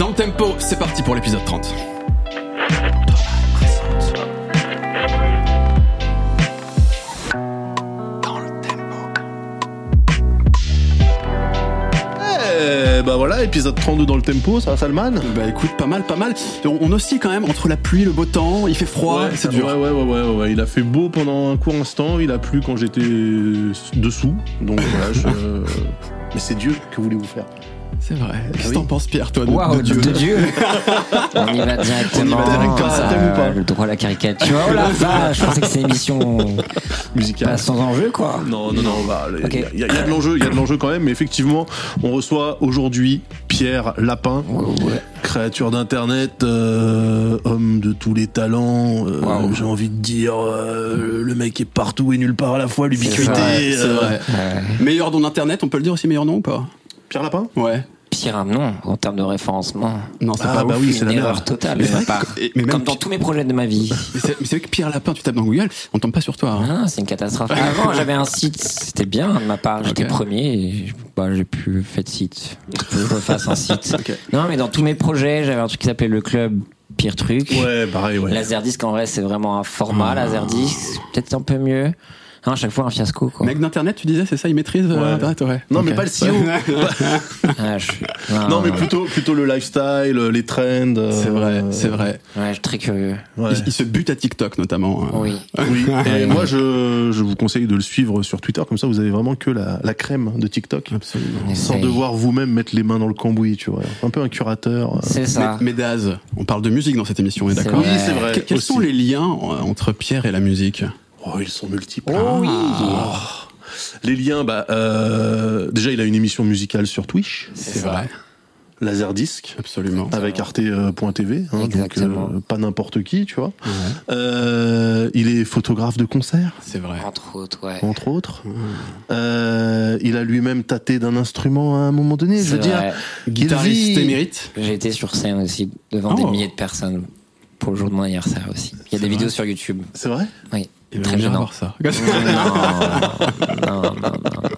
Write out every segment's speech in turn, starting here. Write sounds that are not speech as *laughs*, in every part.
Dans le tempo, c'est parti pour l'épisode 30. Eh bah voilà, épisode 32 dans le tempo, ça va Salman? Bah écoute, pas mal, pas mal. On, on oscille quand même entre la pluie, le beau temps, il fait froid, Ouais, c'est dur. Ouais, ouais, ouais, ouais, ouais, ouais. Il a fait beau pendant un court instant, il a plu quand j'étais dessous. Donc voilà, je... *laughs* Mais c'est Dieu, que voulez-vous faire? C'est vrai. Qu'est-ce que oui. t'en penses, Pierre, toi, de, Waouh, de Dieu de Dieu *laughs* On y va directement. On y va ça, ou pas Le droit à la caricature. Oh la vache, je pensais que c'était une émission Musical pas sans enjeu, quoi. Non, non, non, bah, il Ok. y, a- il y a de l'enjeu, il y a de l'enjeu quand même, mais effectivement, on reçoit aujourd'hui Pierre Lapin, créature d'internet, euh, homme de tous les talents, euh, j'ai envie de dire, euh, le mec est partout et nulle part à la fois, l'ubiquité. C'est euh, vrai. Ouais. Meilleur nom d'internet, on peut le dire aussi meilleur nom ou pas? Pierre Lapin? Ouais. Pire, non, en termes de référencement. Non, c'est Ah, pas bah ouf. oui, c'est Une la erreur merde. totale Mais de c'est ma vrai part. que- mais même Comme dans tous mes projets de ma vie. Mais c'est vrai que Pierre Lapin, tu tapes dans Google, on tombe pas sur toi. hein. Ah, c'est une catastrophe. Avant, j'avais un site, c'était bien de ma part. J'étais premier et bah, j'ai plus fait de site. Je refasse un site. *laughs* Non, mais dans tous mes projets, j'avais un truc qui s'appelait le club Pire Truc. Ouais, pareil, ouais. Laserdisc, en vrai, c'est vraiment un format. Laserdisc, peut-être un peu mieux. Non, à chaque fois un fiasco, quoi. Mec d'internet, tu disais, c'est ça, il maîtrise euh, Ouais. Internet, ouais. Non, mais pas le CEO. *laughs* Ah, je non, mais plutôt, plutôt le lifestyle, les trends. euh, C'est vrai, c'est vrai. Ouais, je suis très curieux. Ouais. Il, il se bute à TikTok notamment. hein. Oui. Oui, *laughs* et moi je, je vous conseille de le suivre sur Twitter, comme ça vous avez vraiment que la, la crème de TikTok. Absolument. Sans devoir vous-même mettre les mains dans le cambouis, tu vois. Un peu un curateur. euh. C'est ça. Mais, mais Daz, on parle de musique dans cette émission, on est d'accord Oui, c'est vrai. Que- Quels aussi. sont les liens euh, entre Pierre et la musique? Oh, ils sont multiples. Oh oui. Oh. Les liens, bah, euh, déjà il a une émission musicale sur Twitch, C'est vrai, Laserdisc, absolument. avec arte.tv, hein, donc Exactement. euh, pas n'importe qui, tu vois. Euh, il est photographe de concert, C'est vrai. Entre autres, ouais. entre autres. Euh, il a lui-même tâté d'un instrument à un moment donné, je veux dire. Guitariste émérite J'ai été sur scène aussi, devant Oh. des milliers de personnes pour le jour de mon anniversaire aussi. Il y a des vidéos sur YouTube. C'est vrai? Oui. Il va Très bien gênant. voir ça. Non, non, non, non.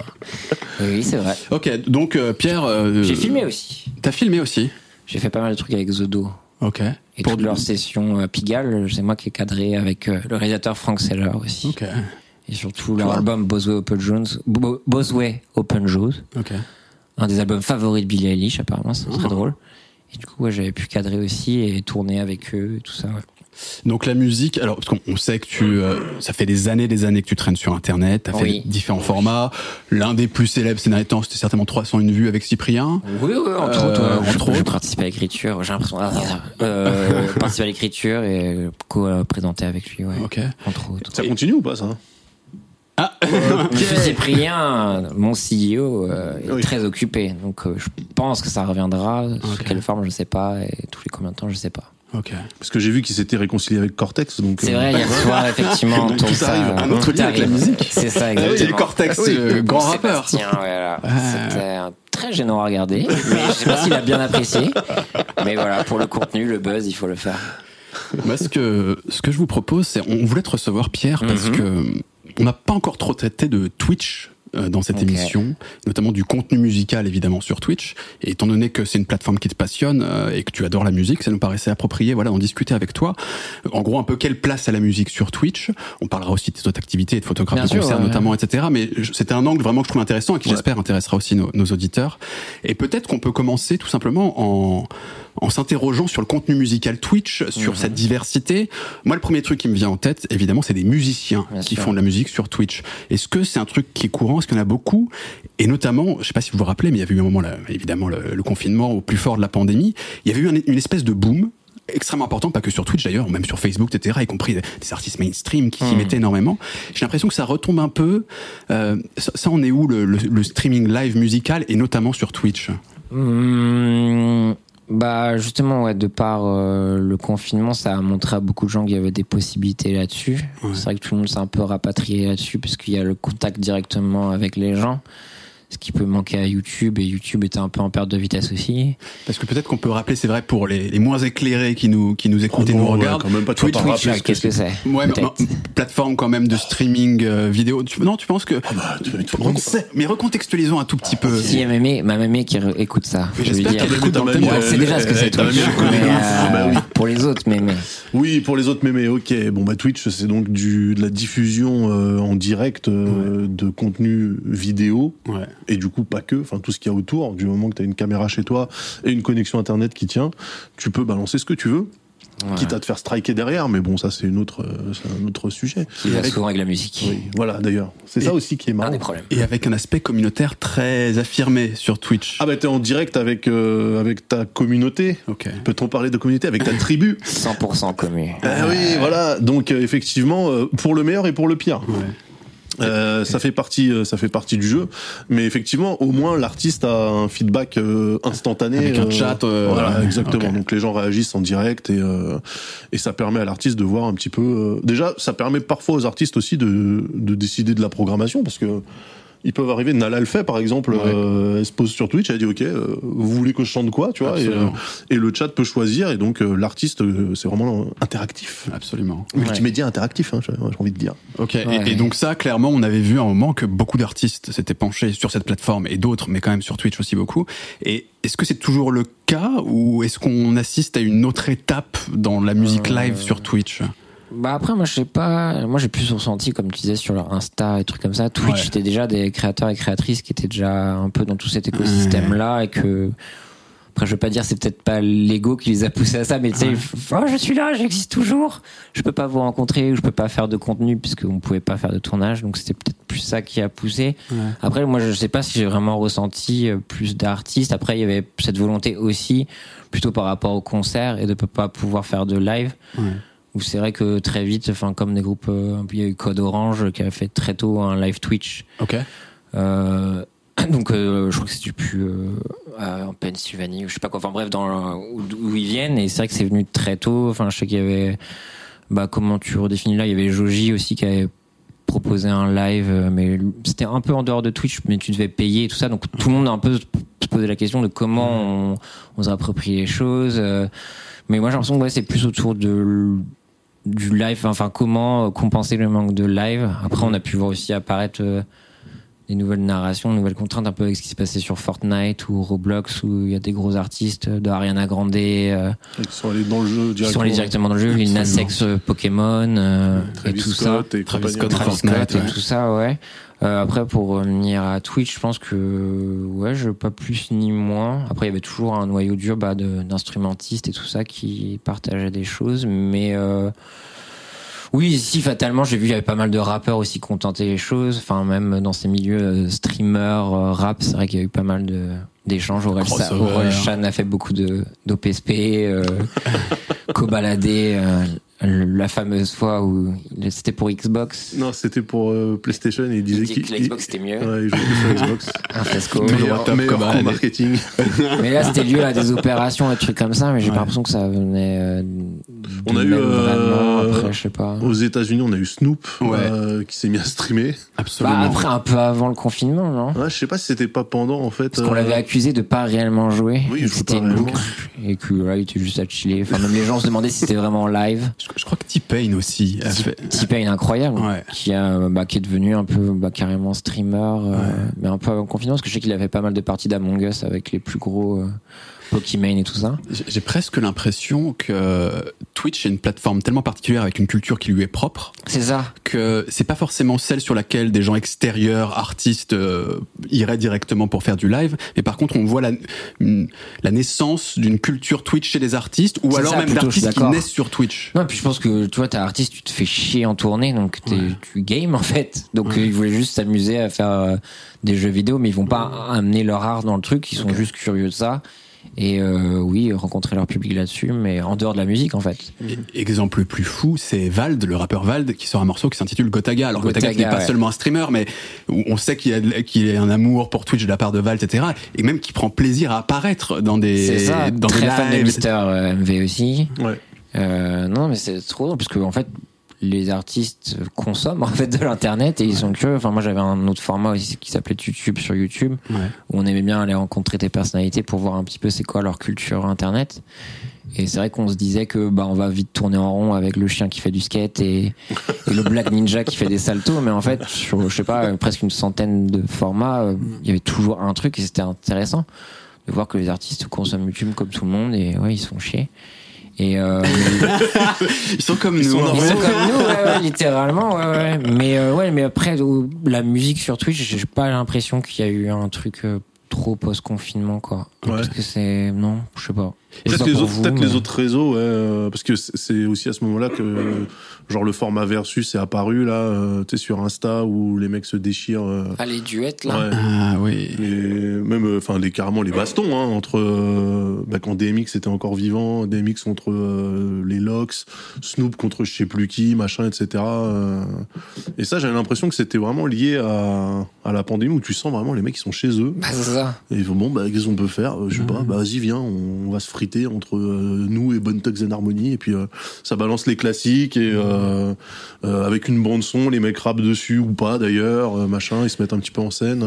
Oui, c'est vrai. ok, donc euh, Pierre, euh, J'ai filmé aussi. T'as filmé aussi J'ai fait pas mal de trucs avec Zodo. Ok. Et Pour leur session euh, Pigalle, c'est moi qui ai cadré avec euh, le réalisateur Frank Seller aussi. Ok. Et surtout leur album Bosway Open Jones, Bo- Bosway Open Jones, Ok. un des albums favoris de Billie Eilish apparemment, c'est très Ah. drôle. Et du coup, ouais, j'avais pu cadrer aussi et tourner avec eux et tout ça. ouais. Donc la musique, alors parce qu'on on sait que tu, euh, ça fait des années, des années que tu traînes sur Internet, t'as fait Oui. différents formats. L'un des plus célèbres ces derniers temps, c'était certainement 301 vues avec Cyprien. Oui, oui, entre Euh, autres. entre je, je autres. participe à l'écriture, j'ai l'impression. Euh, *laughs* participer à l'écriture et co-présenter avec lui, ouais. Ok. Entre autres. Ça continue ou pas ça? Ah. Monsieur *laughs* Cyprien, mon CEO, euh, est Oui. très occupé. Donc, euh, je pense que ça reviendra. Ok. Sous quelle forme, je sais pas. Et tous les combien de temps, je sais pas. Ok. Parce que j'ai vu qu'il s'était réconcilié avec Cortex, donc. C'est euh, vrai, hier *laughs* soir, effectivement, Donc, tout, tout ça. arrive. Un autre lien avec la musique. C'est ça, Ah oui, exactement. Cortex, Oui. euh, grand rappeur. Sébastien, voilà. *laughs* C'était très gênant à regarder. Mais je sais pas s'il a bien apprécié. Mais voilà, pour le contenu, le buzz, il faut le faire. Moi, ce que, ce que je vous propose, c'est, on voulait te recevoir, Pierre, parce Mhm. que on n'a pas encore trop traité de Twitch dans cette émission, notamment du contenu musical évidemment sur Twitch. Et étant donné que c'est une plateforme qui te passionne euh, et que tu adores la musique, ça nous paraissait approprié, voilà, d'en discuter avec toi. Euh, En gros, un peu quelle place a la musique sur Twitch? On parlera aussi de tes autres activités, de photographe Bien de sûr, concert ouais. notamment, etc. Mais c'était un angle vraiment que je trouve intéressant et qui Ouais. j'espère intéressera aussi nos, nos auditeurs. Et peut-être qu'on peut commencer tout simplement en en s'interrogeant sur le contenu musical Twitch, sur Mhm. sa diversité. Moi, le premier truc qui me vient en tête, évidemment, c'est des musiciens Bien qui sûr. font de la musique sur Twitch. Est-ce que c'est un truc qui est courant? Est-ce qu'il y en a beaucoup? Et notamment, je sais pas si vous vous rappelez, mais il y avait eu un moment, là, évidemment, le, le confinement au plus fort de la pandémie. Il y avait eu un- une espèce de boom extrêmement important, pas que sur Twitch d'ailleurs, même sur Facebook, etc., y compris des, artistes mainstream qui s'y Mhm. mettaient énormément. J'ai l'impression que ça retombe un peu. Euh, ça, ça en est où le, le- le streaming live musical et notamment sur Twitch? Hum, bah justement, ouais, de par euh, le confinement, ça a montré à beaucoup de gens qu'il y avait des possibilités là-dessus. Ouais. C'est vrai que tout le monde s'est un peu rapatrié là-dessus parce qu'il y a le contact directement avec les gens. Ce qui peut manquer à YouTube et YouTube était un peu en perte de vitesse aussi. Parce que peut-être qu'on peut rappeler, c'est vrai pour les, les, moins éclairés qui nous qui nous écoutent et nous Oh, ouais, regardent. quand même pas de Twitch, qu'est-ce que c'est Ouais, mais, plateforme quand même de streaming euh, vidéo. Tu, non, tu penses que bah, tu- monde sait. mais recontextualisons un tout petit peu. Si ma mémé, ma mémé qui écoute ça, j'espère qu'elle écoute dans le thème. Sait déjà ce que c'est Twitch, de ouf. Ah bah euh, pour les autres mémés. Oui, pour les autres mémés, ok. Bon, bah Twitch, c'est donc du, de la diffusion euh, en direct euh, de contenu vidéo. Ouais. Et du coup, pas que, enfin tout ce qu'il y a autour. Du moment que tu as une caméra chez toi et une connexion internet qui tient, tu peux balancer ce que tu veux. Ouais. Quitte à te faire striker derrière, mais bon, ça c'est une autre, euh, c'est un autre sujet. Qui va avec- souvent avec la musique. Oui, voilà d'ailleurs. C'est ça aussi qui est Un marrant. des problèmes. Et avec un aspect communautaire très affirmé sur Twitch. Ah bah t'es en direct avec euh, avec ta communauté. ok. Peut-on parler de communauté avec ta tribu *laughs* 100% commun. Ah oui, voilà. Donc euh, effectivement, euh, pour le meilleur et pour le pire. Ouais. Euh, ça fait partie, euh, ça fait partie du jeu. Mais effectivement, au moins l'artiste a un feedback euh, instantané. Avec un euh, chat, euh, voilà, exactement. Donc les gens réagissent en direct et euh, et ça permet à l'artiste de voir un petit peu. euh, déjà, ça permet parfois aux artistes aussi de de décider de la programmation parce que. Ils peuvent arriver, Nala le fait par exemple, Ouais. euh, elle se pose sur Twitch, elle dit ok, euh, vous voulez que je chante quoi, tu vois, et, euh, et le chat peut choisir et donc euh, l'artiste euh, c'est vraiment interactif, Absolument. multimédia interactif, hein, j'ai envie de dire. Ok. Et- Ouais. Et, donc ça, clairement, on avait vu à un moment que beaucoup d'artistes s'étaient penchés sur cette plateforme et d'autres, mais quand même sur Twitch aussi beaucoup. Et est-ce que c'est toujours le cas ou est-ce qu'on assiste à une autre étape dans la musique Euh, live sur Twitch? Bah après, moi je sais pas. Moi j'ai plus ressenti, comme tu disais, sur leur Insta et trucs comme ça. Twitch, Ouais. c'était déjà des créateurs et créatrices qui étaient déjà un peu dans tout cet écosystème-là et que. Après, je veux pas dire, c'est peut-être pas l'ego qui les a poussés à ça, mais tu sais, oh, je suis là, j'existe toujours. Je peux pas vous rencontrer ou je peux pas faire de contenu puisqu'on pouvait pas faire de tournage, donc c'était peut-être plus ça qui a poussé. Après, moi, je sais pas si j'ai vraiment ressenti euh, plus d'artistes. Après, il y avait cette volonté aussi, plutôt par rapport au concert et de pas pouvoir faire de live. Ouais. Où c'est vrai que très vite, enfin, comme des groupes, euh, il y a eu Code Orange qui a fait très tôt un live Twitch. Ok. Euh, *coughs* donc, euh, je crois que euh, à- en Pennsylvanie ou je sais pas quoi. Enfin bref, dans où, où ils viennent. Et c'est vrai que c'est venu très tôt. Enfin, je sais qu'il y avait, bah, comment tu redéfinis là? Il y avait Joji aussi qui avait proposé un live, mais c'était un peu en dehors de Twitch, mais tu devais payer et tout ça. Donc tout le monde a un peu se posé la question de comment on, on se réapproprie les choses. mais moi j'ai l'impression que ouais, c'est plus autour de du live, enfin comment compenser le manque de live? Après on a pu voir aussi apparaître euh, des nouvelles narrations, des nouvelles contraintes, un peu avec ce qui s'est passé sur Fortnite ou Roblox où il y a des gros artistes de Ariana Grande euh, Ils sont allés dans le jeu qui sont allés directement dans le jeu, Lil Nas. X, Pokémon euh, et tout ça. Et Travis. Scott, Travis Fortnite, Scott et ouais. tout ça, ouais. Euh, après, pour revenir à Twitch, je pense que ouais, je pas plus ni moins. Après, il y avait toujours un noyau dur bah, d'instrumentistes et tout ça qui partageaient des choses, mais euh, oui, si fatalement, j'ai vu, il y avait pas mal de rappeurs aussi qui ont tenté les choses. Enfin, même dans ces milieux euh, streamers, euh, rap, c'est vrai qu'il y a eu pas mal de d'échanges. Aurel. Aurel Chan a fait beaucoup de d'OPSP, euh, *laughs* Cobaladé, euh, la fameuse fois où c'était pour Xbox. Non, c'était pour euh, PlayStation et il disait Il dit que l'Xbox c'était mieux. Ouais, il jouait sur *laughs* Xbox. Un fiasco. Mais- meilleur meilleur comme année. marketing. *laughs* Mais là, c'était lieu à des opérations et des trucs comme ça, mais j'ai Ouais. pas l'impression que ça venait. euh, On a eu, euh. Après, je sais pas. Aux États-Unis, on a eu Snoop Ouais. euh, qui s'est mis à streamer. Absolument. Bah, après, un peu avant le confinement, non? Ouais, je sais pas si c'était pas pendant en fait. Parce qu'on euh, l'avait accusé de pas réellement jouer. Oui, c'était pas une boucle. Et que là, il était juste à chiller. Enfin, même les gens se demandaient si c'était vraiment live. je, je crois que T-Pain aussi a fait. T-Pain incroyable, Ouais. qui, a, bah, qui est devenu un peu bah, carrément streamer, euh, mais un peu avant le confinement, parce que je sais qu'il avait pas mal de parties d'Among Us avec les plus gros euh, Pokimane et tout ça. J'ai presque l'impression que Twitch est une plateforme tellement particulière avec une culture qui lui est propre C'est ça. que c'est pas forcément celle sur laquelle des gens extérieurs, artistes, euh, iraient directement pour faire du live. Mais par contre, on voit la, naissance d'une culture Twitch chez les artistes ou alors ça, même d'artistes qui naissent sur Twitch. Non, et puis je pense que tu vois, t'es artiste, tu te fais chier en tournée, donc t'es, tu games en fait. Donc ils voulaient juste s'amuser à faire euh, des jeux vidéo, mais ils vont pas amener leur art dans le truc, ils sont juste curieux de ça. Et euh, oui, rencontrer leur public là-dessus, mais en dehors de la musique en fait. Exemple le plus fou, c'est Vald, le rappeur Vald, qui sort un morceau qui s'intitule Gotaga. Alors Gotaga, Gotaga, n'est pas ouais. seulement un streamer, mais on sait qu'il y a, de- qu'il a un amour pour Twitch de la part de Vald, etc. Et même qui prend plaisir à apparaître dans des, C'est ça, dans très des fan de lives. Mister euh, MV aussi. Ouais. Euh, non, mais c'est trop drôle, parce que en fait, les artistes consomment *laughs* en fait de l'internet et ils sont curieux. Enfin, moi j'avais un autre format aussi qui s'appelait YouTube sur YouTube Ouais. où on aimait bien aller rencontrer des personnalités pour voir un petit peu c'est quoi leur culture internet. Et c'est vrai qu'on se disait que bah on va vite tourner en rond avec le chien qui fait du skate et, *laughs* et le Black Ninja qui fait des saltos, mais en fait sur je sais pas euh, presque une centaine de formats, euh, il y avait toujours un truc et c'était intéressant de voir que les artistes consomment YouTube comme tout le monde et ouais ils se font chier. Et euh, *laughs* Ils sont comme nous. sont hein. ils sont comme nous, ouais, ouais, *laughs* littéralement, ouais, ouais. Mais euh, ouais, mais après la musique sur Twitch, j'ai pas l'impression qu'il y a eu un truc euh, trop post-confinement, quoi. Ouais. Parce que c'est non, je sais pas. Peut-être les, autres, vous, peut-être mais- les autres réseaux, ouais, euh, parce que c'est aussi à ce moment-là que genre le format versus est apparu là, euh, tu sais sur Insta où les mecs se déchirent. euh, Ah les duets là. ouais. Ah oui. Les, même euh, enfin les carrément les bastons hein, entre euh, bah, quand DMX était encore vivant DMX contre euh, les Lox Snoop contre je sais plus qui machin etc euh. et ça j'avais l'impression que c'était vraiment lié à, à la pandémie où tu sens vraiment les mecs qui sont chez eux Bah, c'est ça. et ils font bon bah qu'est-ce qu'on peut faire Euh, je sais pas bah vas-y viens on, on va se friter entre euh, nous et Bonne Tugs and Harmony et puis euh, ça balance les classiques et euh, avec une bande son les mecs rappent dessus ou pas d'ailleurs machin ils se mettent un petit peu en scène.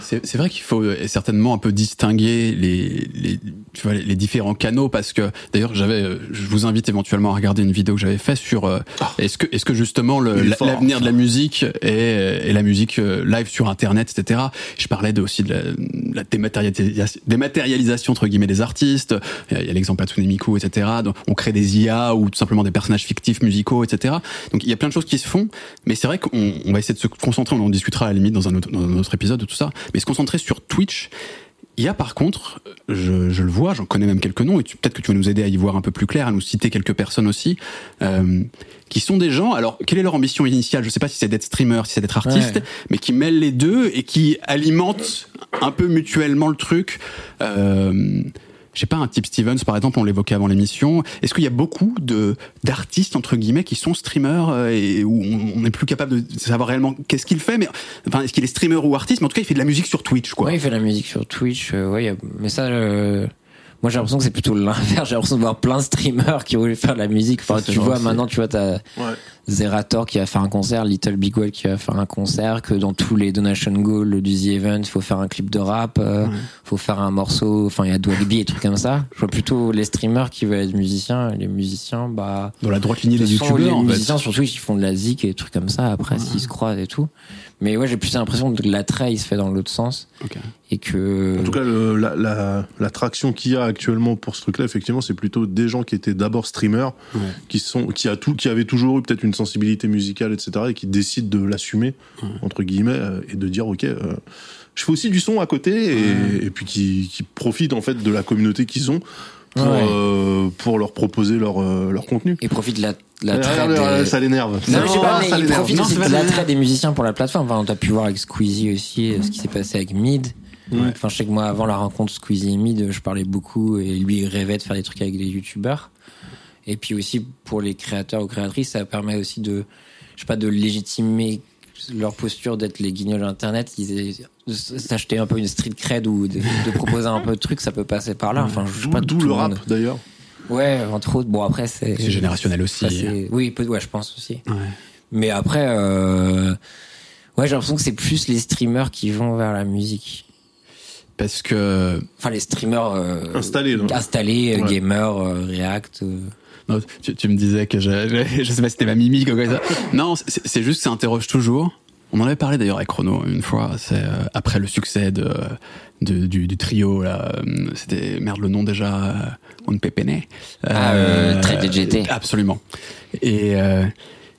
C'est vrai qu'il faut certainement un peu distinguer les, les, tu vois, les, les différents canaux parce que d'ailleurs j'avais, je vous invite éventuellement à regarder une vidéo que j'avais faite sur euh, est-ce que est-ce que justement est l'avenir de la musique et, et la musique live sur internet etc. Je parlais de, aussi de la, la dématérialisation, dématérialisation entre guillemets des artistes. Il y a- l'exemple Hatsune Miku etc. Donc, on crée des IA ou tout simplement des personnages fictifs musicaux etc. Donc il y a plein de choses qui se font, mais c'est vrai qu'on on va essayer de se concentrer, on en discutera à la limite dans un autre, dans un autre épisode de tout ça, mais se concentrer sur Twitch. Il y a par contre, je, je le vois, j'en connais même quelques noms, et peut-être que tu vas nous aider à y voir un peu plus clair, à nous citer quelques personnes aussi, euh, qui sont des gens, alors quelle est leur ambition initiale? Je sais pas si c'est d'être streamer, si c'est d'être artiste, Ouais. mais qui mêlent les deux et qui alimentent un peu mutuellement le truc. Euh, je sais pas, un type Stevens, par exemple, on l'évoquait avant l'émission. Est-ce qu'il y a beaucoup de d'artistes entre guillemets qui sont streamers euh, et où on n'est plus capable de savoir réellement qu'est-ce qu'il fait, mais enfin est-ce qu'il est streamer ou artiste Mais en tout cas, il fait de la musique sur Twitch, quoi. Ouais, il fait de la musique sur Twitch. euh, ouais, a- mais ça, euh, moi j'ai l'impression que c'est plutôt l'inverse. J'ai l'impression de voir plein de streamers qui voulaient faire de la musique. Enfin, tu vois, aussi. maintenant, tu vois, t'as ouais Zerator qui va faire un concert, Little Big Well qui va faire un concert, que dans tous les donation goals du The Event, il faut faire un clip de rap, euh, faut faire un morceau, enfin il y a Dwagby et trucs comme ça. Je vois plutôt les streamers qui veulent être musiciens, et les musiciens, bah Dans la droite lignée des les youtubeurs, en fait. musiciens sur Twitch, ils font de la zik et des trucs comme ça. Après, s'ils se croisent et tout. Mais ouais, j'ai plus l'impression que l'attrait il se fait dans l'autre sens et que. En tout cas, le, la, la, la traction qu'il y a actuellement pour ce truc-là, effectivement, c'est plutôt des gens qui étaient d'abord streamers, Ouais. qui sont, qui a tout, qui avaient toujours eu peut-être une sensibilité musicale, etc., et qui décident de l'assumer entre guillemets euh, et de dire, ok, euh, je fais aussi du son à côté, et, et puis qui, qui profitent en fait de la communauté qu'ils ont pour, Ouais. euh, pour leur proposer leur, euh, leur contenu. Ils profitent de la, traite des- Ça l'énerve. Non, pas, mais ça de des musiciens pour la plateforme. Enfin, on a pu voir avec Squeezie aussi ce qui s'est passé avec Mid. Ouais. Enfin, je sais que moi, avant la rencontre Squeezie et Mid, je parlais beaucoup et lui il rêvait de faire des trucs avec des youtubeurs. Et puis aussi, pour les créateurs ou créatrices, ça permet aussi de, je sais pas, de légitimer leur posture d'être les guignols d'internet, ils de s'acheter un peu une street cred ou de, de proposer un peu de trucs, ça peut passer par là. Enfin, je sais D'où pas d'où le rap d'ailleurs. Ouais, entre autres. Bon, après, c'est. Générationnel aussi. ça, c'est- oui, peut- ouais, je pense aussi. Ouais. Mais après, euh, ouais, j'ai l'impression que c'est plus les streamers qui vont vers la musique. Parce que Enfin, les streamers euh, Installés, donc. installés, euh, Ouais. gamers, euh, React. Euh. non, tu, tu me disais que je, je, je sais pas si c'était ma mimique ou quoi ça. Non, c'est juste que ça interroge toujours. On en avait parlé d'ailleurs avec Chrono une fois. C'est euh, après le succès de, de- du, du trio là. euh, C'était merde le nom déjà. euh, On Pépéné. Ah, euh, Trade GT. Absolument. Et euh,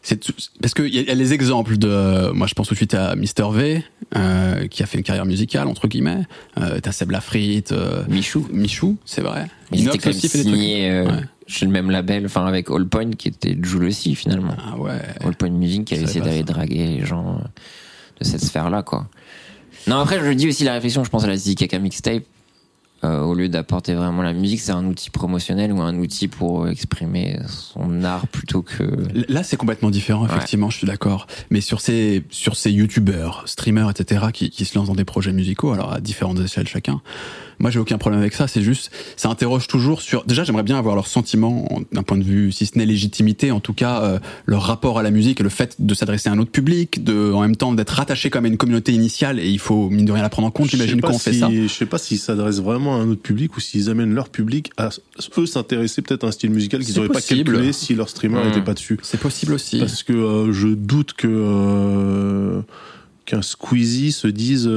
c'est parce qu'il y, a- y a les exemples de. Moi, je pense tout de suite à Mister V, euh, qui a fait une carrière musicale entre guillemets. Euh, T'as Seb Lafrite, euh, Michou. Michou, c'est vrai. Il était quand aussi fait des trucs. signé euh, Ouais. chez le même label, enfin avec Allpoint qui était Joule aussi finalement. Ah ouais. Allpoint Music qui avait essayé d'aller draguer les gens euh, de cette sphère-là, quoi. Non, après, je dis aussi la réflexion, je pense à la Zikaka mixtape. Euh, au lieu d'apporter vraiment la musique, c'est un outil promotionnel ou un outil pour exprimer son art plutôt que. Là, c'est complètement différent, effectivement, je suis d'accord. Mais sur ces, sur ces youtubeurs, streamers, etc., qui, qui se lancent dans des projets musicaux, alors à différentes échelles chacun, Moi, j'ai aucun problème avec ça. C'est juste, ça interroge toujours sur. Déjà, j'aimerais bien avoir leur sentiment d'un point de vue, si ce n'est légitimité, en tout cas euh, leur rapport à la musique et le fait de s'adresser à un autre public, de en même temps d'être rattaché comme à une communauté initiale. Et il faut mine de rien la prendre en compte. J'imagine qu'on fait ça. Je sais pas s'ils s'adressent vraiment à un autre public ou s'ils amènent leur public à eux s'intéresser peut-être à un style musical qu'ils n'auraient pas calculé si leur streamer n'était pas dessus. C'est possible aussi. Parce que euh, je doute que euh, qu'un Squeezie se dise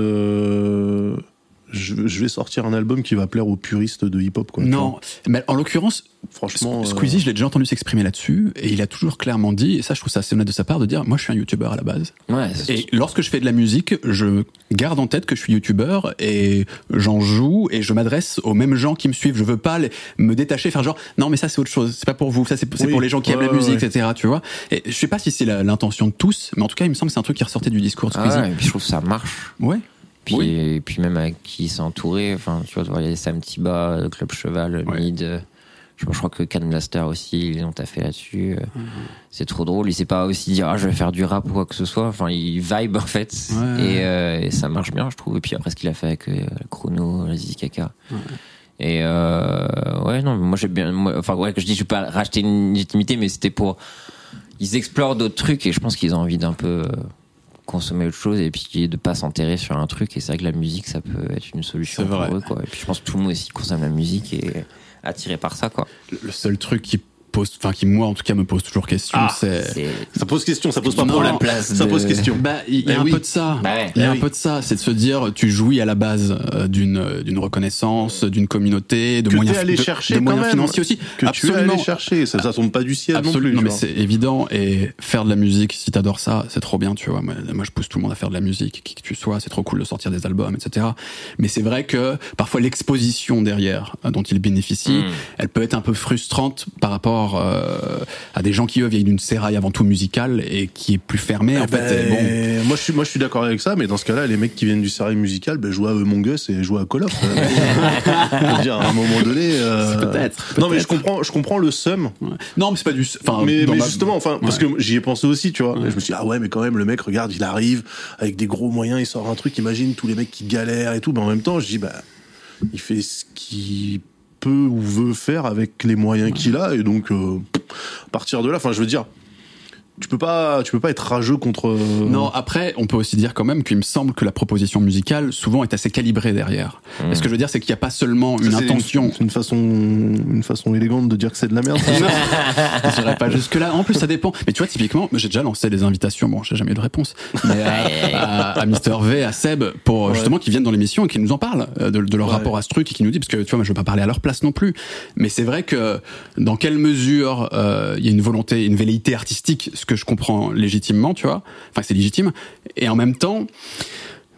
euh, je, vais sortir un album qui va plaire aux puristes de hip-hop. Quoi, non, mais en l'occurrence, franchement, Squeezie, je l'ai déjà entendu s'exprimer là-dessus, et il a toujours clairement dit, et ça, je trouve ça assez honnête de sa part, de dire, moi, je suis un YouTuber à la base. Ouais, et lorsque je fais de la musique, je garde en tête que je suis YouTuber et j'en joue et je m'adresse aux mêmes gens qui me suivent. Je veux pas me détacher, faire genre, non, mais ça, c'est autre chose. C'est pas pour vous. Ça, c'est pour les gens qui aiment la musique, etc. Tu vois. Et je sais pas si c'est l'intention de tous, mais en tout cas, il me semble que c'est un truc qui ressortait du discours de Squeezie. Ah et puis je trouve que ça marche. Ouais. Puis, et puis même avec qui il s'est entouré, enfin, tu vois, il y a Sam Tiba, Club Cheval, Mid. Je, crois que Can Blaster aussi, ils ont taffé là-dessus. Mhm. C'est trop drôle. Il sait pas aussi dire, ah, je vais faire du rap ou quoi que ce soit. Enfin, il vibe, en fait. Euh, et, ça marche bien, je trouve. Et puis après, ce qu'il a fait avec euh, Chrono, la Zizi Kaka. Et euh, ouais, non, moi j'ai bien. enfin, ouais, que je dis, je vais pas racheter une légitimité, mais c'était pour. Ils explorent d'autres trucs et je pense qu'ils ont envie d'un peu consommer autre chose et puis de pas s'enterrer sur un truc. Et c'est vrai que la musique, ça peut être une solution pour eux. Quoi. Et puis je pense que tout le monde aussi consomme la musique et est attiré par ça. Quoi. Le seul truc qui pose, enfin qui moi en tout cas me pose toujours question, ah, c'est ça pose question, ça pose pas problème. Place ça pose question. Bah il y a eh un peu de ça. Bah il y a un peu de ça, c'est de se dire tu jouis à la base euh, d'une d'une reconnaissance, d'une communauté, de que moyens, allé chercher de, moyens financiers aussi. Que Absolument. tu es allé chercher, ça, ça tombe pas du ciel non plus. Non mais c'est évident et faire de la musique, si t'adores ça, c'est trop bien, tu vois. Moi, moi, je pousse tout le monde à faire de la musique, qui que tu sois, c'est trop cool de sortir des albums, etc. Mais c'est vrai que parfois l'exposition derrière euh, dont il bénéficie, hmm. elle peut être un peu frustrante par rapport euh, à des gens qui eux viennent d'une séraille avant tout musicale et qui est plus fermée. en eh fait, ben, moi je suis moi je suis d'accord avec ça, mais dans ce cas-là, les mecs qui viennent du sérail musical, ben, jouent à Among Us et jouent à Call of. *laughs* dire à un moment donné. Euh, peut-être. non mais je comprends je comprends le seum. Non mais c'est pas du. Enfin. Mais, mais justement, enfin parce que j'y ai pensé aussi, tu vois. Je me suis dit, ah ouais mais quand même le mec regarde, il arrive avec des gros moyens, il sort un truc. Imagine tous les mecs qui galèrent et tout. Mais en même temps, je dis bah il fait ce qu'il peut ou veut faire avec les moyens qu'il a et donc euh, à partir de là enfin je veux dire tu peux pas tu peux pas être rageux contre euh, non après on peut aussi dire quand même qu'il me semble que la proposition musicale souvent est assez calibrée derrière. Mmh. ce que je veux dire c'est qu'il n'y a pas seulement une intention. c'est une façon une façon élégante de dire que c'est de la merde je dirais *laughs* pas jusque là en plus ça dépend. Mais tu vois typiquement j'ai déjà lancé des invitations. Bon j'ai jamais eu de réponse. Mais à, à, Mister V à Seb pour justement qu'ils viennent dans l'émission et qu'ils nous en parlent euh, de, de leur rapport à ce truc et qu'ils nous disent parce que tu vois moi je veux pas parler à leur place non plus. Mais c'est vrai que dans quelle mesure euh, il y a une volonté une velléité artistique que je comprends légitimement, tu vois. Enfin, c'est légitime. Et en même temps,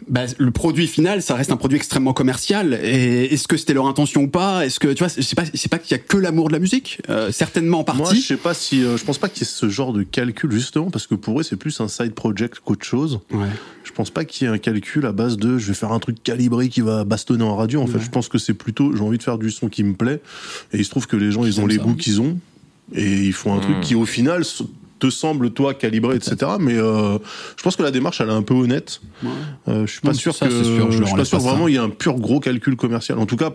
bah, le produit final, ça reste un produit extrêmement commercial. Et est-ce que c'était leur intention ou pas? Est-ce que tu vois, c'est pas, c'est pas qu'il y a que l'amour de la musique, euh, certainement en partie. Moi, je sais pas si, euh, je pense pas qu'il y ait ce genre de calcul justement parce que pour eux, c'est plus un side project qu'autre chose. Ouais. Je pense pas qu'il y ait un calcul à base de, je vais faire un truc calibré qui va bastonner en radio. En fait, je pense que c'est plutôt, j'ai envie de faire du son qui me plaît. Et il se trouve que les gens, ils ont les goûts qu'ils ont et ils font un truc hmm. qui au final te semble toi calibré, etc. Mais euh, je pense que la démarche elle est un peu honnête. Euh, je suis pas sûr que je, suis pas sûr vraiment il y a un pur gros calcul commercial. En tout cas,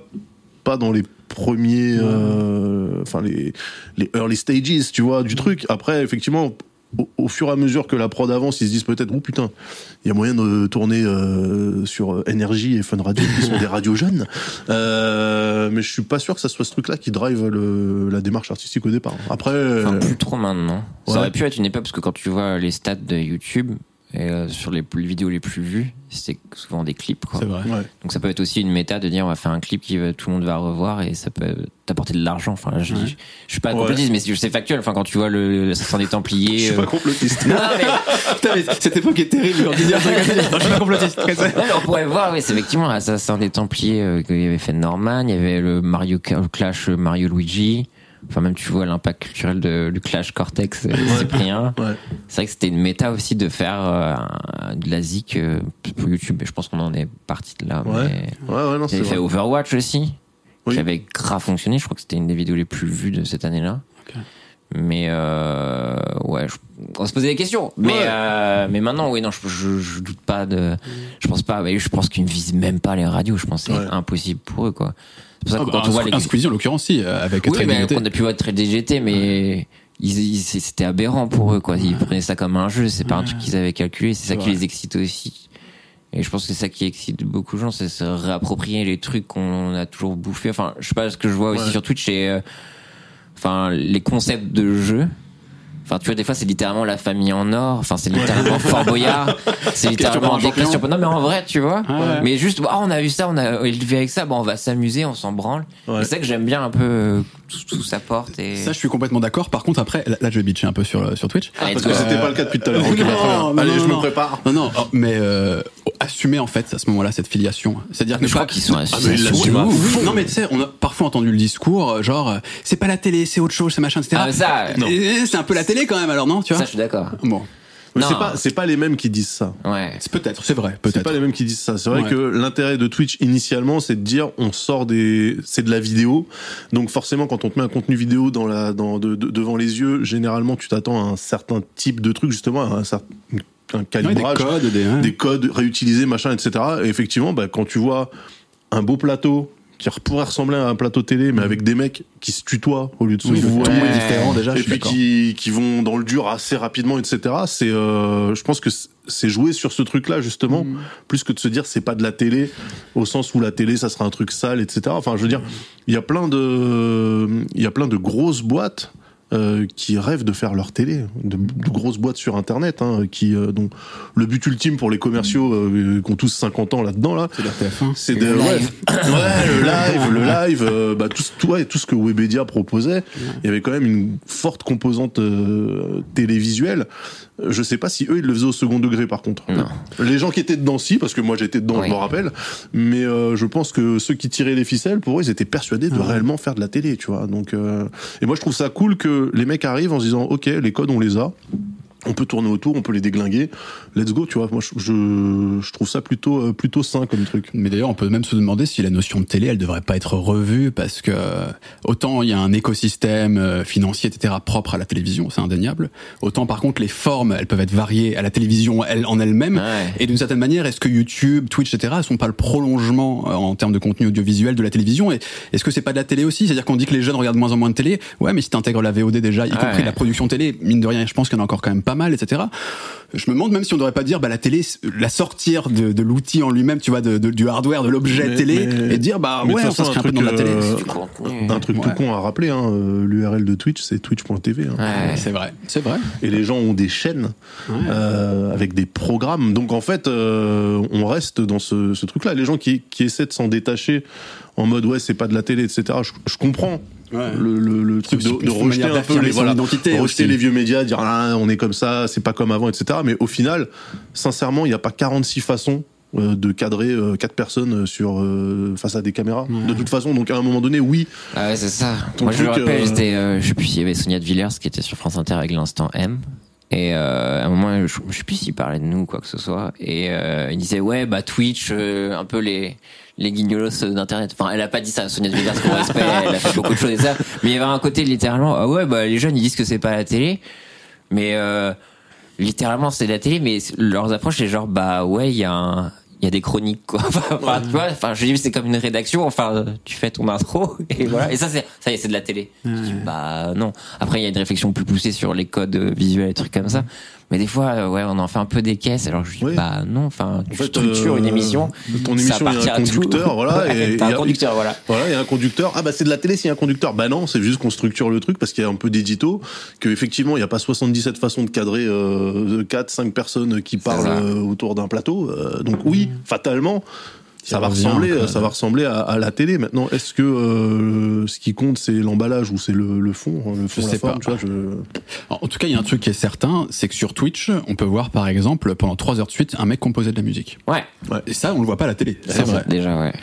pas dans les premiers, euh, enfin les les early stages, tu vois, du truc. Après, effectivement, au, fur et à mesure que la prod avance, ils se disent peut-être, oh putain, il y a moyen de tourner euh, sur Énergie et Fun Radio, qui sont des radios jeunes. Euh, mais je suis pas sûr que ça soit ce truc-là qui drive le, la démarche artistique au départ. Après, enfin, plus trop maintenant. Ça aurait pu être une époque parce que quand tu vois les stats de YouTube, et euh, sur les, vidéos les plus vues, c'est souvent des clips. C'est vrai. Donc ça peut être aussi une méta de dire on va faire un clip que tout le monde va revoir et ça peut t'apporter de l'argent. Enfin, je, je, suis pas complotiste, mais c'est factuel. Enfin, quand tu vois le ça des Templiers. Je suis pas euh, complotiste. non, mais, *laughs* putain, mais cette époque est terrible. On dit dire, je suis pas complotiste. *laughs* on pourrait voir, oui, c'est effectivement Assassin des Templiers euh, qu'il y avait fait Norman, il y avait le Mario Clash Mario Luigi. Enfin, même tu vois l'impact culturel de, du Clash Cortex euh, Cyprien. C'est vrai que c'était une méta aussi de faire euh, de la zik euh, pour YouTube. Et je pense qu'on en est parti de là. Ouais. Ouais, ouais, non, c'est fait Overwatch aussi, qui avait grave fonctionné. Je crois que c'était une des vidéos les plus vues de cette année-là. Mais euh, ouais, je- on se poser des questions. Mais Ouais. euh, mais maintenant, oui, non, je, je, je doute pas de. Je pense pas. Je pense qu'ils ne visent même pas les radios. Je pense que c'est Ouais. impossible pour eux, quoi. C'est pour ça Ah bah, quand on voit les. Squeezie en l'occurrence, si, euh, avec Oui, mais on a pu voir très DGT, mais ils, ils- c'était aberrant pour eux, quoi. Ils prenaient ça comme un jeu. C'est pas un truc qu'ils avaient calculé. C'est ça qui les excite aussi. Et je pense que c'est ça qui excite beaucoup de gens, c'est se réapproprier les trucs qu'on a toujours bouffés. Enfin, je sais pas ce que je vois aussi Ouais. sur Twitch, c'est euh, enfin les concepts de jeu. Enfin, tu vois, des fois, c'est littéralement la famille en or. Enfin, c'est littéralement Fort Boyard. *laughs* C'est littéralement des questions. Non, mais en vrai, tu vois. Ah ouais. Mais juste, ah, on a vu ça, on a élevé avec ça. Bon, on va s'amuser, on s'en branle. Ouais. C'est ça que j'aime bien un peu euh, tout, tout ça porte. Et... Ça, je suis complètement d'accord. Par contre, après, là, là, je vais bitcher un peu sur, euh, sur Twitch. Allez, Parce que go. c'était pas le cas depuis tout à l'heure. Non, non, Allez, non, je me non. prépare. Non, non, oh, mais euh, assumer en fait à ce moment-là cette filiation. C'est-à-dire que Mais je crois qu'ils sont Ah, oui. Non, mais tu sais, on a parfois entendu le discours, euh, genre, euh, c'est pas la télé, c'est autre chose, c'est machin, etc. Ah, ça, C'est un peu la télé quand même, alors non, tu vois ça, je suis d'accord. Bon, Mais c'est pas, c'est pas les mêmes qui disent ça. Ouais. c'est peut-être, c'est vrai, C'est peut-être. pas les mêmes qui disent ça. C'est vrai Ouais. que l'intérêt de Twitch initialement, c'est de dire on sort des, c'est de la vidéo. Donc forcément, quand on te met un contenu vidéo dans la, dans, de- de- devant les yeux, généralement, tu t'attends à un certain type de truc, justement, à un certain un Ouais, des calibrage, codes, des. ouais. des codes réutilisés, machin, etc. Et effectivement, bah, quand tu vois un beau plateau qui pourrait ressembler à un plateau télé, mais avec des mecs qui se tutoient au lieu de se Oui, Ouais. différent déjà, et puis qui, qui vont dans le dur assez rapidement, etc. C'est, euh, je pense que c'est- jouer sur ce truc-là justement, Mm. plus que de se dire c'est pas de la télé, au sens où la télé ça sera un truc sale, etc. Enfin, je veux dire, il y a plein de, il y a plein de grosses boîtes. Euh, qui rêvent de faire leur télé, de, de grosses boîtes sur Internet, hein, qui euh, dont le but ultime pour les commerciaux euh, qui ont tous 50 ans là-dedans là, C'est la TF1. c'est Le de *laughs* ouais, le live, le live, euh, bah, tout, ce- tout, ouais, tout ce que Webedia proposait, il y avait quand même une forte composante euh, télévisuelle. Je sais pas si eux ils le faisaient au second degré par contre. Non. Les gens qui étaient dedans si, parce que moi j'étais dedans, Oui. je me rappelle. Mais euh, je pense que ceux qui tiraient les ficelles, pour eux, ils étaient persuadés de réellement faire de la télé, tu vois. Donc, euh, et moi je trouve ça cool que les mecs arrivent en se disant, ok, les codes on les a. On peut tourner autour, on peut les déglinguer. Let's go, tu vois. Moi, je, je, trouve ça plutôt, euh, plutôt sain comme truc. Mais d'ailleurs, on peut même se demander si la notion de télé, elle devrait pas être revue parce que euh, autant il y a un écosystème euh, financier, etc., propre à la télévision, c'est indéniable. Autant par contre, les formes, elles peuvent être variées à la télévision elle, en elle-même. Ouais. Et d'une certaine manière, est-ce que YouTube, Twitch, etc., sont pas le prolongement euh, en termes de contenu audiovisuel de la télévision? Et est-ce que c'est pas de la télé aussi? C'est-à-dire qu'on dit que les jeunes regardent de moins en moins de télé. Ouais, mais si t'intègres la VOD déjà, y Ouais. compris la production télé, mine de rien, je pense qu'il y en a encore quand même pas mal, etc. Je me demande même si on devrait pas dire, bah la télé, la sortir de, de l'outil en lui-même, tu vois, de, de- du hardware, de l'objet télé, mais- et dire, bah ouais, on s'inscrit un peu un dans la truc, télé. euh. Un truc tout con à rappeler, hein, euh, l'URL de Twitch, c'est twitch.tv. hein. Ouais. C'est vrai, c'est vrai. Et les gens ont des chaînes Ouais. euh, avec des programmes. Donc en fait, euh, on reste dans ce, ce truc-là. Les gens qui, qui essaient de s'en détacher en mode ouais, c'est pas de la télé, etc. Je, je comprends Ouais. le, le, le truc de, rejeter un peu les voilà, rejeter aussi. les vieux médias, dire ah, on est comme ça, c'est pas comme avant, etc. Mais au final, sincèrement, il n'y a pas 46 façons euh, de cadrer euh, quatre personnes sur euh, face à des caméras. De toute façon, donc à un moment donné, oui, Ah ouais, c'est ça. Ton Moi, je me rappelle, euh, j'étais, euh, je sais plus s'il y avait Sonia de Villers qui était sur France Inter avec l'instant M. Et euh, à un moment, je, je sais plus s'il parlait de nous ou quoi que ce soit. Et euh, il disait ouais, bah Twitch, euh, un peu les les guignolos d'internet. Enfin, elle a pas dit ça, Sonia de Villers, pour respect. Elle a fait beaucoup de choses et ça. Mais il y avait un côté littéralement, ah ouais, bah les jeunes ils disent que c'est pas la télé, mais euh, littéralement c'est de la télé. Mais leurs approches c'est genre bah ouais, il y a un il y a des chroniques quoi. Enfin, *laughs* enfin, tu vois, enfin je dis c'est comme une rédaction. Enfin, tu fais ton intro *laughs* et voilà. Et ça c'est ça y est, c'est de la télé. Je dis, bah non. Après il y a une réflexion plus poussée sur les codes visuels et trucs comme ça. Mais des fois euh, ouais, on en fait un peu des caisses. Alors je dis Oui. bah non. Enfin, tu fait, structures une euh, émission. ton émission, il y a un conducteur, voilà, *laughs* Ouais, et un conducteur, voilà. Voilà, il y a un conducteur. Ah bah c'est de la télé s'il y a un conducteur. Bah non, c'est juste qu'on structure le truc parce qu'il y a un peu d'édito, que effectivement il n'y a pas 77 façons de cadrer euh, 4, 5 personnes qui parlent euh, autour d'un plateau. Euh, donc oui, fatalement. Ça va ressembler, quoi. ça va ressembler à, à la télé. Maintenant, est-ce que euh, ce qui compte c'est l'emballage ou c'est le, le fond, hein, le fond, Je la sais forme, pas. tu vois, je... En tout cas, il y a un truc qui est certain, c'est que sur Twitch, on peut voir par exemple pendant trois heures de suite un mec composer de la musique. Ouais. Et ça, on le voit pas à la télé. C'est vrai. Déjà ouais.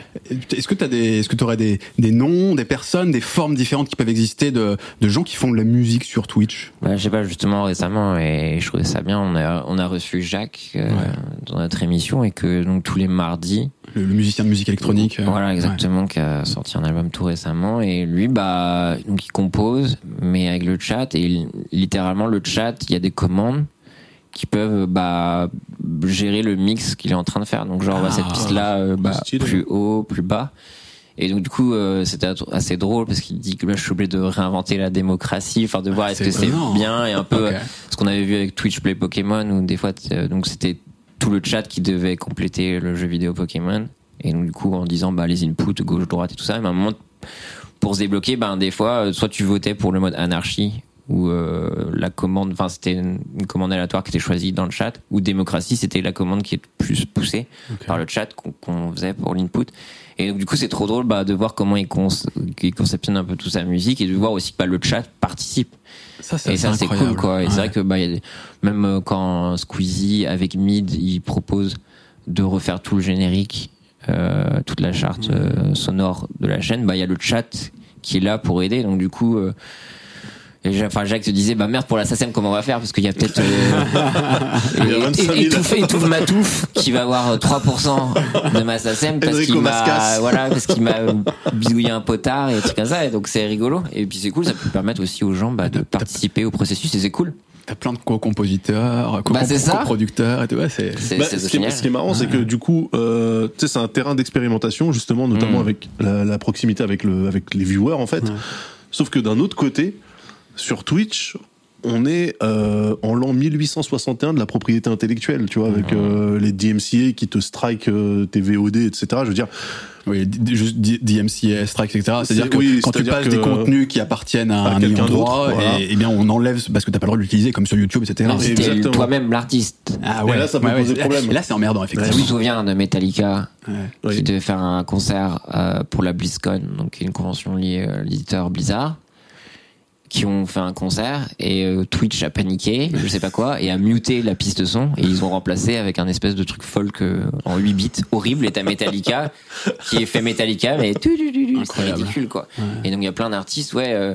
Est-ce que tu des, est-ce que tu aurais des, des noms, des personnes, des formes différentes qui peuvent exister de, de gens qui font de la musique sur Twitch? Bah, je sais pas, justement, récemment, et je trouvais ça bien, on a, on a reçu Jacques euh, Ouais. dans notre émission, et que donc tous les mardis, le, le musicien de musique électronique. euh, Voilà, ouais. exactement, qui a sorti un album tout récemment. Et lui, bah, donc il compose, mais avec le chat. Et littéralement, le chat, il y a des commandes qui peuvent bah, gérer le mix qu'il est en train de faire. Donc, genre, bah, Ah, cette piste-là, euh, bah, plus haut, plus bas. Et donc, du coup, euh, c'était assez drôle parce qu'il dit que là, je suis obligé de réinventer la démocratie, enfin, de voir est-ce c'est que c'est bien et un peu ce qu'on avait vu avec Twitch Play Pokémon où des fois donc c'était tout le chat qui devait compléter le jeu vidéo Pokémon. Et donc du coup en disant bah les inputs gauche droite et tout ça mais à un moment pour se débloquer ben des fois euh, soit tu votais pour le mode anarchie ou euh, la commande enfin c'était une une commande aléatoire qui était choisie dans le chat ou démocratie c'était la commande qui est plus poussée par le chat qu'on qu'on faisait pour l'input et donc du coup c'est trop drôle bah, de voir comment il, cons il conceptionne un peu toute sa musique et de voir aussi que bah, le chat participe Ça, et ça, c'est cool, quoi. Et c'est vrai que, bah, il y a des- même euh, quand Squeezie, avec Mid, il propose de refaire tout le générique, euh, toute la charte euh, sonore de la chaîne, bah, il y a le chat qui est là pour aider. Donc, du coup, euh, et enfin, Jacques se disait, bah merde, pour la SACEM, comment on va faire? Parce qu'il y a peut-être. Euh, *laughs* 25 000. et- et- étouffe, étouffe Matouf, qui va avoir 3% de ma SACEM parce qu'il m'a. Voilà, parce qu'il m'a bidouillé un potard et trucs comme ça. Et donc, c'est rigolo. Et puis, c'est cool, ça peut permettre aussi aux gens bah, de participer au processus et c'est cool. T'as plein de co-compositeurs, Bah, co-producteurs et tout. Ouais, c'est. Bah, ce, qui est, génial. ce qui est marrant, c'est que du coup, euh, tu sais, c'est un terrain d'expérimentation, justement, notamment Mm. avec la, la proximité avec, le, avec les viewers, en fait. Ouais. Sauf que d'un autre côté, sur Twitch, on est euh, en l'an 1861 de la propriété intellectuelle, tu vois, avec euh, les DMCA qui te strike euh, tes VOD, etc. Je veux dire, Oui, juste DMCA, Strike, etc. C'est-à-dire C'est- que oui, quand tu passes que- des contenus qui appartiennent à, À un ayant droit, voilà. et, et bien on enlève parce que t'as pas le droit de l'utiliser comme sur YouTube, etc. T'es exactement. toi-même l'artiste. Ah Mais là, ça peut poser Là- problème. Là, c'est emmerdant, Je me effectivement. souviens de Metallica Ouais. Oui. qui devait faire un concert euh, pour la BlizzCon, donc une convention liée à l'éditeur Blizzard, qui ont fait un concert et euh, Twitch a paniqué, je sais pas quoi, et a muté la piste son et ils ont remplacé avec un espèce de truc folk euh, en 8 bits horrible. Et t'as Metallica qui est fait Metallica mais c'est ridicule quoi. Et donc il y a plein d'artistes ouais euh,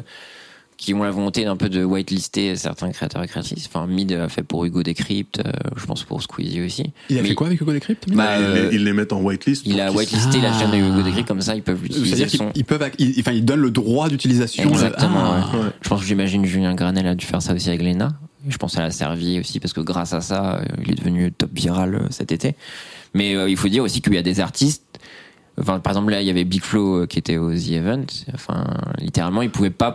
qui ont la volonté d'un peu de whitelister certains créateurs et créatrices. Enfin Mid a fait pour Hugo Decrypt, euh, je pense pour Squeezie aussi. Il a Mais fait quoi avec Hugo Decrypt Bah, ils, euh, les, ils les mettent en whitelist. il a whitelisté la Ah. chaîne de Hugo Decrypt comme ça ils peuvent l'utiliser C'est-à-dire son. qu'ils ils peuvent, ils- enfin, ils donnent le droit d'utilisation. Exactement, Ah. ouais. Ouais. Je pense que j'imagine Julien Granel a dû faire ça aussi avec Lena. Je pense qu'elle a servi aussi parce que grâce à ça, euh, il est devenu top viral euh, cet été. Mais euh, il faut dire aussi qu'il y a des artistes. Enfin, par exemple, là, il y avait Big Flo euh, qui était au The Event. Enfin, littéralement, il pouvait pas,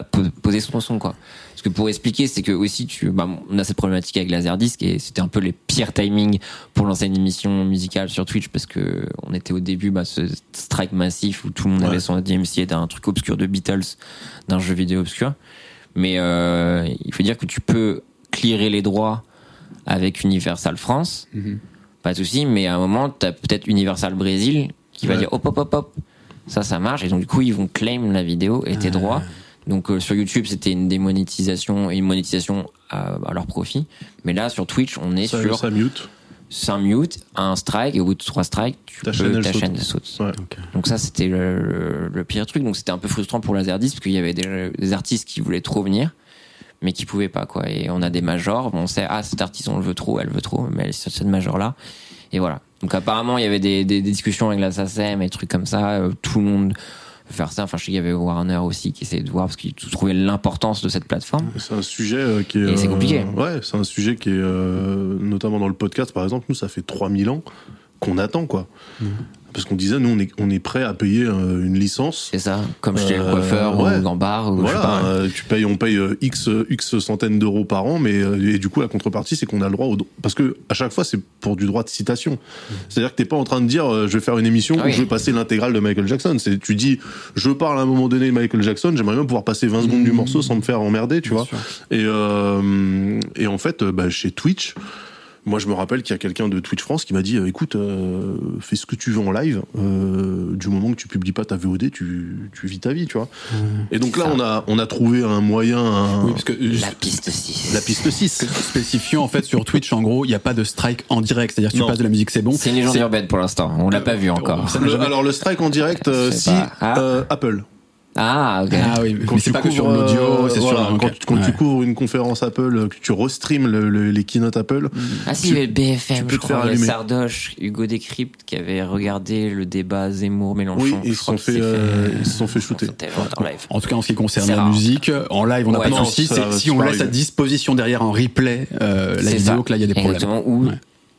poser son son, quoi. Parce que pour expliquer, c'est que aussi, tu, bah, on a cette problématique avec Laserdisc et c'était un peu les pires timings pour lancer une émission musicale sur Twitch parce que on était au début, bah, ce strike massif où tout le monde Ouais. avait son DMCA d'un truc obscur de Beatles, d'un jeu vidéo obscur. Mais euh, il faut dire que tu peux clearer les droits avec Universal France, Mhm. pas de souci, mais à un moment, tu as peut-être Universal Brésil qui va dire hop hop hop hop, ça ça marche, et donc du coup ils vont claim la vidéo et tes droits. Donc euh, sur YouTube c'était une démonétisation et une monétisation à, à leur profit, mais là sur Twitch on est ça, sur ça mute. 5 mute, un strike, et au bout de 3 strikes, tu Ta peux, chaîne, ta saute. chaîne saute. Ouais. Ok. Donc ça, c'était le, le- le pire truc. Donc c'était un peu frustrant pour Laserdisc parce qu'il y avait des, des artistes qui voulaient trop venir, mais qui pouvaient pas quoi. Et on a des majors, bon, on sait ah cet artiste on le veut trop, elle veut trop, mais elle est sur cette major là. Et voilà. Donc apparemment il y avait des, des, des discussions avec la SACEM et des trucs comme ça. Euh, Tout le monde faire ça. Enfin je sais qu'il y avait Warner aussi qui essayait de voir parce qu'ils trouvaient l'importance de cette plateforme. C'est un sujet euh, qui est. Et c'est compliqué. ouais, c'est un sujet qui est. euh, notamment dans le podcast, par exemple, nous, ça fait 3000 ans qu'on attend, quoi. Mmh. Parce qu'on disait, nous, on est, on est prêt à payer euh, une licence. C'est ça, comme chez le Euh, coiffeur ouais. ou dans le bar ou je sais Voilà, pas. euh, tu payes, on paye x x centaines d'euros par an, mais et du coup la contrepartie c'est qu'on a le droit au parce que à chaque fois c'est pour du droit de citation. C'est-à-dire que t'es pas en train de dire je vais faire une émission Ah où je vais passer l'intégrale de Michael Jackson. C'est tu dis je parle à un moment donné de Michael Jackson, j'aimerais bien pouvoir passer 20 secondes du morceau sans me faire emmerder, tu Bien vois. sûr. Et euh, et en fait bah, chez Twitch. Moi, je me rappelle qu'il y a quelqu'un de Twitch France qui m'a dit euh, écoute, euh, fais ce que tu veux en live. euh, du moment que tu publies pas ta VOD, tu, tu vis ta vie, tu vois. Et donc là, Ça. on a, on a trouvé un moyen, un- Oui, parce que La piste 6. la piste 6. spécifiant en fait sur Twitch, en gros, il n'y a pas de strike en direct, c'est-à-dire que tu passes de la musique, c'est bon. C'est une légende urbaine pour l'instant. On l'a pas vu encore. Le- alors le strike en direct, euh, si pas. Ah. euh, Apple. Ah, ok. Ah oui, Quand mais c'est tu pas que sur couvres, l'audio, euh, c'est voilà, sur. quand, tu couvres une conférence Apple, euh, que tu restreams le- le- les keynote Apple, Ah si, tu- il y avait le BFM, tu peux je te faire crois, il y a allumer. Sardoche, Hugo Décrypte qui avait regardé le débat Zemmour-Mélenchon. Oui, ils se crois sont fait, euh, ils se sont fait shooter. En live. En tout cas, en ce qui concerne la rare. musique, en live, on n'a Ouais, pas de souci. si on laisse à disposition derrière en replay euh, la vidéo ça. que là, il y a des problèmes. Exactement.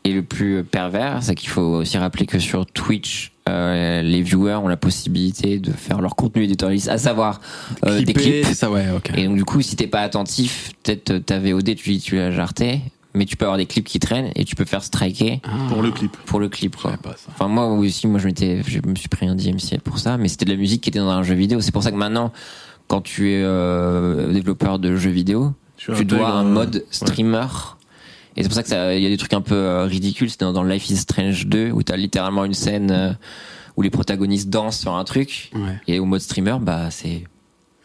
Et le plus pervers, c'est qu'il faut aussi rappeler que sur Twitch, euh, les viewers ont la possibilité de faire leur contenu éditorialiste, à savoir euh, des Clipper, clips. c'est ça, ouais, ok. Et donc du coup, si t'es pas attentif, peut-être euh, ta VOD, tu tu la jarté, mais tu peux avoir des clips qui traînent et tu peux faire striker Ah, pour le clip. pour le clip. je Quoi. savais pas ça. Enfin moi aussi, moi je m'étais, je me suis pris un DMCA pour ça, mais c'était de la musique qui était dans un jeu vidéo. C'est pour ça que maintenant, quand tu es euh, développeur de jeux vidéo, tu intègres, dois un euh, mode ouais. Et c'est pour ça que ça, il y a des trucs un peu euh, ridicules. C'était dans, dans Life is Strange 2 où t'as littéralement une scène euh, où les protagonistes dansent sur un truc. Ouais. Et au mode streamer, bah c'est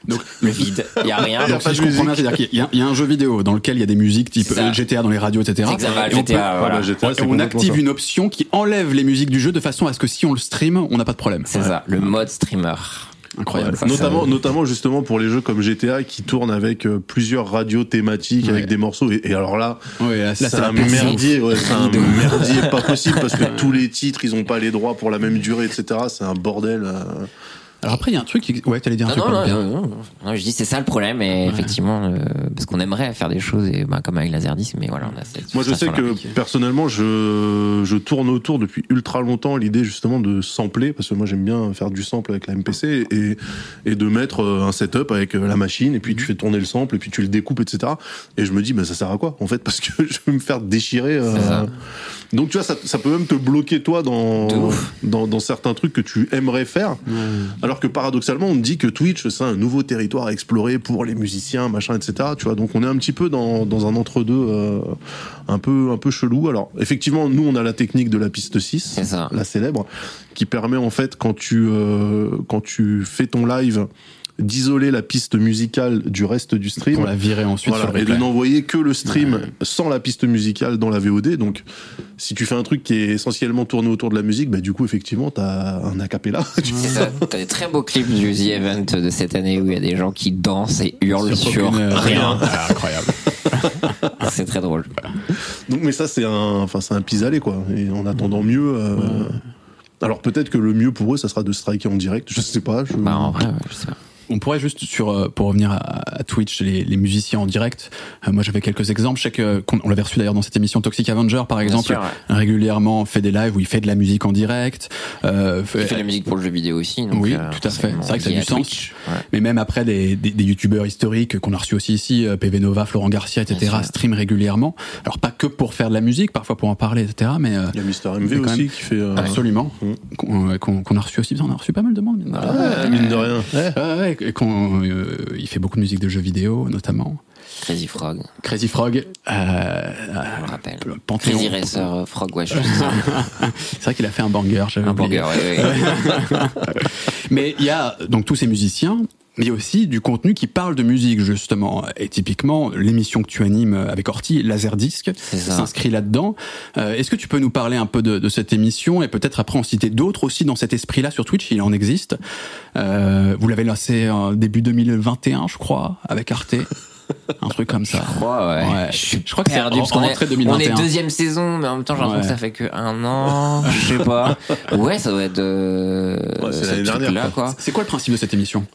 Donc, *laughs* le vide. Il y a rien. Il y a Donc, pas si de je comprends bien, musique. c'est-à-dire qu'il y, a- il y a un jeu vidéo dans lequel il y a des musiques type ça. euh, GTA dans les radios, etc. C'est exactement, Et on GTA, peut- voilà. GTA, Et c'est on active ça. une option qui enlève les musiques du jeu de façon à ce que si on le stream, on n'a pas de problème. C'est ça, le mode streamer. Incroyable. Notamment, notamment justement pour les jeux comme GTA qui tournent avec euh, plusieurs radios thématiques, Ouais. avec des morceaux. Et, et alors là, Ouais, là, c'est un merdier, c'est un *laughs* merdier pas possible parce que *laughs* tous les titres, ils ont pas les droits pour la même durée, etc. C'est un bordel. euh. Alors après, il y a un truc. qui- Ouais, t'allais dire un Non, truc. non, non, non, non, non, je dis c'est ça le problème, et effectivement, euh, parce qu'on aimerait faire des choses, et, bah, comme avec Laserdisc, mais voilà, on a cette Moi, je sais que personnellement, je, je tourne autour depuis ultra longtemps l'idée justement de sampler, parce que moi j'aime bien faire du sample avec la MPC et, et de mettre euh, un setup avec euh, la machine, et puis tu fais tourner le sample, et puis tu le découpes, etc. Et je me dis, mais ça sert à quoi en fait Parce que *laughs* je vais me faire déchirer. euh, C'est ça. Donc tu vois, ça, ça peut même te bloquer toi dans, dans, dans certains trucs que tu aimerais faire. Alors que paradoxalement, on dit que Twitch, c'est un nouveau territoire à explorer pour les musiciens, machin, etc. Tu vois, donc on est un petit peu dans, dans un entre-deux euh, un peu un peu chelou. Alors effectivement, nous on a la technique de la piste 6, C'est ça. la célèbre, qui permet en fait quand tu euh, quand tu fais ton live d'isoler la piste musicale du reste du stream. Pour la virer ensuite Voilà, sur le et de n'envoyer que le stream Ouais. sans la piste musicale dans la VOD. Donc, si tu fais un truc qui est essentiellement tourné autour de la musique, bah, du coup, effectivement, t'as un acapella. *laughs* C'est ça. T'as des très beaux clips du The Event de cette année où il y a des gens qui dansent et hurlent sur, euh, rien. *laughs* Ah, incroyable. *laughs* C'est très drôle. Donc, mais ça, c'est un, enfin, c'est un pis-aller, quoi. Et en attendant mieux, euh, alors peut-être que le mieux pour eux, ça sera de striker en direct. Je sais pas. Je... Bah, en vrai, ouais, je sais pas. On pourrait juste sur euh, pour revenir à, à Twitch les, les musiciens en direct. euh, moi j'avais quelques exemples. Je sais que qu'on- on l'avait reçu d'ailleurs dans cette émission Toxic Avenger par exemple. sûr, ouais. Régulièrement fait des lives où il fait de la musique en direct. Euh, Il fait de la musique pour le jeu vidéo aussi. Donc, Oui, euh, tout à fait. C'est vrai que ça a du à sens. Twitch. Ouais. Mais même après des, des, des youtubeurs historiques qu'on a reçus aussi ici, euh, PV Nova, Florent Garcia, etc. Bien sûr. stream régulièrement. Alors pas que pour faire de la musique, parfois pour en parler, etc. Mais euh, Il y a Mister MV quand aussi même- qui fait. euh, absolument Mm. qu'on qu'on- a reçu aussi. On a reçu pas mal de monde. mine de rien. ouais, mine de rien. Ouais. Ouais, qu'on, euh, il fait beaucoup de musique de jeux vidéo, notamment. Crazy Frog, Crazy Frog, euh, on le rappelle. euh, Panthéon. Crazy Racer euh, Frog, ouais, *laughs* C'est vrai qu'il a fait un banger, j'avais un oublié. ouais, ouais. *laughs* Mais il y a donc tous ces musiciens, mais il y a aussi du contenu qui parle de musique justement. Et typiquement, l'émission que tu animes avec Orti, Laserdisc, s'inscrit là-dedans. Euh, Est-ce que tu peux nous parler un peu de, de cette émission et peut-être après en citer d'autres aussi dans cet esprit-là sur Twitch Il en existe. Euh, vous l'avez lancé en début 2021, je crois, avec Arte. *laughs* Un truc comme ça. Je crois, ouais. Ouais. Je suis Je crois que c'est perdu en- parce qu'on rentrée est, 2021. on est deuxième saison, mais en même temps, j'ai l'impression Ouais. que ça fait que un an. Je sais pas. *laughs* Ouais, ça doit être. Euh, Ouais, c'est ce l'année dernière, truc-là, quoi. quoi. C'est quoi le principe de cette émission?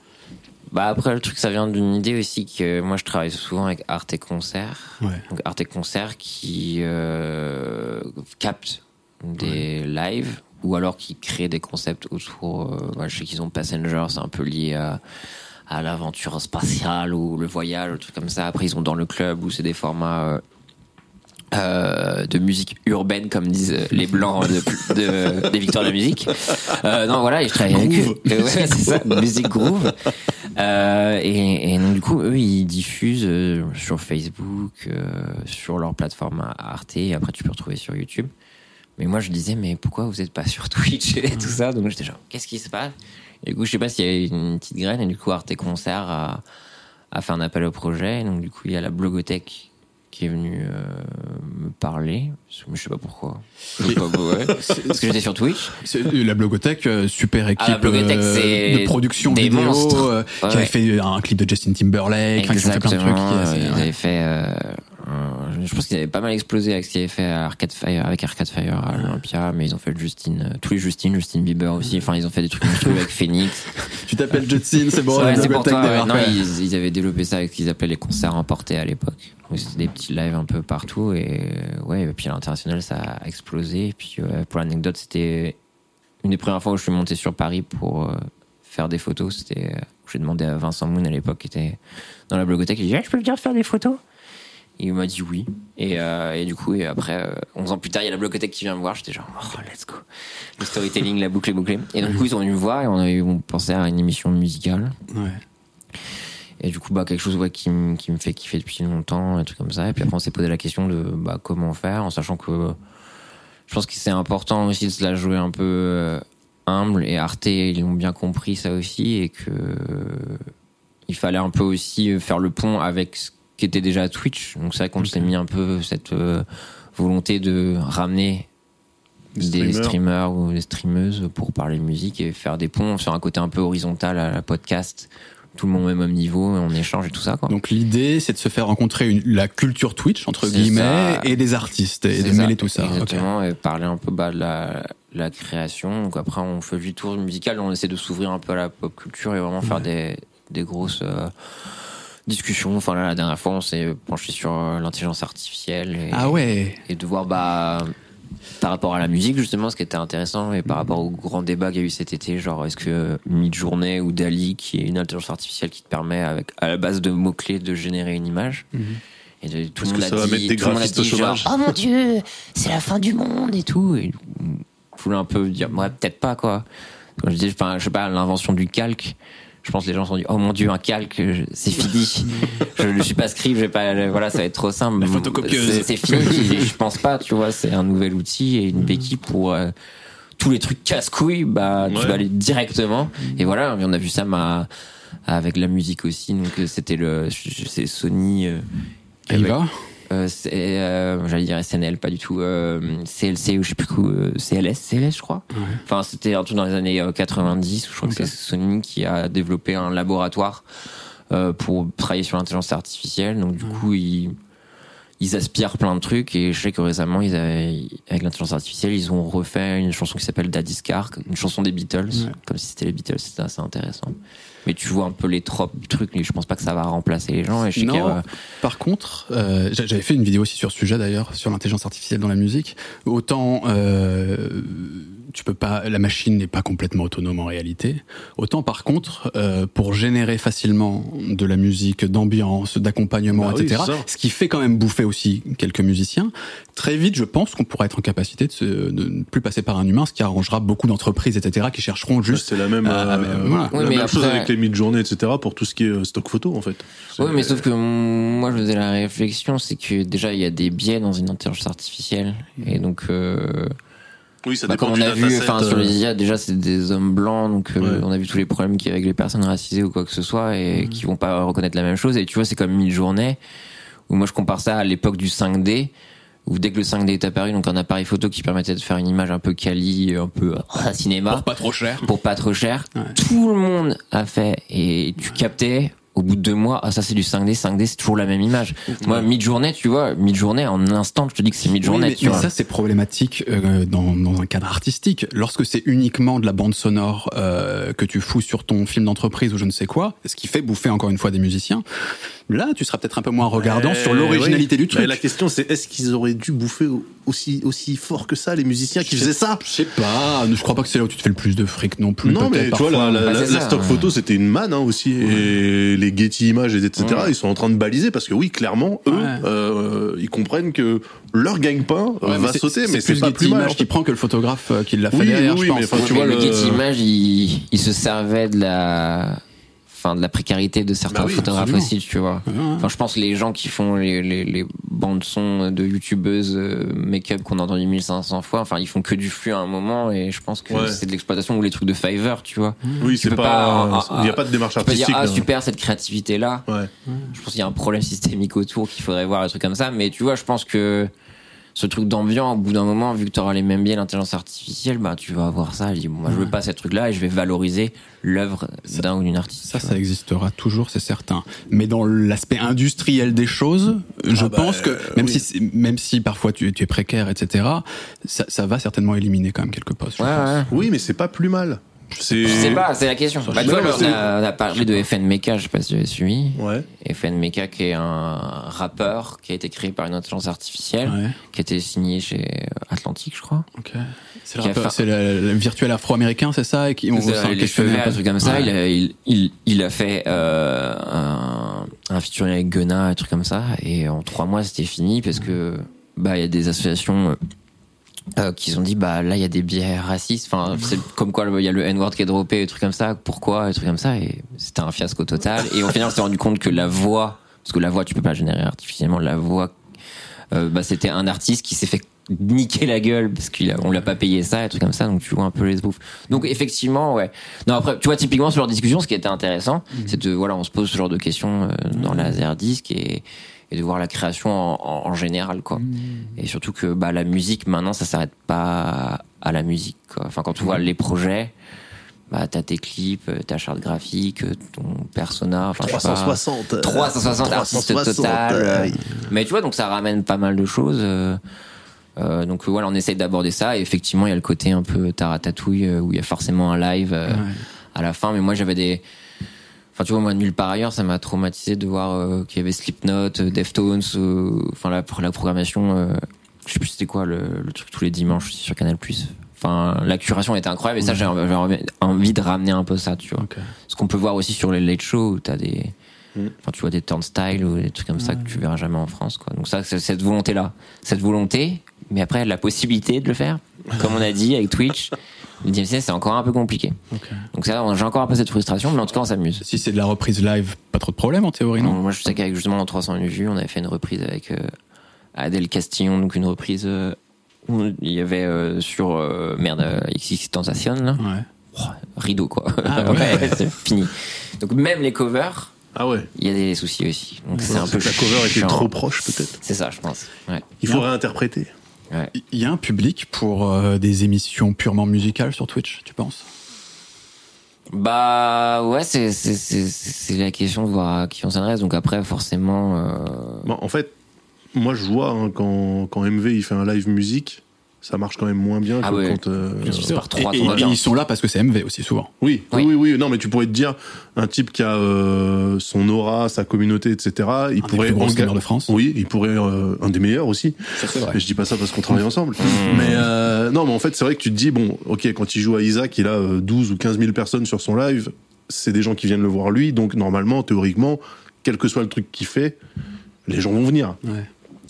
Bah après, le truc, ça vient d'une idée aussi que moi, je travaille souvent avec Arte Concert. Ouais. Donc Arte Concert qui euh, capte des lives ou alors qui crée des concepts autour. Euh, voilà, je sais qu'ils ont Passenger, c'est un peu lié à, à l'aventure spatiale ou le voyage, un truc comme ça. Après, ils ont dans le club où c'est des formats. Euh, de musique urbaine comme disent les blancs de, de- des victoires de la musique. Euh, non voilà et je travaille avec eux. *laughs* Ouais, c'est ça musique groove. Euh, et, et donc du coup eux ils diffusent euh, sur Facebook sur leur plateforme Arte. Et après tu peux retrouver sur YouTube. Mais moi je disais mais pourquoi vous êtes pas sur Twitch et tout ça? Donc j'étais genre qu'est-ce qui se passe? Et du coup je sais pas s'il y a une petite graine. Et du coup Arte Concert a, a fait un appel au projet. Et donc du coup il y a la blogothèque qui est venu euh, me parler. Je sais pas pourquoi. Je sais pas, ouais. *laughs* Parce que j'étais sur Twitch. C'est- La blogothèque, euh, super équipe Ah, blogothèque, euh, de production des vidéo, monstres. euh, Ouais, qui avait fait un clip de Justin Timberlake, enfin, ont fait plein de trucs. Qui assez- euh, ils ouais. avaient fait. euh, je pense qu'ils avaient pas mal explosé avec ce qu'ils avaient fait à Arcade Fire, avec Arcade Fire à l'Olympia, mais ils ont fait le Justin, euh, tous les Justin, Justin Bieber aussi. Enfin, ils ont fait des trucs monstrueux avec Phoenix. *laughs* Tu t'appelles Jetsin, c'est bon, c'est pour toi. ouais. Non, ils, ils avaient développé ça avec ce qu'ils appelaient les concerts emportés à l'époque. Donc, C'était des petits lives un peu partout et euh, ouais. Et puis à l'international, ça a explosé. Et puis ouais, pour l'anecdote, c'était une des premières fois où je suis monté sur Paris pour euh, faire des photos. C'était euh, j'ai demandé à Vincent Moon à l'époque qui était dans la blogothèque. Il dit Ah, je peux venir faire des photos? Et il m'a dit oui. Et, euh, et du coup, et après, euh, 11 ans plus tard, il y a la blogothèque qui vient me voir. J'étais genre, oh, let's go. Le storytelling, la boucle est bouclée. Et donc, du coup, ils sont venus me voir et on, avait, on pensait à une émission musicale. Ouais. Et du coup, bah, quelque chose ouais, qui, me- qui fait kiffer depuis longtemps, un truc comme ça. Et puis après, on s'est posé la question de bah, comment faire, en sachant que je pense que c'est important aussi de se la jouer un peu euh, humble. Et Arte, ils ont bien compris ça aussi. Et que il fallait un peu aussi faire le pont avec ce qui était déjà Twitch. Donc c'est vrai qu'on s'est mis un peu cette euh, volonté de ramener Des des streamers. streamers ou des streameuses pour parler musique et faire des ponts sur un côté un peu horizontal à la podcast. Tout le monde au même niveau, on échange et tout ça, quoi. Donc l'idée, c'est de se faire rencontrer une- la culture Twitch entre guillemets ça. et des artistes et de mêler tout ça. Exactement, et parler un peu bah, de la, la création. Donc après, on fait du tour musical, on essaie de s'ouvrir un peu à la pop culture et vraiment faire des, des grosses euh, discussions. Enfin là, la dernière fois, on s'est penché sur euh, l'intelligence artificielle et, Ah ouais. et de voir bah par rapport à la musique justement ce qui était intéressant et par rapport au grand débat qu'il y a eu cet été genre est-ce que Midjourney ou Dali qui est une intelligence artificielle qui te permet avec à la base de mots clés de générer une image. Et de, tout le monde que a ça va dit mettre des graphistes au chômage oh mon dieu c'est la fin du monde et tout. Et je voulais un peu dire ouais peut-être pas quoi. Quand je dis je sais pas l'invention du calque je pense que les gens se sont dit oh mon dieu un calque c'est fini. *laughs* Je ne suis pas script je vais pas voilà ça va être trop simple. La photocopieuse. C'est- fini. Je pense pas tu vois c'est un nouvel outil et une béquille pour euh, tous les trucs casse-couilles bah tu Ouais. vas aller directement. Et voilà on a vu ça ma, avec la musique aussi. Donc euh, c'était le c'est Sony euh, Il va euh, c'est, euh, j'allais dire SNL, pas du tout. Euh, CLC ou je sais plus quoi. euh, CLS, CLS, je crois. Enfin, c'était un truc dans les années euh, 90. Je crois que c'est Sony qui a développé un laboratoire euh, pour travailler sur l'intelligence artificielle. Donc du coup, ils ils aspirent plein de trucs et je sais que récemment ils avaient, avec l'intelligence artificielle ils ont refait une chanson qui s'appelle Daddy's Car une chanson des Beatles Ouais. comme si c'était les Beatles c'était assez intéressant mais tu vois un peu les tropes du truc mais je pense pas que ça va remplacer les gens et je sais a, Non. euh, Par contre, euh, j'a- j'avais fait une vidéo aussi sur ce sujet d'ailleurs, sur l'intelligence artificielle dans la musique. Autant euh, tu peux pas, la machine n'est pas complètement autonome en réalité. Autant par contre, euh, pour générer facilement de la musique, d'ambiance, d'accompagnement, Bah etc. ce qui fait quand même bouffer aussi quelques musiciens. Très vite, je pense qu'on pourra être en capacité de, se- de ne plus passer par un humain, ce qui arrangera beaucoup d'entreprises, etc. qui chercheront juste. C'est la même, euh, mais voilà. la Oui, mais même chose après- avec les mid-journées, etc. pour tout ce qui est euh, stock photo, en fait. Oui, C'est- mais sauf que moi, je faisais la réflexion, c'est que déjà, il y a des biais dans une intelligence artificielle. Et donc, euh, Oui, ça bah, dépend comme on a vu, enfin, sur euh, les IA, déjà, c'est des hommes blancs, donc euh, on a vu tous les problèmes qu'il y a avec les personnes racisées ou quoi que ce soit, et qui vont pas reconnaître la même chose. Et tu vois, c'est comme mille journées, où moi, je compare ça à l'époque du 5D, où dès que le 5D est apparu, donc un appareil photo qui permettait de faire une image un peu quali, un peu euh, *laughs* cinéma, Pour pas trop cher. pour pas trop cher. Ouais. Tout le monde a fait et tu captais au bout de deux mois, ah ça c'est du 5D, 5D c'est toujours la même image. Moi, mid-journée, tu vois, mid-journée, en un instant, je te dis que c'est Oui, mid-journée, mais, tu mais vois. ça c'est problématique euh, dans, dans un cadre artistique. Lorsque c'est uniquement de la bande sonore euh, que tu fous sur ton film d'entreprise ou je ne sais quoi, ce qui fait bouffer encore une fois des musiciens, là tu seras peut-être un peu moins regardant Eh sur l'originalité du truc. Mais la question, c'est est-ce qu'ils auraient dû bouffer au- aussi, aussi fort que ça, les musiciens qui Je faisaient ça Je sais pas, je crois pas que c'est là où tu te fais le plus de fric non plus. Non, mais tu vois, la, la- Bah, la- c'est la ça, stock ouais. photo, c'était une manne hein, aussi. Et les Getty Images, etc., Ouais. ils sont en train de baliser parce que oui, clairement, eux, Ouais. euh, ils comprennent que leur gagne-pain euh, va sauter, mais c'est plus pas Getty plus mal. Images en qui prend que le photographe euh, qui l'a fait Oui, derrière, oui, je mais pense. enfin, tu vois, le Getty Images, il se servait de la enfin de la précarité de certains Bah oui, photographes absolument. aussi, tu vois. Enfin, je pense que les gens qui font les, les, les bandes son de youtubeuses euh, make-up qu'on a entendu 1500 fois, enfin, ils font que du flux à un moment et je pense que Ouais. c'est de l'exploitation ou les trucs de Fiverr, tu vois. Oui, c'est pas. pas, Il n'y a pas de démarche Tu peux dire, artistique. ah là. super, cette créativité-là. Ouais. Je pense qu'il y a un problème systémique autour qu'il faudrait voir, des trucs comme ça. Mais tu vois, je pense que ce truc d'ambiance, au bout d'un moment, vu que tu auras les mêmes biais, l'intelligence artificielle, bah, tu vas avoir ça. Je dis, bon, moi, je veux pas ce truc-là et je vais valoriser l'œuvre d'un ou d'une artiste. Ça, ça existera toujours, c'est certain. Mais dans l'aspect industriel des choses, je Ah bah, pense que même oui. si même si parfois tu, tu es précaire, etc., ça, ça va certainement éliminer quand même quelques postes. Ouais, ouais. Oui, mais c'est pas plus mal. C'est. Je sais pas, c'est la question. Bah, on, a, on a parlé de FN Mecha, je sais pas si tu as suivi. Ouais. FN Mecha, qui est un rappeur qui a été créé par une intelligence artificielle, Ouais, qui a été signé chez Atlantique, je crois. ok. C'est le, rappeur- fait- le, le virtuel afro-américain, c'est ça et qui on les cheveux un verts, peu. un truc comme ça. Ouais. Il, a, il, il, il a fait euh, un, un featuring avec Gunna, un truc comme ça. Et en trois mois, c'était fini parce que bah il y a des associations euh, euh, qui ont dit bah là il y a des biais racistes. Enfin c'est comme quoi il y a le N-word qui est droppé, des trucs comme ça. Pourquoi, des trucs comme ça? Et c'était un fiasco total. Et au final, on s'est rendu compte que la voix, parce que la voix tu peux pas générer artificiellement, la voix, euh, bah c'était un artiste qui s'est fait niquer la gueule parce qu'il a, on l'a pas payé ça, et trucs comme ça, donc tu vois un peu les bouffes. Donc effectivement, ouais. Non après, tu vois typiquement genre de discussion, ce qui était intéressant, c'est de voilà, on se pose ce genre de questions euh, dans la Laserdisc et et de voir la création en, en, en général quoi. Et surtout que bah la musique maintenant ça s'arrête pas à la musique quoi. Enfin quand tu vois les projets bah t'as tes clips, euh, ta charte graphique, euh, ton persona, enfin je sais pas. 360. 360 artistes 360, total. euh, Mais tu vois, donc ça ramène pas mal de choses. euh, euh, donc voilà, on essaye d'aborder ça. Et effectivement, il y a le côté un peu taratatouille où il y a forcément un live euh, Ouais. à la fin. Mais moi, j'avais des. Enfin, tu vois, moi, nulle part ailleurs, ça m'a traumatisé de voir euh, qu'il y avait Slipknot, euh, Deftones, euh, enfin, la, la programmation, euh, je sais plus c'était quoi le, le truc tous les dimanches aussi sur Canal+. Enfin, la curation était incroyable et ça, j'ai envie de ramener un peu ça, tu vois. Ce qu'on peut voir aussi sur les late shows où t'as des, Mm. enfin tu vois des turnstiles ou des trucs comme ça que tu verras jamais en France, quoi. Donc ça, c'est cette volonté là, cette volonté, mais après la possibilité de le faire, comme on a dit avec Twitch, le DMC c'est encore un peu compliqué. Donc ça, j'ai encore un peu cette frustration, mais en tout cas on s'amuse. Si c'est de la reprise live, pas trop de problème en théorie, non? Moi je sais qu'avec justement dans 300 000 vues, on avait fait une reprise avec euh, Adèle Castillon, donc une reprise euh, où il y avait euh, sur euh, merde euh, XX Tentation là. Ouais. Oh, rideau quoi. Ah *laughs* ouais. c'est fini. Donc même les covers, Ah ouais. il y a des soucis aussi. Donc c'est un peu que la cover était trop proche, peut-être. C'est ça, je pense. Ouais. Il faut réinterpréter. Ouais. Il y a un public pour euh, des émissions purement musicales sur Twitch, tu penses? Bah ouais, c'est c'est c'est c'est la question de voir à qui on s'adresse. Donc après, forcément, euh, Bon, en fait, moi, je vois hein, quand, quand MV il fait un live musique, ça marche quand même moins bien Ah que ouais. quand. euh, par trois, Et- ton et, ils sont là parce que c'est MV aussi souvent. Oui, oui, Oui. oui. Non, mais tu pourrais te dire, un type qui a euh, son aura, sa communauté, etc., il Un des pourrait. plus gros de France. Oui, il pourrait. euh, un des meilleurs aussi. Ça c'est Mais je dis pas ça parce qu'on travaille ensemble. Mmh. Mais euh, non, mais en fait, c'est vrai que tu te dis, bon, ok, quand il joue à Isaac, il a euh, 12 ou 15 000 personnes sur son live. C'est des gens qui viennent le voir lui. Donc, normalement, théoriquement, quel que soit le truc qu'il fait, les gens vont venir. Ouais.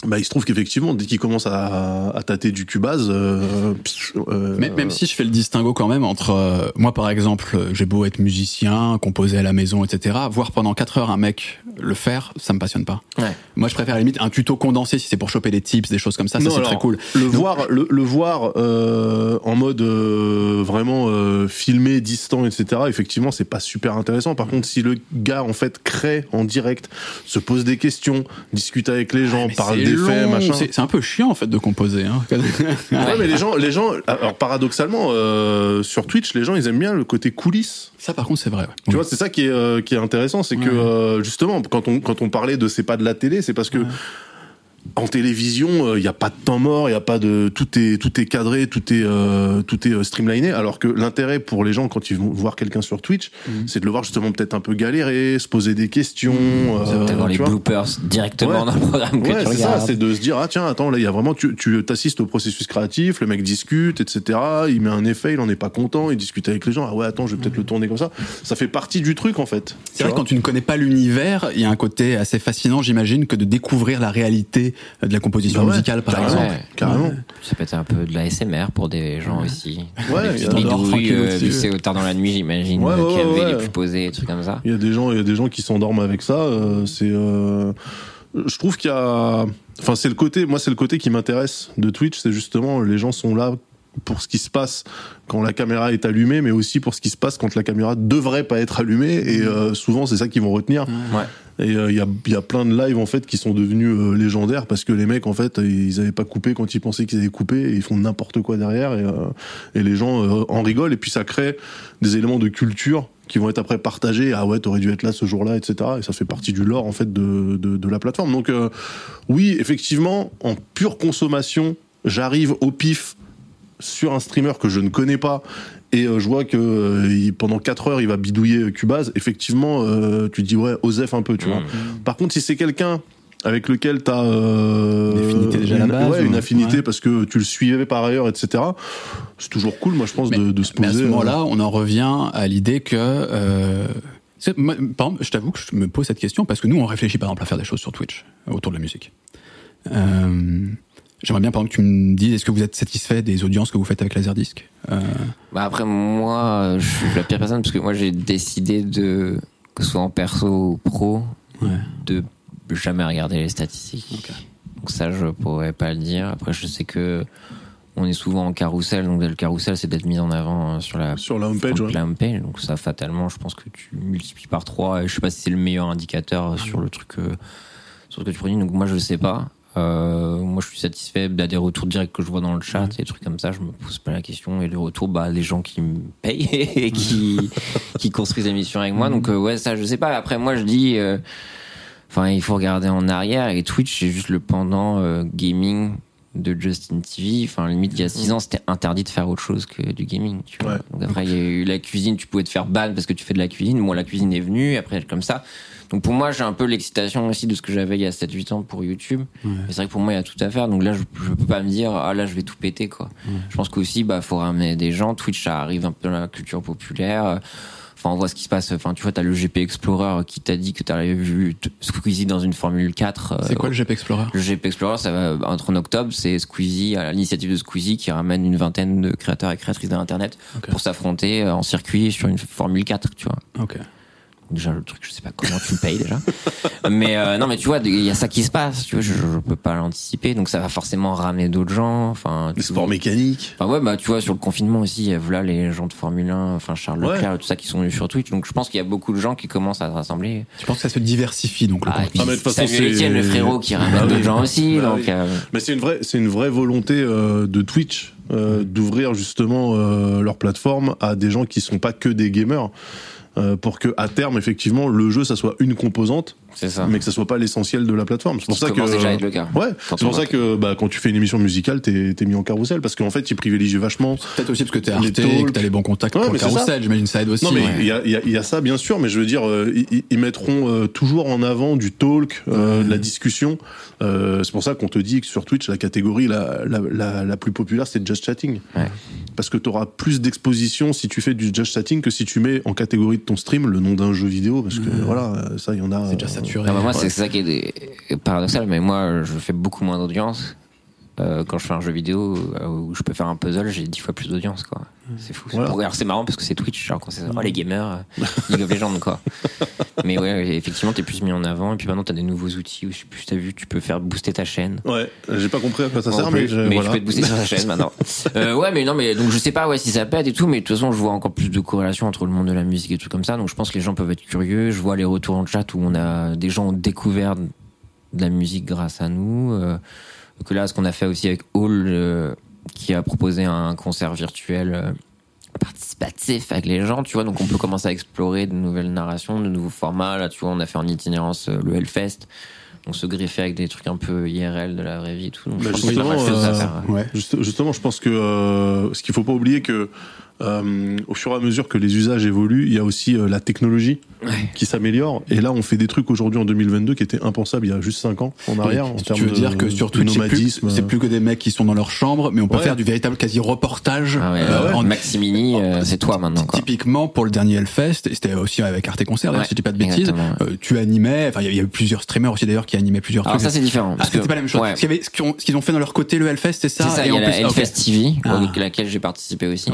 Bah, il se trouve qu'effectivement, dès qu'il commence à, à tâter du cubase, euh, pff, euh, Mais même si je fais le distinguo quand même entre euh, moi par exemple, j'ai beau être musicien, composer à la maison, etc. Voir pendant 4 heures un mec le faire, ça me passionne pas. ouais. Moi je préfère à la limite un tuto condensé si c'est pour choper des tips, des choses comme ça, ça Non, c'est très cool. Le voir, le, le voir euh, en mode euh, vraiment euh, filmé, distant, etc. Effectivement, c'est pas super intéressant. Par contre, si le gars en fait crée en direct, se pose des questions, discute avec les gens, parle des faits, long, machin. C'est c'est un peu chiant en fait de composer. Hein. Ouais, mais les gens, les gens, alors paradoxalement, euh, sur Twitch, les gens, ils aiment bien le côté coulisses. ça par contre c'est vrai. ouais. Tu vois, c'est ça qui est, euh, qui est intéressant, c'est que euh, justement, quand on, quand on parlait de c'est pas de la télé, c'est parce que en télévision, il n'y a pas de temps mort, il y a pas de tout est tout est cadré, tout est euh, tout est euh, streamliné. Alors que l'intérêt pour les gens quand ils vont voir quelqu'un sur Twitch, Mhm. c'est de le voir justement peut-être un peu galérer, se poser des questions. euh, D'avoir les vois. bloopers directement Ouais. dans le programme que Ouais, c'est ça, c'est de se dire ah tiens attends là il y a vraiment tu tu t'assistes au processus créatif, le mec discute etc. Il met un effet, il en est pas content, il discute avec les gens ah ouais attends je vais peut-être le tourner comme ça. Ça fait partie du truc en fait. C'est vrai que quand tu ne connais pas l'univers, il y a un côté assez fascinant, j'imagine, que de découvrir la réalité de la composition Bah ouais, musicale, par carrément. exemple. Ouais. Carrément. Ça peut être un peu de la SMR pour des gens aussi. Ouais, des il y petites a- tranquille euh, tard dans la nuit, j'imagine, Ouais, euh, les plus posés, des trucs comme ça. Il y a des gens, il y a des gens qui s'endorment avec ça. euh, c'est, euh, je trouve qu'il y a, enfin, c'est le côté, moi, c'est le côté qui m'intéresse de Twitch, c'est justement les gens sont là pour ce qui se passe quand la caméra est allumée, mais aussi pour ce qui se passe quand la caméra devrait pas être allumée. Et euh, souvent, c'est ça qu'ils vont retenir. Ouais. Et euh, il y, a, y a plein de lives en fait qui sont devenus euh, légendaires parce que les mecs en fait ils avaient pas coupé quand ils pensaient qu'ils avaient coupé et ils font n'importe quoi derrière et, euh, et les gens en rigolent. Et puis ça crée des éléments de culture qui vont être après partagés. Ah ouais t'aurais dû être là ce jour-là etc et ça fait partie du lore en fait de, de, de la plateforme. Donc oui effectivement en pure consommation j'arrive au pif sur un streamer que je ne connais pas et euh, je vois que euh, il- pendant 4 heures il va bidouiller Cubase, effectivement euh, tu dis ouais Osef un peu tu vois. Mm. Par contre si c'est quelqu'un avec lequel tu as euh, Une affinité déjà une- base, ouais, ou- une affinité ouais. parce que tu le suivais par ailleurs etc. C'est toujours cool moi je pense Mais- de, de se Mais poser. à ce euh, moment-là, on en revient à l'idée que. Euh, moi, par exemple, je t'avoue que je me pose cette question parce que nous, on réfléchit par exemple à faire des choses sur Twitch autour de la musique. Euh, J'aimerais bien, par exemple, que tu me dises, est-ce que vous êtes satisfait des audiences que vous faites avec Laserdisc? Euh, Bah après, moi, je suis la pire personne parce que moi, j'ai décidé de, que ce soit en perso ou pro, Ouais. de jamais regarder les statistiques. Donc ça, je pourrais pas le dire. Après, je sais que on est souvent en carrousel, donc le carrousel, c'est d'être mis en avant euh, sur la sur la homepage. sur ouais. la homepage. Donc ça, fatalement, je pense que tu multiplies par 3 et je sais pas si c'est le meilleur indicateur sur le truc, euh, sur ce que tu produis. Donc moi, je sais pas. Euh, moi, je suis satisfait bah, des retours directs que je vois dans le chat, des trucs comme ça. Je me pose pas la question. Et les retours, bah, les gens qui me payent *laughs* et qui, *laughs* qui construisent l'émission avec moi. Donc, euh, ouais, ça, je sais pas. Après, moi, je dis, euh, enfin, il faut regarder en arrière. Et Twitch, c'est juste le pendant gaming de Justin TV. Enfin, limite, il y a 6 ans, c'était interdit de faire autre chose que du gaming. Tu vois. Ouais. Donc après, il y a eu la cuisine. Tu pouvais te faire ban parce que tu fais de la cuisine. Moi, la cuisine est venue. Après, comme ça. Donc pour moi, j'ai un peu l'excitation aussi de ce que j'avais il y a 7-8 ans pour YouTube. Ouais. C'est vrai que pour moi, il y a tout à faire. Donc là, je, je peux pas me dire, ah là, je vais tout péter, quoi. Je pense qu'aussi, bah, faut ramener des gens. Twitch, ça arrive un peu dans la culture populaire. Enfin, on voit ce qui se passe. Enfin, tu vois, t'as le GP Explorer qui t'a dit que t'avais vu Squeezie dans une Formule 4. C'est euh, quoi le GP Explorer? le GP Explorer, ça va entre en octobre, c'est Squeezie, à l'initiative de Squeezie, qui ramène une vingtaine de créateurs et créatrices de l'internet Ok. pour s'affronter euh, en circuit sur une Formule 4, tu vois. Ok. Déjà le truc, je sais pas comment tu le payes déjà. mais euh, non, mais tu vois, il y a ça qui se passe. Tu vois, je, je peux pas l'anticiper, donc ça va forcément ramener d'autres gens. Enfin, Les tu- sports mécaniques. Enfin ouais, bah tu vois, sur le confinement aussi, il y a voilà les gens de Formule 1, enfin Charles Ouais. Leclerc, tout ça qui sont venus sur Twitch. Donc je pense qu'il y a beaucoup de gens qui commencent à se rassembler. Tu penses que ça se diversifie donc le Ah, puis Ah, mais de toute façon, Etienne, le frérot, qui ramène Ah oui. d'autres gens aussi. Bah donc oui. euh, Mais c'est une vraie, c'est une vraie volonté euh, de Twitch euh, d'ouvrir justement euh, leur plateforme à des gens qui sont pas que des gamers. Euh, pour que à terme effectivement le jeu ça soit une composante ça. mais que ça soit pas l'essentiel de la plateforme c'est pour ça que déjà être le cas. ouais c'est pour ça que bah, quand tu fais une émission musicale t'es t'es mis en carrousel parce qu'en fait ils privilégient vachement Peut-être aussi parce que t'es et que t'as les bons contacts Ouais, pour le carrousel, j'imagine ça aide aussi. non mais ouais. il y, a, il y a- il y a ça bien sûr mais je veux dire euh, ils, ils mettront euh, toujours en avant du talk euh, de la discussion Euh, c'est pour ça qu'on te dit que sur Twitch la catégorie la, la, la, la plus populaire c'est just chatting Ouais. parce que tu auras plus d'exposition si tu fais du just chatting que si tu mets en catégorie de ton stream le nom d'un jeu vidéo parce que voilà euh, ça il y en a euh, saturé. Bah moi, Ouais. c'est ça qui est paradoxal, mais moi, je fais beaucoup moins d'audience. Euh, quand je fais un jeu vidéo euh, où je peux faire un puzzle, j'ai dix fois plus d'audience, quoi. C'est fou. Voilà. Pour- Alors c'est marrant parce que c'est Twitch, genre quand c'est oh, les gamers, euh, League of Legends, quoi. *laughs* mais ouais, effectivement, t'es plus mis en avant. Et puis maintenant, t'as des nouveaux outils où je sais plus, t'as vu, tu peux faire booster ta chaîne. ouais j'ai pas compris à quoi ça sert mais, je- mais voilà. peux te booster sur ta chaîne maintenant. *laughs* Euh, ouais, mais non, mais donc je sais pas ouais, si ça pète et tout, mais de toute façon, je vois encore plus de corrélation entre le monde de la musique et tout comme ça. Donc je pense que les gens peuvent être curieux. Je vois les retours en chat où on a des gens ont découvert de la musique grâce à nous. Euh, que là, ce qu'on a fait aussi avec Hall, euh, qui a proposé un concert virtuel. euh, participatif avec les gens, tu vois, donc on peut commencer à explorer de nouvelles narrations, de nouveaux formats. Là, tu vois, on a fait en itinérance euh, le Hellfest, on se greffait avec des trucs un peu IRL de la vraie vie et tout. Donc, Bah, justement. Ouais. Juste- justement, je pense que ce qu'il faut pas oublier que euh, au fur et à mesure que les usages évoluent, il y a aussi euh, la technologie Ouais. qui s'améliore. Et là, on fait des trucs aujourd'hui en 2022 qui étaient impensables il y a juste 5 ans en arrière. en tu veux de- dire que sur Twitch, c'est plus, c'est plus que des mecs qui sont dans leur chambre, mais on peut Ouais. faire du véritable quasi reportage. Ah ouais, euh, euh, en- Maximini, euh, c'est toi maintenant, quoi. Typiquement pour le dernier Hellfest, et c'était aussi avec Arte Concert, si je dis pas de bêtises, euh, tu animais, enfin il y a- eu plusieurs streamers aussi d'ailleurs qui animaient plusieurs Alors trucs. ça, c'est différent. Ah, c'était que- pas la même chose. ouais. Ce qu'ils ont, ce qu'ils ont fait dans leur côté le Hellfest, c'est ça. C'est ça, et il y a la. Hellfest TV, Ah. avec laquelle j'ai participé aussi.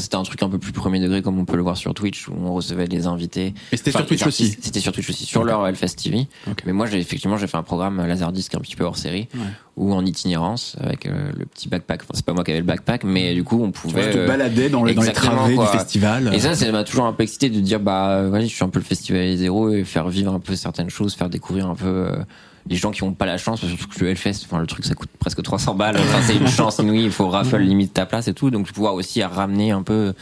C'était un truc un peu plus premier degré, comme on peut le voir sur Twitch, où on recevait des invités. Et c'était Enfin, sur Twitch aussi. C'était sur Twitch aussi, sur Ok. leur Hellfest TV. Mais moi, j'ai effectivement, j'ai fait un programme Laserdisc un petit peu hors série, Ouais. ou en itinérance, avec euh, le petit backpack. Enfin, c'est pas moi qui avais le backpack, mais du coup, on Tu pouvait. te euh, baladais dans, les- dans les travées du festival. Et ça, ça m'a toujours un peu excité de dire, bah, vas-y, je suis un peu le festival zéro et faire vivre un peu certaines choses, faire découvrir un peu euh, les gens qui ont pas la chance, parce que surtout que le Hellfest, enfin, le truc, ça coûte presque 300 balles. Enfin, c'est une *laughs* chance inouïe, il faut raffle limite ta place et tout. Donc, pouvoir aussi ramener un peu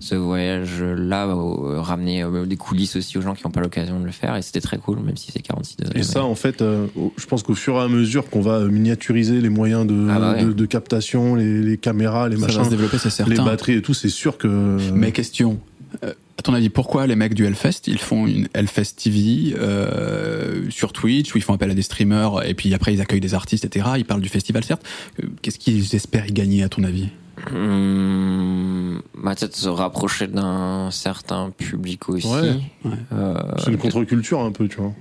ce voyage-là, euh, ramener euh, des coulisses aussi aux gens qui n'ont pas l'occasion de le faire. Et c'était très cool, même si c'est 46 degrés. Et ça, en fait, euh, je pense qu'au fur et à mesure qu'on va miniaturiser les moyens de, Ah bah ouais. de, de captation, les, les caméras, les ça va se machins, développer, c'est certain. les batteries et tout, c'est sûr que. Mais question. euh, à ton avis, pourquoi les mecs du Hellfest, ils font une Hellfest TV euh, sur Twitch où ils font appel à des streamers et puis après ils accueillent des artistes, etc. Ils parlent du festival, certes. Euh, Qu'est-ce qu'ils espèrent y gagner, à ton avis? Hum, bah, peut-être se rapprocher d'un certain public aussi. Ouais, ouais. Euh, c'est une contre-culture un peu, tu vois.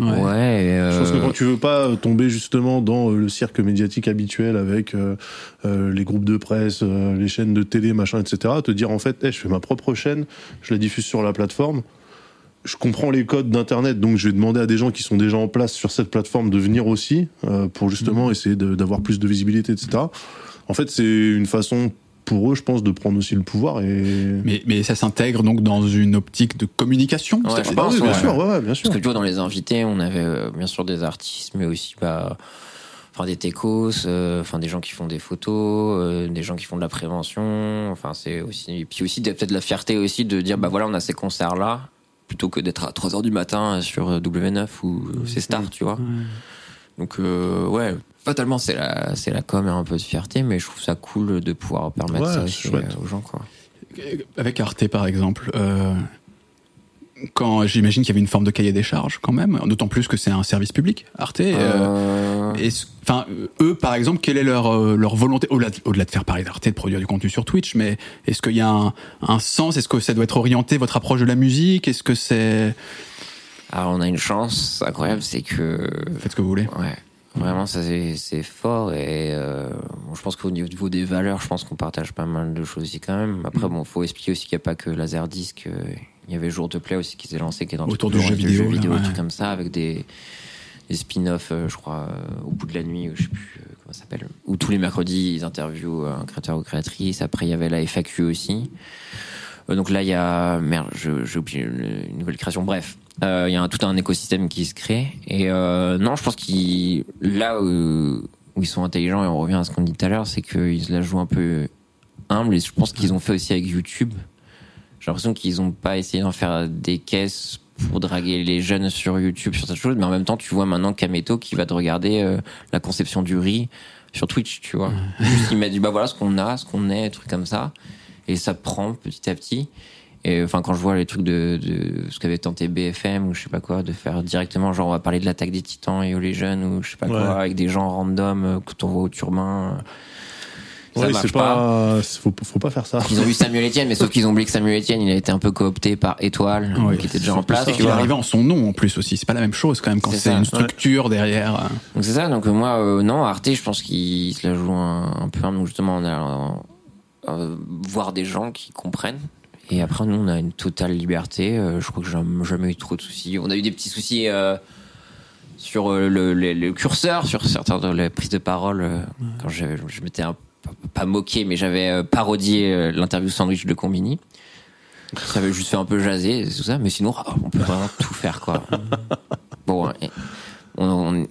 Ouais. et, Je pense que euh, quand tu veux pas euh, tomber justement dans euh, le cirque médiatique habituel avec euh, euh, les groupes de presse, euh, les chaînes de télé, machin, etc., te dire en fait, Eh, je fais ma propre chaîne, je la diffuse sur la plateforme. Je comprends les codes d'internet, donc je vais demander à des gens qui sont déjà en place sur cette plateforme de venir aussi euh, pour justement essayer de- d'avoir plus de visibilité, etc. En fait, c'est une façon pour eux, je pense, de prendre aussi le pouvoir et. Mais, mais ça s'intègre donc dans une optique de communication Ouais, je pense, oui, bien ouais. sûr, ouais, ouais, bien sûr. Parce que tu vois, dans les invités, on avait euh, bien sûr des artistes, mais aussi bah, enfin, des techos, euh, enfin, des gens qui font des photos, euh, des gens qui font de la prévention. Enfin, c'est aussi. Et puis aussi, peut-être la fierté aussi de dire, bah voilà, on a ces concerts-là, plutôt que d'être à 3 heures du matin sur euh, W9 ou euh, c'est Star, tu vois. Donc, euh, ouais. Fatalement, c'est la, c'est la com et un peu de fierté, mais je trouve ça cool de pouvoir permettre Ouais, ça aussi euh, aux gens, quoi. Avec Arte, par exemple, euh, quand j'imagine qu'il y avait une forme de cahier des charges, quand même, d'autant plus que c'est un service public, Arte. euh, Enfin, eux, par exemple, quelle est leur leur volonté au-delà de, faire parler d'Arte, de produire du contenu sur Twitch, mais est-ce qu'il y a un, un sens? Est-ce que ça doit être orienté votre approche de la musique? Est-ce que c'est Alors, on a une chance incroyable, c'est que faites ce que vous voulez. Ouais, vraiment, ça c'est fort et euh, bon, je pense qu'au niveau des valeurs, je pense qu'on partage pas mal de choses aussi quand même. Mm. Après, bon, faut expliquer aussi qu'il n'y a pas que Laserdisc. euh, Il y avait Jour de Play aussi qui s'est lancé, qui est dans Autour de le jeux genre vidéo, là, vidéo, ouais. trucs comme ça, avec des, des spin-offs, euh, je crois, euh, au bout de la nuit, je sais plus euh, comment ça s'appelle, où tous les mercredis ils interviewent un créateur ou créatrice. Après, il y avait la FAQ aussi. Euh, donc là, il y a merde, j'ai oublié une nouvelle création. Bref, euh, il y a un, tout un écosystème qui se crée. Et euh, non, je pense qu'ils là où, où ils sont intelligents et on revient à ce qu'on dit tout à l'heure, c'est qu'ils la jouent un peu humble. Et je pense qu'ils ont fait aussi avec YouTube. J'ai l'impression qu'ils ont pas essayé d'en faire des caisses pour draguer les jeunes sur YouTube sur cette chose, mais en même temps, tu vois maintenant Kameto qui va te regarder euh, la conception du riz sur Twitch, tu vois. *laughs* Juste, il m'a dit bah voilà ce qu'on a, ce qu'on est, trucs comme ça, et ça prend petit à petit. Et enfin, quand je vois les trucs de, de ce qu'avait tenté BFM ou je sais pas quoi, de faire directement, genre on va parler de l'attaque des titans et les jeunes ou je sais pas Ouais. quoi, avec des gens random euh, que t'envoies au turban. euh, Ça Ouais, marche c'est pas, faut, faut pas faire ça. Ils ont eu Samuel Etienne, mais sauf qu'ils ont oublié que Samuel Etienne, il a été un peu coopté par Étoile, Ouais, qui était déjà en place. Et qu'il est vois. arrivé en son nom en plus aussi. C'est pas la même chose quand même quand C'est ça, une structure derrière. euh. Donc c'est ça, donc moi, euh, non, Arte, je pense qu'il se la joue un, un peu, donc justement, on a euh, voir des gens qui comprennent. Et après, nous, on a une totale liberté. euh, je crois que j'ai jamais eu trop de soucis. On a eu des petits soucis euh, sur euh, le, le- le curseur, sur certaines de les prises de parole. euh, Quand je, je m'étais pas moqué, mais j'avais parodié l'interview sandwich de Combini. Ça avait juste fait un peu jaser, tout ça. Mais sinon, ah, on peut vraiment tout faire, quoi. *laughs* Bon, on, on,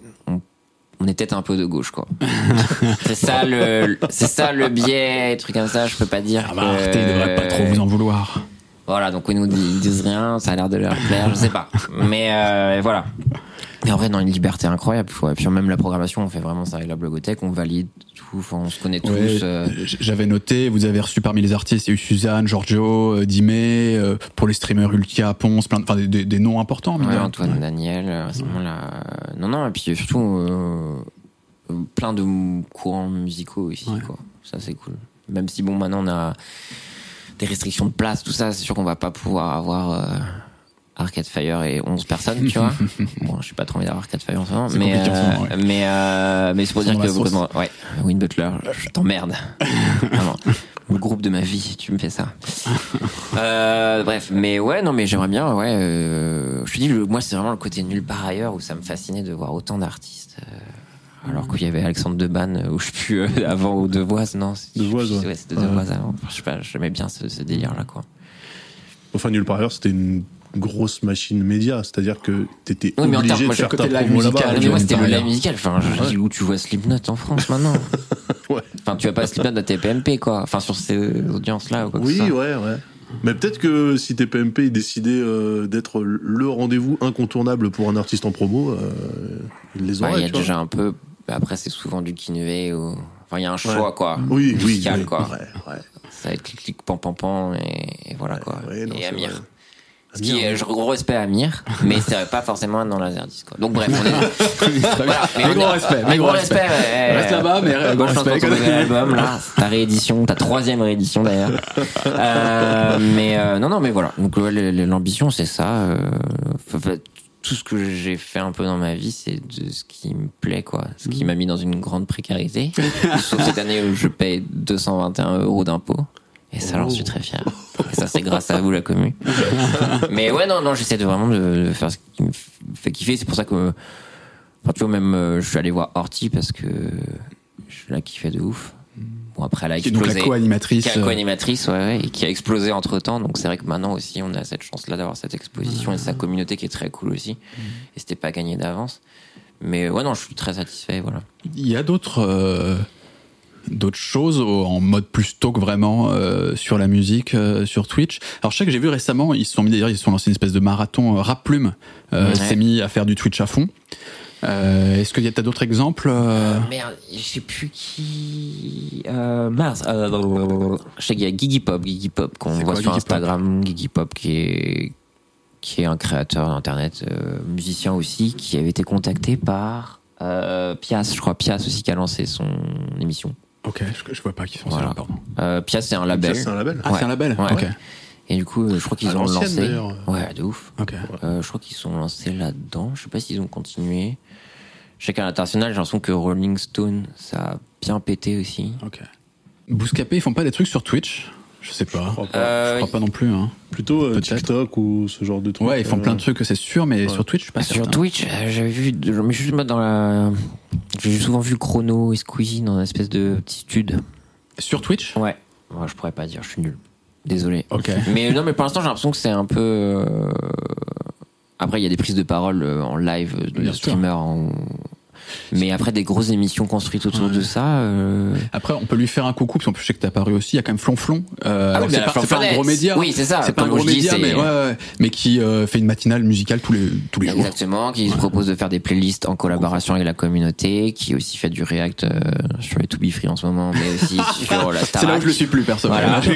on- est peut-être un peu de gauche, quoi. *laughs* c'est ça le, c'est ça le biais, truc comme ça. Je peux pas dire. Ah bah, que- Arte, devrait pas trop vous en vouloir. Voilà, donc ils nous disent rien, ça a l'air de leur plaire, je sais pas. Mais euh, voilà. Mais en vrai, dans une liberté incroyable. Et puis même la programmation, on fait vraiment ça avec la blogothèque, on valide tout, enfin, on se connaît tous. Ouais, euh, J'avais noté, vous avez reçu parmi les artistes, il y a eu Suzanne, Giorgio, euh, Dimé, euh, pour les streamers Ultia, Ponce, plein de, des, des- noms importants. ouais. Antoine Daniel, à ce moment-là. euh, Non, non, et puis surtout, euh, euh, plein de courants musicaux ici, Ouais. quoi. Ça, c'est cool. Même si, bon, maintenant, on a des restrictions de place, tout ça, c'est sûr qu'on va pas pouvoir avoir euh, Arcade Fire et 11 personnes, tu vois. *laughs* bon, je suis pas trop envie d'avoir Arcade Fire en ce moment, mais, euh, ouais. mais, euh, mais c'est pour dire que, vraiment, ouais, Win Butler, je t'emmerde. *laughs* Vraiment. Le groupe de ma vie, tu me fais ça. *laughs* Euh, bref, mais ouais, non, mais j'aimerais bien, ouais. euh, je te dis, le, moi, c'est vraiment le côté nulle part ailleurs où ça me fascinait de voir autant d'artistes. euh, alors qu'il y avait Alexandre Deban, euh, ou je sais plus, euh, avant, ou Devoise, non Devoise, plus, ouais. c'était Ouais. Devoise avant. Enfin, je sais pas, j'aimais bien ce, ce délire-là, quoi. Enfin, nulle part ailleurs, c'était une grosse machine média, c'est-à-dire que t'étais Oui, mais en obligé termes- de moi, faire ta promo musical, là-bas. Mais moi, vois c'était le live musical. Enfin, je dis où tu vois Slipknot en France maintenant. *laughs* Ouais. Enfin, tu vas pas Slipknot à TPMP, quoi. Enfin, sur ces audiences-là ou quoi Oui, ouais, ouais. Mais peut-être que si TPMP décidait euh, d'être le rendez-vous incontournable pour un artiste en promo, euh, il les Ouais, aurait. il y a déjà un peu. bah, Après, c'est souvent du Kinvé ou. Enfin, il y a un choix, Ouais. quoi. Oui, oui, musical, oui. quoi. Ouais, ouais. Ça va être clic, clic, pan, pan, pan, et, et voilà, quoi. Et Amir. Ce qui est, je- gros respect à Amir, *laughs* mais c'est pas forcément dans Laserdisc, quoi. Donc, bref, on est. *laughs* Voilà, mais gros respect, mais gros respect, respect. Reste là-bas, mais euh, gros respect. ton nouvel album, là. *laughs* Ta réédition, ta troisième réédition d'ailleurs. Euh, mais euh, non, non, mais voilà. Donc l'ambition, c'est ça. euh, tout ce que j'ai fait un peu dans ma vie, c'est de ce qui me plaît, quoi. Ce qui m'a mis dans une grande précarité. Sauf cette année où je paye 221 euros d'impôts. Et ça, j'en suis très fier. Et ça, c'est grâce à vous, la commune. *laughs* Mais ouais, non, non, j'essaie de vraiment de, de faire ce qui me fait kiffer. C'est pour ça que, enfin, tu vois, même, euh, je suis allé voir Horty parce que je la kiffais de ouf. Bon, après, elle a Qui est donc explosé. la co-animatrice. Qui est euh, co-animatrice, ouais, ouais, et qui a explosé entre temps. Donc c'est vrai que maintenant aussi, on a cette chance-là d'avoir cette exposition et sa communauté qui est très cool aussi. Et c'était pas gagné d'avance. Mais ouais, non, je suis très satisfait, voilà. Il y a d'autres euh, d'autres choses en mode plus talk vraiment euh, sur la musique euh, sur Twitch. Alors je sais que j'ai vu récemment, ils se sont mis d'ailleurs, ils se sont lancés une espèce de marathon euh, rap plume, euh, Ouais. s'est mis à faire du Twitch à fond. Est-ce qu'il y a d'autres exemples euh, Merde, je sais plus qui. Euh, je sais qu'il y a Gigi Pop, Gigi Pop qu'on voit quoi, sur Gigi Pop Instagram. Gigi Pop qui est qui est un créateur d'internet, musicien aussi, qui avait été contacté par Pias, je crois Pias aussi qui a lancé son émission. Ok, je, je vois pas qui sont Voilà. ceux-là, pardon. Euh, Pias c'est un label. Ça, c'est un label. Ah, Ouais. c'est un label. Ouais. Ok. Et du coup, euh, je crois qu'ils À ont l'ancienne, lancé. d'ailleurs. Ouais, de ouf. Ok. Euh, je crois qu'ils sont lancés là-dedans. Je sais pas s'ils ont continué. Je sais qu'à l'international, j'ai l'impression que Rolling Stone, ça a bien pété aussi. Ok. Bouscapé, ils font pas des trucs sur Twitch? Je sais pas. Je crois pas. Euh, je crois pas non plus. Hein. Plutôt euh. TikTok ou ce genre de trucs. Ouais, ils font euh, plein de trucs, c'est sûr, mais ouais. sur Twitch, je suis pas Sur certain. Twitch, euh, j'avais vu, de- mais juste moi dans la, j'ai souvent vu Chrono et Squeezie dans une espèce de petit stud. Sur Twitch? Ouais. Moi, je pourrais pas dire, je suis nul. Désolé. Ok. *laughs* Mais non, mais pour l'instant, j'ai l'impression que c'est un peu. Après, il y a des prises de parole en live de sûr. streamers. en- Mais après, des grosses émissions construites autour Ouais. de ça. euh, Après, on peut lui faire un coucou, parce qu'en plus, je sais que t'as apparu aussi. Il y a quand même Flonflon. Euh, Ah oui, c'est pas, un gros média. Oui, c'est ça. C'est pas un gros dis, média, mais, ouais, ouais, mais qui euh, fait une matinale musicale tous les, tous les jours. Exactement, qui se propose de faire des playlists en collaboration avec la communauté, qui aussi fait du React euh, sur les To Be Free en ce moment, mais aussi *laughs* sur la Starac. C'est là où je le suis plus, perso. Voilà, *laughs* que.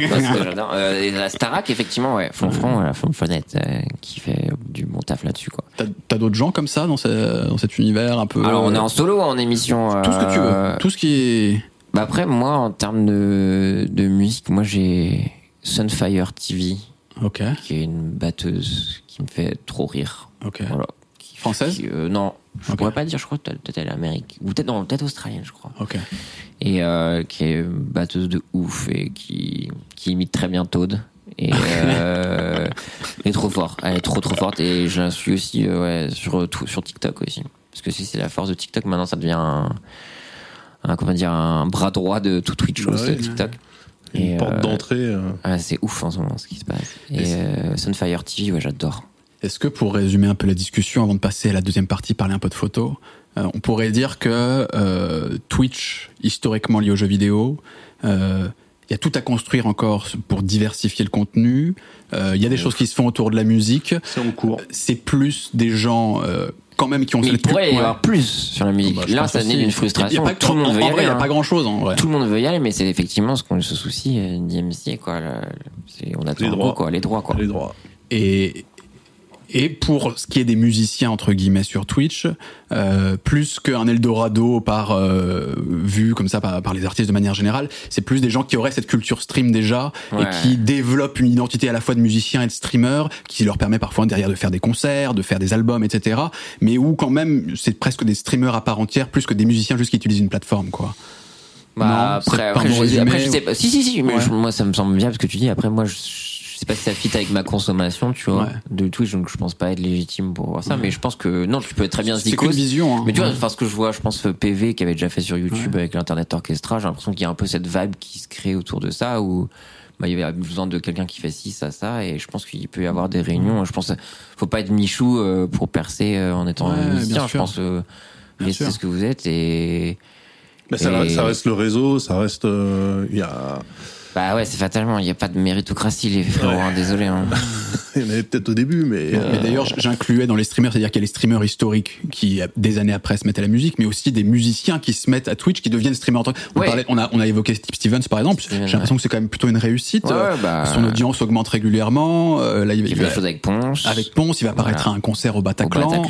Euh, et la Starac, effectivement, ouais, Flonflon, la Flonflonette, euh, qui fait du bon taf là-dessus, quoi. T'as d'autres gens comme ça dans, ce- dans cet univers un peu. Alors, on est euh, en solo ou en émission Tout ce que tu euh, veux. Tout ce qui est. Bah après, moi, en termes de, de musique, moi, j'ai Sunfire TV, Ok, qui est une batteuse qui me fait trop rire. ok. Voilà. Qui- Française qui, euh, Non, je Ok. pourrais pas dire, je crois que peut-être elle est américaine. Ou peut-être non, peut-être australienne, je crois. Ok. Et euh, qui est batteuse de ouf et qui, qui imite très bien Toad. Et euh, elle est trop forte. Elle est trop trop forte. Et je la suis aussi euh, ouais, sur, TikTok aussi. Parce que si c'est la force de TikTok, maintenant ça devient un, un, comment dire, un bras droit de tout Twitch, ouais. TikTok. Une Et, porte euh, d'entrée. euh, ah, c'est ouf en ce moment ce qui se passe. Et euh, Sunfire TV, ouais, j'adore. Est-ce que pour résumer un peu la discussion, avant de passer à la deuxième partie, parler un peu de photos, euh, on pourrait dire que euh, Twitch, historiquement lié aux jeux vidéo, euh, il y a tout à construire encore pour diversifier le contenu. Euh, Il y a des choses qui se font autour de la musique. C'est en cours. C'est plus des gens euh, quand même qui ont Mais il cette pourrait y ouais. avoir plus sur la musique. Bah, Là, ça naît d'une Il y a frustration. pas- Tout le monde en- veut y vrai, aller. il n'y a hein. pas grand chose en vrai. Tout le monde veut y aller, mais c'est effectivement ce qu'on se soucie euh, d'IMC, quoi. Le- on attend Les droits. quoi, les droits, quoi. Les droits. Et, et pour ce qui est des musiciens entre guillemets sur Twitch, euh, plus qu'un Eldorado par euh, vu comme ça par, par les artistes de manière générale, c'est plus des gens qui auraient cette culture stream déjà Ouais. et qui développent une identité à la fois de musicien et de streamer, qui leur permet parfois derrière de faire des concerts, de faire des albums, etc. Mais où quand même c'est presque des streamers à part entière, plus que des musiciens juste qui utilisent une plateforme quoi. Bah, Non, après, après, je, après, je sais pas. Si, si, si, mais Ouais. je- moi, ça me semble bien parce que tu dis. Après, moi, je, je sais pas si ça fit avec ma consommation, tu vois, Ouais. de Twitch, donc je pense pas être légitime pour voir ça. Mais je pense que non, tu peux très bien C'est Zikos. qu'une vision. Hein. Mais tu vois, Ouais. enfin, ce que je vois, je pense PV qui avait déjà fait sur YouTube avec l'Internet Orchestra, j'ai l'impression qu'il y a un peu cette vibe qui se crée autour de ça où bah, il y avait besoin de quelqu'un qui fait ci, ça, ça, et je pense qu'il peut y avoir des réunions. Je pense, faut pas être Michou euh, pour percer euh, en étant Ouais, musicien. bien Je pense, euh, restez sûr. ce que vous êtes et Mais ça, Et- reste- ça reste le réseau, ça reste. euh, Il y a. bah ouais, c'est fatalement, il n'y a pas de méritocratie, les frérots, Ouais. hein, désolé. Hein. *laughs* Il y en avait peut-être au début, mais. euh, Mais d'ailleurs, j'incluais dans les streamers, c'est-à-dire qu'il y a les streamers historiques qui, des années après, se mettent à la musique, mais aussi des musiciens qui se mettent à Twitch, qui deviennent streamers. en tant que- On, Ouais. parlait- on, a, on a évoqué Steve Stevens, par exemple. J'ai l'impression que c'est quand même plutôt une réussite. Ouais, ouais, bah, Son audience augmente régulièrement. Euh, là, il, il il fait va- des choses avec Ponce. avec Ponce, il va apparaître Voilà. à un concert au au Bataclan.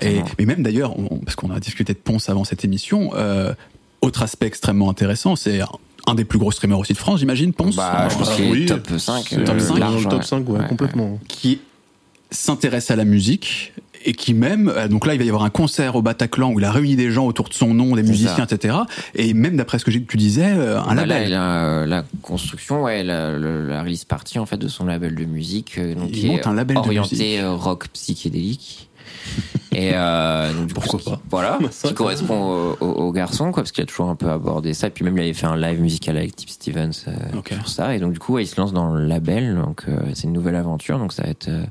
Et, mais même d'ailleurs, parce qu'on a discuté de Ponce avant cette émission, euh, autre aspect extrêmement intéressant, c'est un, des plus gros streamers aussi de France, j'imagine, Ponce. Bah, je pense Ah qu'il est oui, top 5. c'est euh, top cinq. dans large, le top ouais. 5, ouais, Ouais, complètement. qui s'intéresse à la musique et qui même euh, donc là il va y avoir un concert au Bataclan où il a réuni des gens autour de son nom des musiciens etc et même d'après ce que tu disais euh, un Bah là, label il a, euh, la construction, ouais, la, la release party en fait de son label de musique, donc Il qui monte est un label de orienté musique. euh, rock psychédélique. Et euh, donc, du coup, Pourquoi qui- pas Voilà, *laughs* Ça, qui correspond au, au, au garçon, quoi, parce qu'il a toujours un peu abordé ça. Et puis même, il avait fait un live musical avec Tip Stevens euh, Ok. sur ça. Et donc, du coup, ouais, il se lance dans le label. Donc, euh, c'est une nouvelle aventure. Donc, ça va être euh,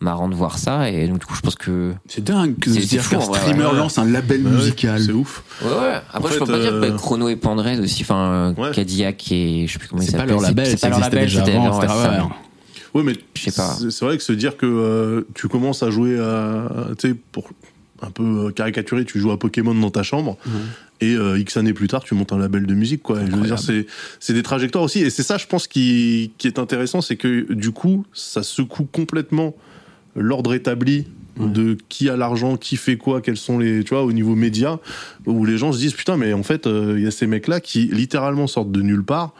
marrant de voir ça. Et donc, du coup, je pense que c'est dingue C'est- se dire fou, qu'un streamer ouais. lance un label Bah ouais, musical C'est ouf. Ouais, ouais. Après, En je peux fait, pas dire euh, que Chrono et Pandred aussi, enfin, Ouais. Cadillac et je sais plus comment il c'est pas leur label c'est pas leur label, c'était avant. Ouais, mais Je sais pas. c'est vrai que se dire que euh, tu commences à jouer à, tu sais, pour un peu euh, caricaturer, tu joues à Pokémon dans ta chambre et euh, X années plus tard, tu montes un label de musique, quoi. Je veux dire, c'est c'est des trajectoires aussi, et c'est ça, je pense, qui qui est intéressant, c'est que du coup, ça secoue complètement l'ordre établi de qui a l'argent, qui fait quoi, quels sont les, tu vois, au niveau média, où les gens se disent putain, mais en fait, euh, il y a ces mecs-là qui littéralement sortent de nulle part,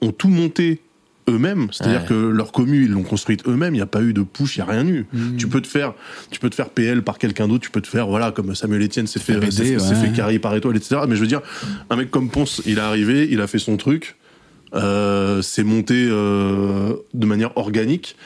ont tout monté eux-mêmes, c'est-à-dire Ouais. que leur commu ils l'ont construite eux-mêmes, il n'y a pas eu de push, il n'y a rien eu. Tu peux te faire, tu peux te faire PL par quelqu'un d'autre, tu peux te faire voilà comme Samuel Etienne s'est fait, aider, s'est- fait carrer par étoile, etc. Mais je veux dire, un mec comme Ponce, il est arrivé, il a fait son truc, euh, c'est monté euh, de manière organique,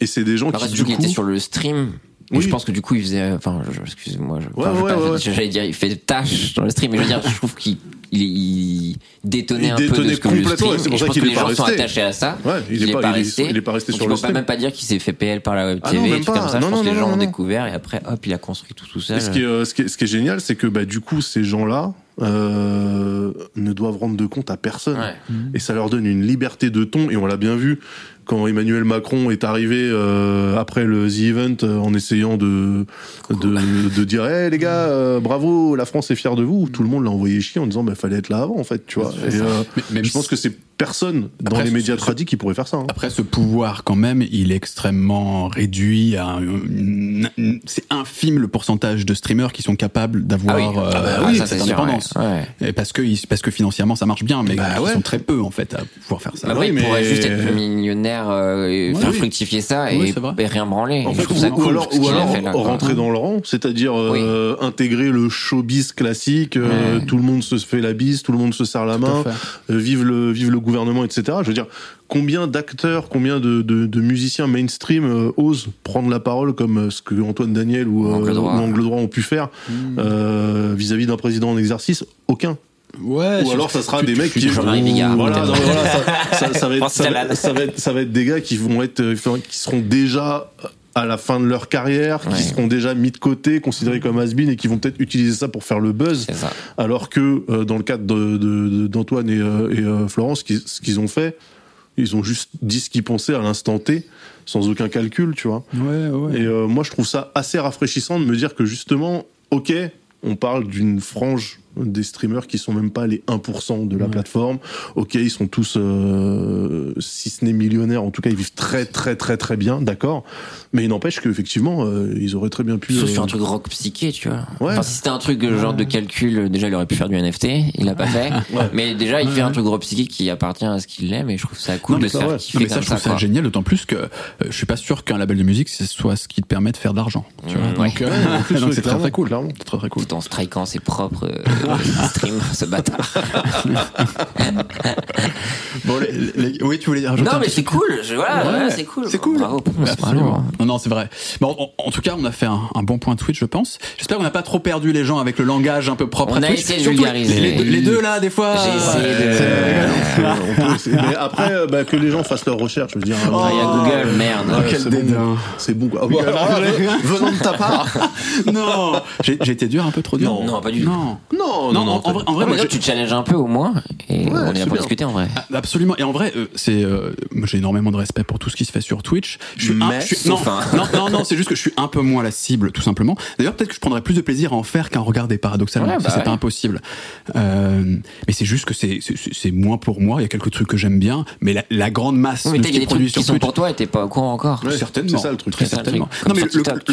et c'est des gens Après, qui du coup, était sur le stream. Oui. je pense que du coup, il faisait. Enfin, je- excusez-moi. Je, Ouais, enfin, ouais, pas- ouais. J'allais dire, il fait des tâches dans le stream, mais je veux dire, je trouve qu'il il, il détonnait Il un peu de ce que le complètement, stream. et c'est pour ça qu'il est les pas gens sont attachés à ça. Ouais, il est pas- il est- resté. il est pas resté Donc, sur il le faut pas stream. même pas dire qu'il s'est fait PL par la web Ah TV, non, et même tout pas. comme ça. Non, je pense non, que les gens ont découvert et après, hop, il a construit tout tout seul. Et ce qui est, euh, ce qui est, ce qui est génial, c'est que bah, du coup, ces gens-là euh, ne doivent rendre de compte à personne. Ouais. Et ça leur donne une liberté de ton. Et on l'a bien vu quand Emmanuel Macron est arrivé euh, après le The Event euh, en essayant de, de, de dire hey, les gars, euh, bravo, la France est fière de vous. Tout le monde l'a envoyé chier en disant bah, fallait être là avant, en fait. Tu vois. Et, euh, Mais- même je pense que c'est personne dans Après, les médias tradis qui pourrait faire ça. hein. Après, ce pouvoir, quand même, il est extrêmement réduit à c'est infime le pourcentage de streamers qui sont capables d'avoir Ah oui, euh, Ah bah oui, cette sûr, indépendance. ouais. Ouais. Et parce que parce que financièrement ça marche bien, mais Bah ils ouais. sont très peu en fait à pouvoir faire ça. Mais après, oui, il pourrait mais- juste être millionnaire euh, et Ouais, faire oui. fructifier ça Oui, et, rien branler. En fait, je trouve ou, ça ou cool, alors, ce ou qu'il a alors fait là, quoi. rentrer dans le rang, c'est-à-dire euh, intégrer le showbiz classique. euh. Tout le monde se fait la bise, tout le monde se serre la main, euh, vive le vive le gouvernement, etc. Je veux dire, combien d'acteurs, combien de, de, de musiciens mainstream euh, osent prendre la parole comme ce que Antoine Daniel ou, Angle euh, droit. ou Angle droit ont pu faire euh, vis-à-vis d'un président en exercice? Aucun. Ouais. Ou alors ça sera tu- des tu- mecs tu- qui voilà, non, voilà, ça, ça- ça va *laughs* être, Francis ça, va, Lalanne. ça va être ça va être des gars qui vont être euh, enfin, qui seront déjà à la fin de leur carrière, Ouais. qui seront déjà mis de côté, considérés comme has et qui vont peut-être utiliser ça pour faire le buzz, C'est ça. alors que euh, dans le cadre de- de- de- d'Antoine et, euh, et, euh, Florence, ce qu'ils- ce qu'ils ont fait, Ils ont juste dit ce qu'ils pensaient à l'instant T, sans aucun calcul, tu vois. Ouais, ouais. Et euh, moi, je trouve ça assez rafraîchissant de me dire que justement, ok, on parle d'une frange des streamers qui sont même pas les 1% de la Ouais. plateforme. Ok, ils sont tous, euh, si ce n'est millionnaires, en tout cas, ils vivent très très très très bien, d'accord. Mais il n'empêche qu'effectivement, euh, ils auraient très bien pu. Sauf euh, sur un truc rock psyché, tu vois. Ouais. Enfin, si c'était un truc euh, genre de calcul, euh, déjà il aurait pu faire du NFT, il l'a pas fait. *laughs* Ouais. Mais déjà il Ouais, fait un truc rock psyché qui appartient à ce qu'il aime et je trouve ça cool Non, de ça, faire ouais. kiffer Non, mais ça, comme je trouve ça, génial, d'autant plus que euh, je suis pas sûr qu'un label de musique, ce soit ce qui te permet de faire de l'argent. Mmh, Donc, euh, *laughs* c'est très, très cool. clairement. C'est très très cool. Tout en strikant ses propres *laughs* streams, ce bâtard. *laughs* Bon, les- les- oui, tu voulais rajouter Non mais c'est cool, je, voilà, Ouais, ouais, c'est cool. C'est cool. Bravo, Ponce, Absolument. Non, non, c'est vrai. Bon, en, en tout cas, on a fait un, un bon point de Twitch, je pense. J'espère qu'on n'a pas trop perdu les gens avec le langage un peu propre On à a Twitch. essayé de vulgariser. Les, les- les deux là, des fois. J'ai essayé de- Euh, *laughs* on essayer. Mais après, euh, bah, que les gens fassent leurs recherches, je veux dire. Ah, il y a euh, Google, merde. Ouais, quel c'est dédain. bon. C'est bon, quoi. Ah, bah, venant de ta part. *laughs* non, j'ai j'ai été dur, un peu trop dur. Non, non, pas du tout. Non. Non, Non, en, en vrai, en vrai, Ouais, moi, tu te challenges un peu au moins et on est là pour discuter en vrai. Ah, Absolument. Et en vrai, euh, c'est, euh, moi, j'ai énormément de respect pour tout ce qui se fait sur Twitch. Je suis un- Mais je suis- non, non, non, non, c'est juste que je suis un peu moins la cible, tout simplement. D'ailleurs, peut-être que je prendrais plus de plaisir à en faire qu'à en regarder, paradoxalement. Ouais, si bah c'est ouais. pas impossible. Euh, mais c'est juste que c'est, c'est, c'est moins pour moi. Il y a quelques trucs que j'aime bien, mais la, la grande masse Oui, mais de t'as- ce qui est produit sur qui sont Twitch. pour toi et t'es pas au courant encore. Ouais, certainement. c'est ça, le truc. Très C'est ça, le certainement. truc. Non, mais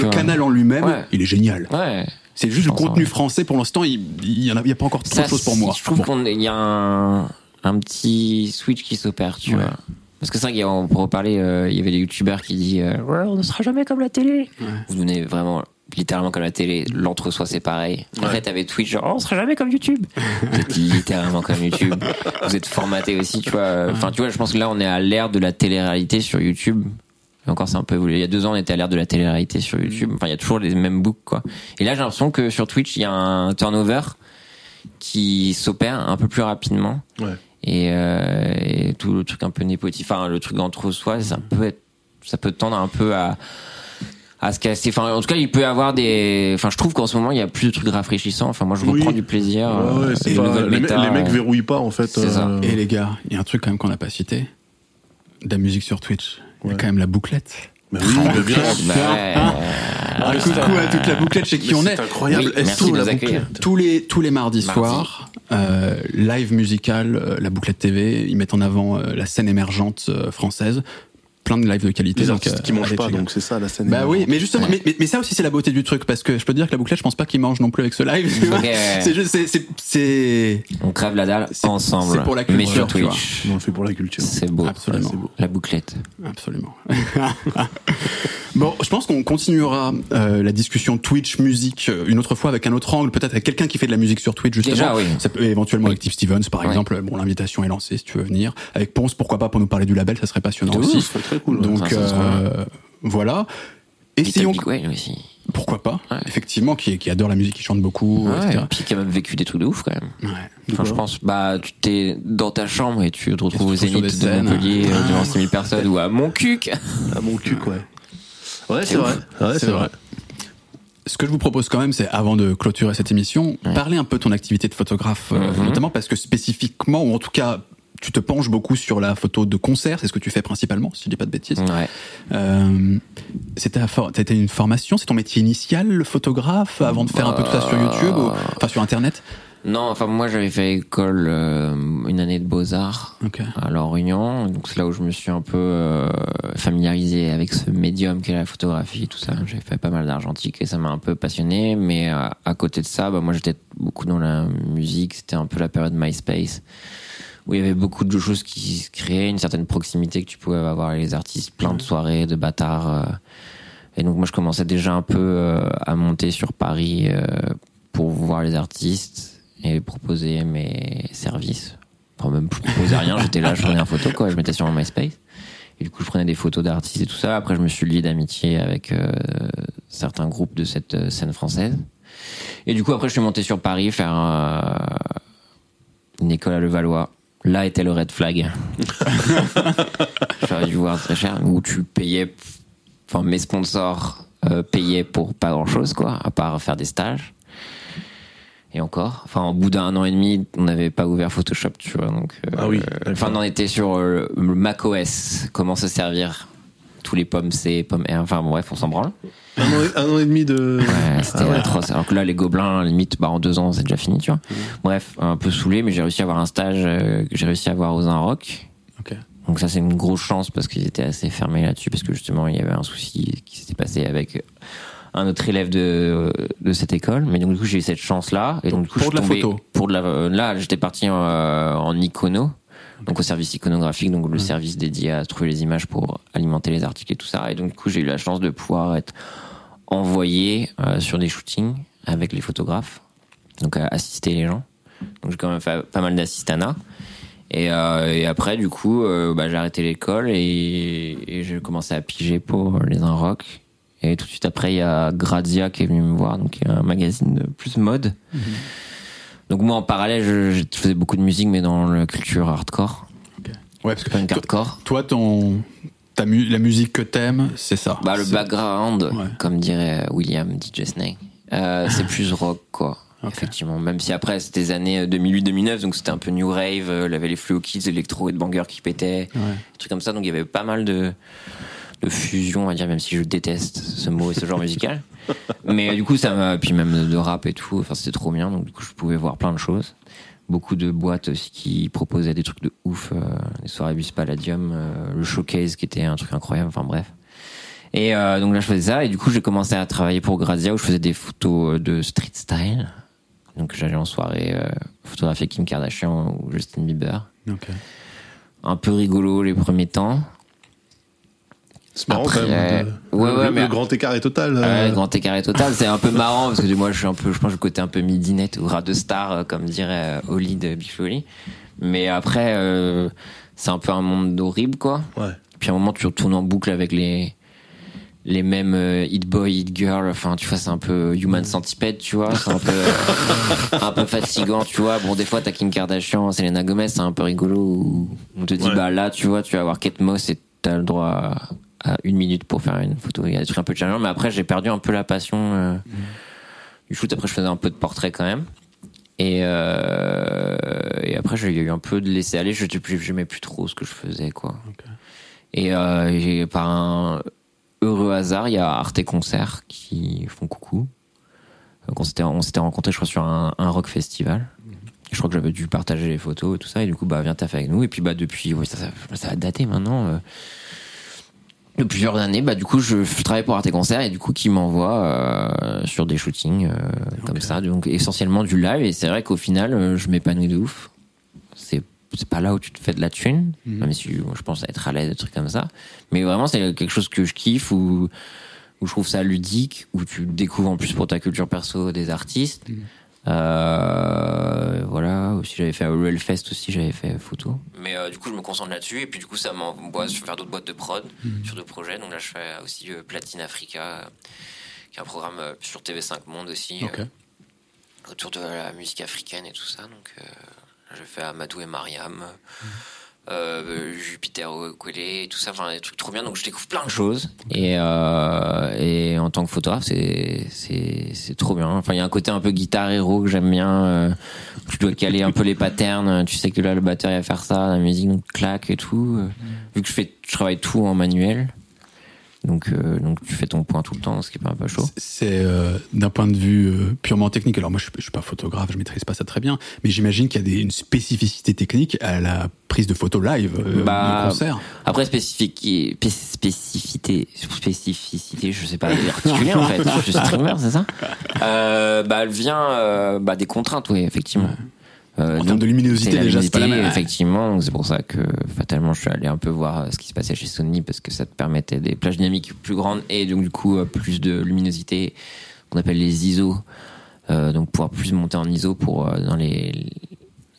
le, canal en lui-même, Ouais. il est génial. Ouais. C'est juste le contenu ouais. français pour l'instant, il, il y en a, a pas encore trop Ça, de choses pour moi. Je trouve Bon. qu'il y a un, un petit switch qui s'opère, tu Ouais. vois. Parce que c'est vrai qu'on pourrait parler, euh, il y avait des youtubeurs qui disent euh, ouais, on ne sera jamais comme la télé. Vous donnez vraiment littéralement comme la télé, l'entre-soi c'est pareil. En fait, avec Twitch, genre, oh, on sera jamais comme YouTube. Vous êtes littéralement comme YouTube. *laughs* Vous êtes formaté aussi, tu vois. Enfin, tu vois, je pense que là, on est à l'ère de la télé-réalité sur YouTube. Et encore, c'est un peu évolué. Il y a deux ans, on était à l'ère de la télé-réalité sur YouTube. Enfin, il y a toujours les mêmes books, quoi. Et là, j'ai l'impression que sur Twitch, il y a un turnover qui s'opère un peu plus rapidement. Ouais. Et, euh, et tout le truc un peu népotique, enfin, le truc entre soi, ça peut être, ça peut tendre un peu à, à se casser. Enfin, en tout cas, il peut y avoir des, enfin, je trouve qu'en ce moment, il y a plus de trucs rafraîchissants. Enfin, moi, je Oui. reprends du plaisir. Ouais, ouais, euh, c'est pas- les, me- méta, les mecs euh, verrouillent pas, en fait. c'est ça. euh, Et les gars, il y a un truc quand même qu'on n'a pas cité. De la musique sur Twitch. Il y a quand même la bouclette. Mais oui, Ah, mais bien sûr. Un coup de cou à toute la bouclette chez qui on c'est est. incroyable. Oui, Est-ce merci que de la nous accueillir. bouclette Tous les, tous les mardis, Mardi. soirs, euh, live musical, euh, la bouclette TV, ils mettent en avant euh, la scène émergente euh, française. Plein de lives de qualité. Les donc, artistes euh, qui mangent pas, donc c'est ça la scène. Bah oui, mais justement, mais, mais, mais ça aussi c'est la beauté du truc parce que je peux te dire que la bouclette, je pense pas qu'ils mangent non plus avec ce live. *laughs* C'est juste, c'est, c'est, c'est On crève la dalle C'est- ensemble. c'est pour la Mais culture, sur tu vois. Twitch. On le fait pour la culture. C'est beau. Absolument. c'est beau. La bouclette. Absolument. *laughs* bon, je pense qu'on continuera euh, la discussion Twitch musique euh, une autre fois avec un autre angle, peut-être avec quelqu'un qui fait de la musique sur Twitch justement. Déjà, oui. Ça peut éventuellement Oui. avec Steve Stevens par Ouais. exemple. Bon, l'invitation est lancée si tu veux venir. Avec Ponce, pourquoi pas pour nous parler du label, ça serait passionnant De aussi. ouf. Très cool. Donc Ça, ça serait euh, voilà. Essayons, Big Whale aussi. pourquoi pas, Ouais. effectivement, qui, qui adore la musique, qui chante beaucoup, Ouais, etc. puis qui a même vécu des trucs de ouf quand même. Ouais. Enfin, je pense, bah, tu t'es dans ta chambre et tu te retrouves au Et Zénith de. Montpellier euh, Ah. devant 6000 personnes ou à Montcuq. À mon cul, ouais. Ouais, C'est vrai. Ouais, C'est vrai. vrai. Ce que je vous propose quand même, c'est avant de clôturer cette émission, Ouais. parler un peu de ton activité de photographe, euh, Mhm. notamment parce que spécifiquement, ou en tout cas, tu te penches beaucoup sur la photo de concert, c'est ce que tu fais principalement, si je dis pas de bêtises. Ouais. Euh, c'était for- une formation, c'est ton métier initial, le photographe, avant de faire un peu de ça sur YouTube, ou, enfin sur Internet? Non, enfin, moi, j'avais fait école, euh, une année de beaux-arts à La Réunion. Donc, c'est là où je me suis un peu euh, familiarisé avec ce médium qu'est la photographie, tout ça. J'ai fait pas mal d'argentique et ça m'a un peu passionné. Mais euh, à côté de ça, bah, moi, j'étais beaucoup dans la musique. C'était un peu la période MySpace où il y avait beaucoup de choses qui se créaient, une certaine proximité que tu pouvais avoir avec les artistes, plein de soirées, de bâtards. euh. Et donc, moi, je commençais déjà un peu euh, à monter sur Paris euh, pour voir les artistes et proposer mes services. Enfin, même je proposais rien, *laughs* j'étais là, je prenais une photo, quoi, je mettais sur mon MySpace. Et du coup, je prenais des photos d'artistes et tout ça. Après, je me suis lié d'amitié avec euh, certains groupes de cette scène française. Et du coup, après, je suis monté sur Paris faire euh, une école à Levallois. Là était le red flag. *laughs* J'aurais dû voir très cher, où tu payais, enfin, mes sponsors euh, payaient pour pas grand chose, quoi, à part faire des stages. Et encore, enfin, au bout d'un an et demi, on n'avait pas ouvert Photoshop, tu vois. Donc, euh, Ah oui, Enfin, on en était sur euh, le Mac OS. Comment se servir Tous les pommes C, pommes R. Enfin, bref, on s'en branle. Un an, et, un an et demi de. Ouais, c'était Ah ouais. atroce. Alors que là, les gobelins, limite, bah, en deux ans, c'est déjà fini, tu vois. Bref, un peu saoulé, mais j'ai réussi à avoir un stage euh, que j'ai réussi à avoir aux Inrock. Ok. Donc ça, c'est une grosse chance parce qu'ils étaient assez fermés là-dessus, parce que justement, il y avait un souci qui s'était passé avec un autre élève de, de cette école. Mais donc, du coup, j'ai eu cette chance-là. Et donc, du coup, Pour je de la photo. Pour de la, là, j'étais parti en, euh, en icono. Donc au service iconographique, donc le service dédié à trouver les images pour alimenter les articles et tout ça. Et donc du coup, j'ai eu la chance de pouvoir être envoyé euh, sur des shootings avec les photographes, donc à assister les gens. Donc j'ai quand même fait pas mal d'assistanat. Et, euh, et après, du coup, euh, bah, j'ai arrêté l'école et, et j'ai commencé à piger pour les Inrock. Et tout de suite après, il y a Grazia qui est venu me voir, donc un magazine de plus mode. Donc moi, en parallèle, je, je faisais beaucoup de musique, mais dans la culture hardcore, Ouais, parce que punk toi, hardcore. toi, ton, ta mu- la musique que t'aimes, c'est ça. Bah, le background, Ouais. comme dirait William DJ Snake, euh, c'est plus rock, quoi. Effectivement, même si après c'était des années 2008-2009, donc c'était un peu new rave, euh, il y avait les Fluo Kids, électro et de bangers qui pétaient, Ouais. des trucs comme ça, donc il y avait pas mal de, de fusion, on va dire, même si je déteste ce mot et ce genre musical. Mais euh, du coup, ça m'a, puis même de rap et tout, enfin c'était trop bien, donc du coup je pouvais voir plein de choses. Beaucoup de boîtes aussi qui proposaient des trucs de ouf, euh, les soirées Bus Palladium, euh, le showcase qui était un truc incroyable, enfin bref. Et euh, donc là, je faisais ça. Et du coup, j'ai commencé à travailler pour Grazia où je faisais des photos euh, de street style. Donc j'allais en soirée euh, photographier Kim Kardashian ou Justin Bieber. Ok. Un peu rigolo les premiers temps. C'est marrant Après, quand même. de- ouais, le, ouais, le mais- grand écart est total. Ouais, euh, grand écart et total. C'est un peu marrant parce que moi, je suis un peu, je pense, le côté un peu midinette ou rat de star, euh, comme dirait euh, Oli de Bifoli. Mais après, euh, c'est un peu un monde horrible, quoi. ouais. Puis à un moment, tu retournes en boucle avec les les mêmes euh, hit boy, hit girl. Enfin, tu vois, c'est un peu human centipede, tu vois. C'est un peu un peu fatigant, tu vois. Bon, des fois, t'as Kim Kardashian, Selena Gomez, c'est un peu rigolo. où On te dit, Ouais. bah là, tu vois, tu vas avoir Kate Moss et t'as le droit à, une minute pour faire une photo. Il y a des trucs un peu challengeants, mais après, j'ai perdu un peu la passion euh, du shoot. Après, je faisais un peu de portrait quand même. Et, euh, et après, j'ai eu un peu de laisser aller. Je n'aimais plus trop ce que je faisais, quoi. Et, euh, et par un heureux hasard, il y a Arte Concert qui font coucou. Donc on s'était, on s'était rencontrés, je crois, sur un, un rock festival. Et je crois que j'avais dû partager les photos et tout ça. Et du coup, bah, viens taffer avec nous. Et puis, bah, depuis, ouais, ça, ça, ça a daté maintenant. euh, de plusieurs années, bah, du coup, je, je travaille pour Arte Concert et du coup, qui m'envoie euh, sur des shootings euh, comme ça. Donc, essentiellement du live. Et c'est vrai qu'au final, euh, je m'épanouis de ouf. C'est c'est pas là où tu te fais de la thune, même si moi, je pense être à l'aise, des trucs comme ça. Mais vraiment, c'est quelque chose que je kiffe, où, où je trouve ça ludique, où tu découvres en plus pour ta culture perso des artistes. Euh, voilà, aussi j'avais fait au Fest aussi, j'avais fait photo. Mais euh, du coup, je me concentre là-dessus, et puis du coup, ça m'envoie sur faire d'autres boîtes de prod, sur d'autres projets. Donc là, je fais aussi euh, Platine Africa, qui est un programme euh, sur TV5 Monde aussi, autour de la musique africaine et tout ça. Donc là, je fais Amadou et Mariam. Euh, Jupiter Okwele, tout ça, enfin des trucs trop bien. Donc je découvre plein de choses. Et, euh, en tant que photographe, c'est c'est trop bien. Enfin, il y a un côté un peu guitare héros que j'aime bien. euh, tu dois caler un peu les patterns. Tu sais que là, le batteur il va faire ça, la musique claque et tout. Euh, Vu que je fais, je travaille tout en manuel. Donc, euh, donc tu fais ton point tout le temps, ce qui est pas un peu chaud. C'est euh, d'un point de vue euh, purement technique. Alors moi, je, je suis pas photographe, je maîtrise pas ça très bien, mais j'imagine qu'il y a des, une spécificité technique à la prise de photo live Bah, concert. Après, spécifique, spécificité, spécificité, je sais pas articuler en fait. *laughs* Je suis streamer, c'est ça? Euh, Bah, elle vient bah, des contraintes, oui, effectivement. Euh, En donc, termes de luminosité, la déjà, c'est pas la luminosité, même. Effectivement, c'est pour ça que fatalement, je suis allé un peu voir euh, ce qui se passait chez Sony parce que ça te permettait des plages dynamiques plus grandes et donc du coup euh, plus de luminosité, qu'on appelle les ISO. Euh, donc pouvoir plus monter en ISO pour dans les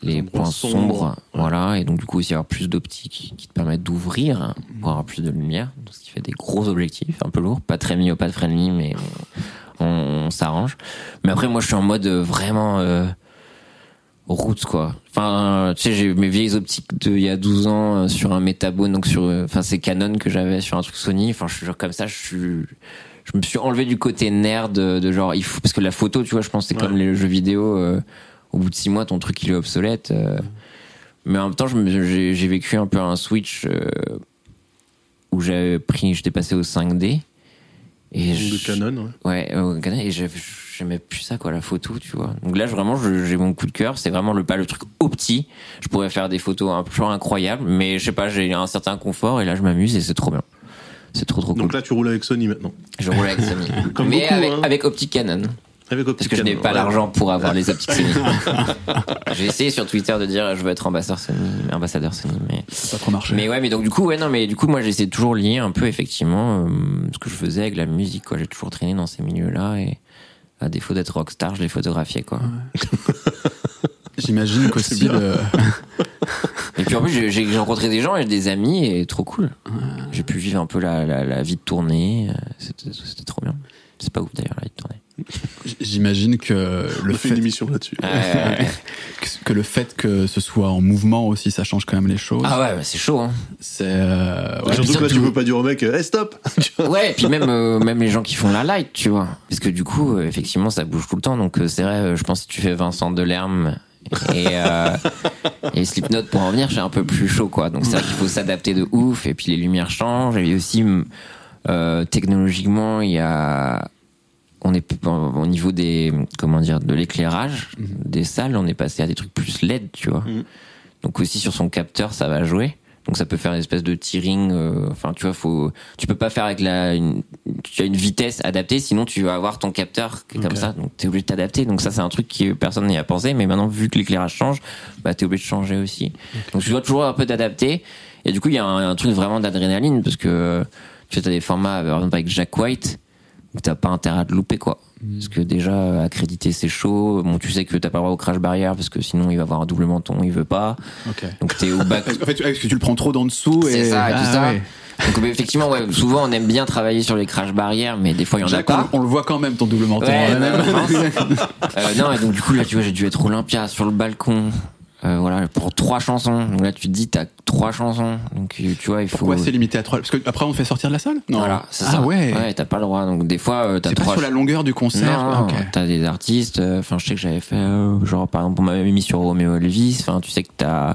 les points sombres. voilà, et donc du coup aussi avoir plus d'optiques qui te permettent d'ouvrir pour avoir plus de lumière, ce qui fait des gros objectifs, un peu lourds, pas très myopathe friendly, mais on, on- on s'arrange. Mais après, moi, je suis en mode vraiment euh, roots quoi. Enfin, euh, tu sais, j'ai mes vieilles optiques de il y a 12 ans euh, sur un métabone, donc sur, euh, enfin, c'est Canon que j'avais sur un truc Sony. Enfin, je suis genre comme ça, je suis, je me suis enlevé du côté nerd de, de genre il faut parce que la photo tu vois je pense c'est comme les jeux vidéo euh, au bout de six mois ton truc il est obsolète euh. mais en même temps je j'ai vécu un peu un switch euh, où j'avais pris j'étais passé au 5D et je- Canon, ouais. Ouais, euh, Canon, et j'ai- j'aimais plus ça, quoi, la photo, tu vois. Donc là, je- vraiment, j'ai mon coup de cœur. C'est vraiment le pas le truc opti. Je pourrais faire des photos un peu incroyables, mais je sais pas, j'ai un certain confort et là, je m'amuse et c'est trop bien. C'est trop trop cool. Donc là, tu roules avec Sony maintenant. je roule avec Sony, *laughs* Comme mais beaucoup, avec, hein. avec optique Canon, Avec parce que je n'ai pas l'argent pour avoir les optiques *laughs* Sony. j'ai essayé sur Twitter de dire je veux être ambassadeur Sony, ambassadeur Sony, mais Ça pas trop marché. mais ouais, mais donc du coup, ouais, non, mais du coup, moi, j'essaie toujours lier un peu effectivement euh, ce que je faisais avec la musique, quoi. J'ai toujours traîné dans ces milieux-là et à défaut d'être rockstar, je les photographiais, quoi. *laughs* J'imagine qu'aussi bien. le- Et puis en plus, j'ai rencontré des gens et des amis et trop cool. J'ai pu vivre un peu la, la, la vie de tournée. euh, C'était c'était trop bien. C'est pas ouf d'ailleurs la vie de tournée. J'imagine que On le fait fait une émission là-dessus. Ouais, ouais, ouais. que- le fait que ce soit en mouvement aussi, ça change quand même les choses. ah ouais, bah, c'est chaud. Hein. C'est euh, ouais, Surtout puis que là, tu peux pas dire au mec, hey, stop *laughs* Ouais, et puis même euh, même les gens qui font la light, tu vois. Parce que du coup, euh, effectivement, ça bouge tout le temps. Donc euh, c'est vrai, euh, je pense que si tu fais Vincent Delerme et euh, *laughs* et Slipknot pour en venir, c'est un peu plus chaud, quoi. Donc c'est vrai qu'il faut s'adapter de ouf. Et puis les lumières changent. Et aussi euh, technologiquement, il y a on est au niveau des comment dire de l'éclairage des salles, on est passé à des trucs plus LED, tu vois. Mhm. Donc aussi sur son capteur, ça va jouer. Donc ça peut faire une espèce de tearing. euh, Enfin, tu vois, faut. Tu peux pas faire avec la. Une, tu as une vitesse adaptée, sinon tu vas avoir ton capteur qui est comme ça. Donc t'es obligé de t'adapter. Donc ça, c'est un truc que personne n'y a pensé. Mais maintenant, vu que l'éclairage change, bah t'es obligé de changer aussi. Donc tu dois toujours un peu t'adapter. Et du coup, il y a un, un truc vraiment d'adrénaline parce que tu sais, t'as des formats, par exemple avec Jack White, t'as pas intérêt à te louper quoi. Parce que déjà accréditer c'est chaud. Bon, tu sais que t'as pas le droit au crash barrière parce que sinon il va avoir un double menton, il veut pas. ok. Donc t'es au *laughs* bac. En fait, est-ce que tu le prends trop d'en dessous et C'est ça, et tout Ah, ça. ouais. Donc effectivement, ouais, *laughs* souvent on aime bien travailler sur les crash barrières, mais des fois il y en a pas. on, on le voit quand même ton double menton. Ouais, même. *laughs* Euh, non, et donc du coup là tu vois j'ai dû être Olympia sur le balcon. Euh, voilà pour trois chansons. Donc là tu te dis t'as trois chansons. Donc tu vois il faut. Pourquoi c'est limité à trois? Parce que après on te fait sortir de la salle? Non. Voilà, c'est ah ça. ouais. Ouais, t'as pas le droit. Donc des fois euh, t'as C'est pas sur la longueur du concert. Non, Ah, ok. t'as des artistes. euh, Enfin, je sais que j'avais fait, euh, genre par exemple, on m'avait mis sur Romeo Elvis. Enfin, tu sais que t'as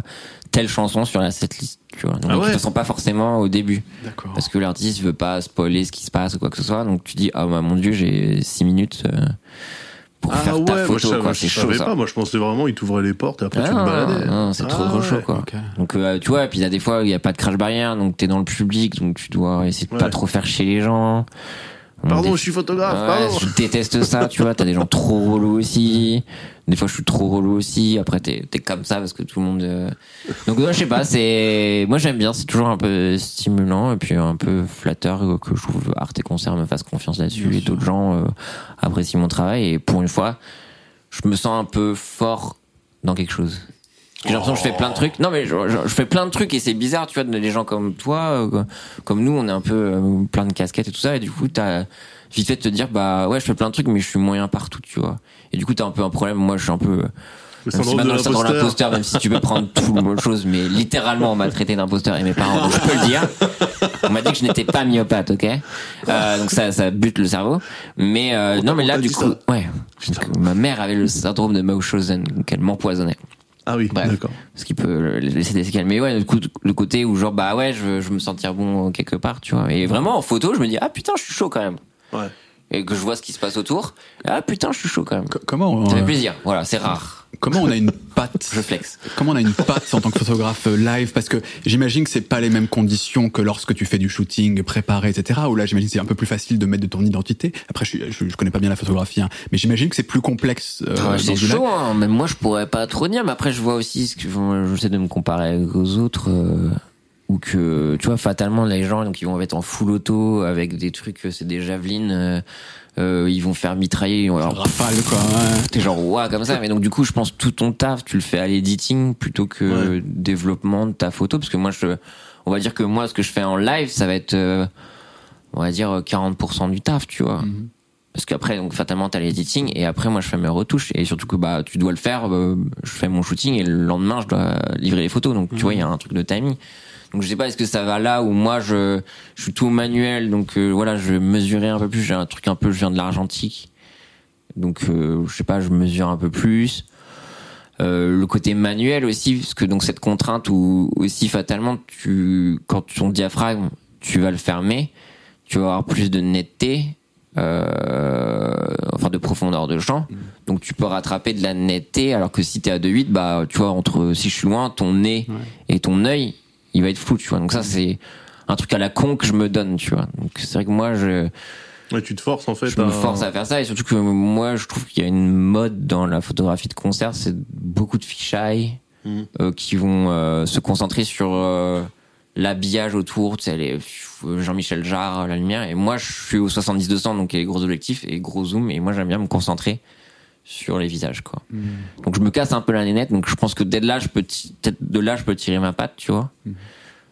telle chanson sur la setlist, tu vois. Donc, Ah ouais. te sent pas forcément au début, D'accord. parce que l'artiste veut pas spoiler ce qui se passe ou quoi que ce soit. Donc tu dis, ah bah mon dieu, j'ai six minutes euh, pour Ah faire ouais, ta photo, quoi. je C'est chaud savais ça. pas. Moi je pensais vraiment, il t'ouvrait les portes et après Ah tu te non, baladais. non, c'est trop Ah trop chaud ouais. quoi. Donc euh, tu vois, et puis il y a des fois il y a pas de crash barrière, donc t'es dans le public, donc tu dois essayer de pas Ouais. trop faire chier les gens. Pardon, Des- je suis photographe, pardon. je déteste ça, tu vois. T'as des gens trop relous aussi. Des fois, je suis trop relou aussi. Après, t'es es comme ça parce que tout le monde. euh, Donc, ouais, je sais pas. C'est moi, j'aime bien. C'est toujours un peu stimulant et puis un peu flatteur euh, que je trouve Art et Concert me fasse confiance là-dessus et d'autres gens euh, apprécient mon travail. Et pour une fois, je me sens un peu fort dans quelque chose. J'ai l'impression que je fais plein de trucs. Non, mais je, je- je fais plein de trucs et c'est bizarre, tu vois, de des gens comme toi, euh, comme nous, on est un peu euh, plein de casquettes et tout ça. Et du coup, t'as vite fait de te dire, bah ouais, je fais plein de trucs, mais je suis moyen partout, tu vois. Et du coup, t'as un peu un problème. Moi, je suis un peu. Le syndrome de l'imposteur. même si tu peux prendre tout le chose, mais littéralement, on m'a traité d'imposteur et mes parents, donc je peux le dire. On m'a dit que je n'étais pas myopathe, ok? Euh, Donc ça, ça bute le cerveau. Mais euh, non, mais là, du coup, ouais. Donc, ma mère avait le syndrome de Mauchausen, donc elle m'empoisonnait Ah oui, d'accord. ce qui peut laisser des séquelles. Mais ouais, du coup, le côté où genre bah ouais, je veux, je veux me sentir bon quelque part, tu vois. Et vraiment en photo, je me dis ah putain, je suis chaud quand même. Ouais. Et que je vois ce qui se passe autour, ah putain, je suis chaud quand même. Co- Comment on, Ça fait plaisir. Voilà, c'est rare. comment on a une *laughs* patte Je flex. Comment on a une patte en tant que photographe euh, live? Parce que j'imagine que c'est pas les mêmes conditions que lorsque tu fais du shooting préparé, etc. Où là, j'imagine que c'est un peu plus facile de mettre de ton identité. Après, je, je, je connais pas bien la photographie, hein, mais j'imagine que c'est plus complexe. euh, dans c'est chaud, hein. même moi je pourrais pas trop dire, mais après je vois aussi ce que j'essaie de me comparer aux autres. euh, ou que tu vois fatalement les gens donc ils vont être en full auto avec des trucs euh, c'est des javelines euh, euh, ils vont faire mitrailler ils vont avoir Rafale, quoi. ouais. T'es genre ouah comme ça, mais donc du coup je pense tout ton taf tu le fais à l'editing plutôt que Ouais. développement de ta photo parce que moi je, on va dire que moi ce que je fais en live ça va être, euh, on va dire euh, 40% du taf tu vois, Mhm. parce qu'après donc fatalement t'as l'editing et après moi je fais mes retouches et surtout que bah tu dois le faire euh, je fais mon shooting et le lendemain je dois livrer les photos donc tu vois il y a un truc de timing donc je sais pas est-ce que ça va là où moi je je suis tout manuel donc euh, voilà je vais mesurer un peu plus. J'ai un truc un peu je viens de l'argentique. Donc euh, je sais pas je mesure un peu plus. Euh, le côté manuel aussi parce que donc cette contrainte où aussi fatalement tu quand ton diaphragme tu vas le fermer tu vas avoir plus de netteté euh, enfin de profondeur de champ. Donc tu peux rattraper de la netteté alors que si t'es à 2,8 bah tu vois entre si je suis loin ton nez et ton œil il va être flou tu vois. Donc ça c'est un truc à la con que je me donne tu vois. Donc c'est vrai que moi je Ouais, tu te forces en fait. je me force à faire ça. Et surtout que moi je trouve qu'il y a une mode dans la photographie de concert c'est beaucoup de fisheye Mhm. euh, qui vont euh, se concentrer sur euh, l'habillage autour tu sais les Jean-Michel Jarre la lumière. Et moi je suis au 70-200 donc il y a les gros objectifs et gros zoom. Et moi j'aime bien me concentrer sur les visages quoi. Donc je me casse un peu la nénette donc je pense que dès là je peux peut-être de là je peux tirer ma patte tu vois.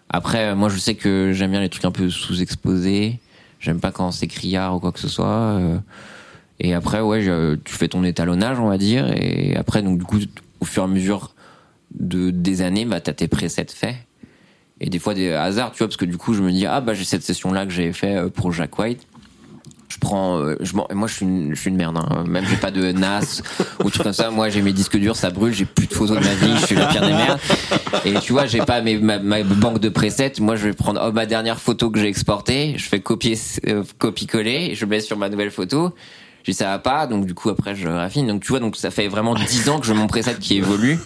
Après euh, moi je sais que j'aime bien les trucs un peu sous-exposés. J'aime pas quand c'est criard ou quoi que ce soit euh, et après ouais je- tu fais ton étalonnage on va dire. Et après donc du coup au fur et à mesure de des années bah t'as tes presets faits. Et des fois des hasards tu vois parce que du coup je me dis ah bah j'ai cette session là que j'ai fait euh, pour Jack White je prends euh, je moi je suis une, je suis une merde hein. même j'ai pas de NAS ou truc comme ça. Moi j'ai mes disques durs ça brûle j'ai plus de photos de ma vie je suis la pire des merdes. Et tu vois j'ai pas mes, ma, ma banque de presets. Moi je vais prendre oh, ma dernière photo que j'ai exportée je fais copier euh, copier coller je mets sur ma nouvelle photo. Je dis ça va pas. Donc du coup après je raffine. Donc tu vois donc ça fait vraiment 10 ans que j'ai mon preset qui évolue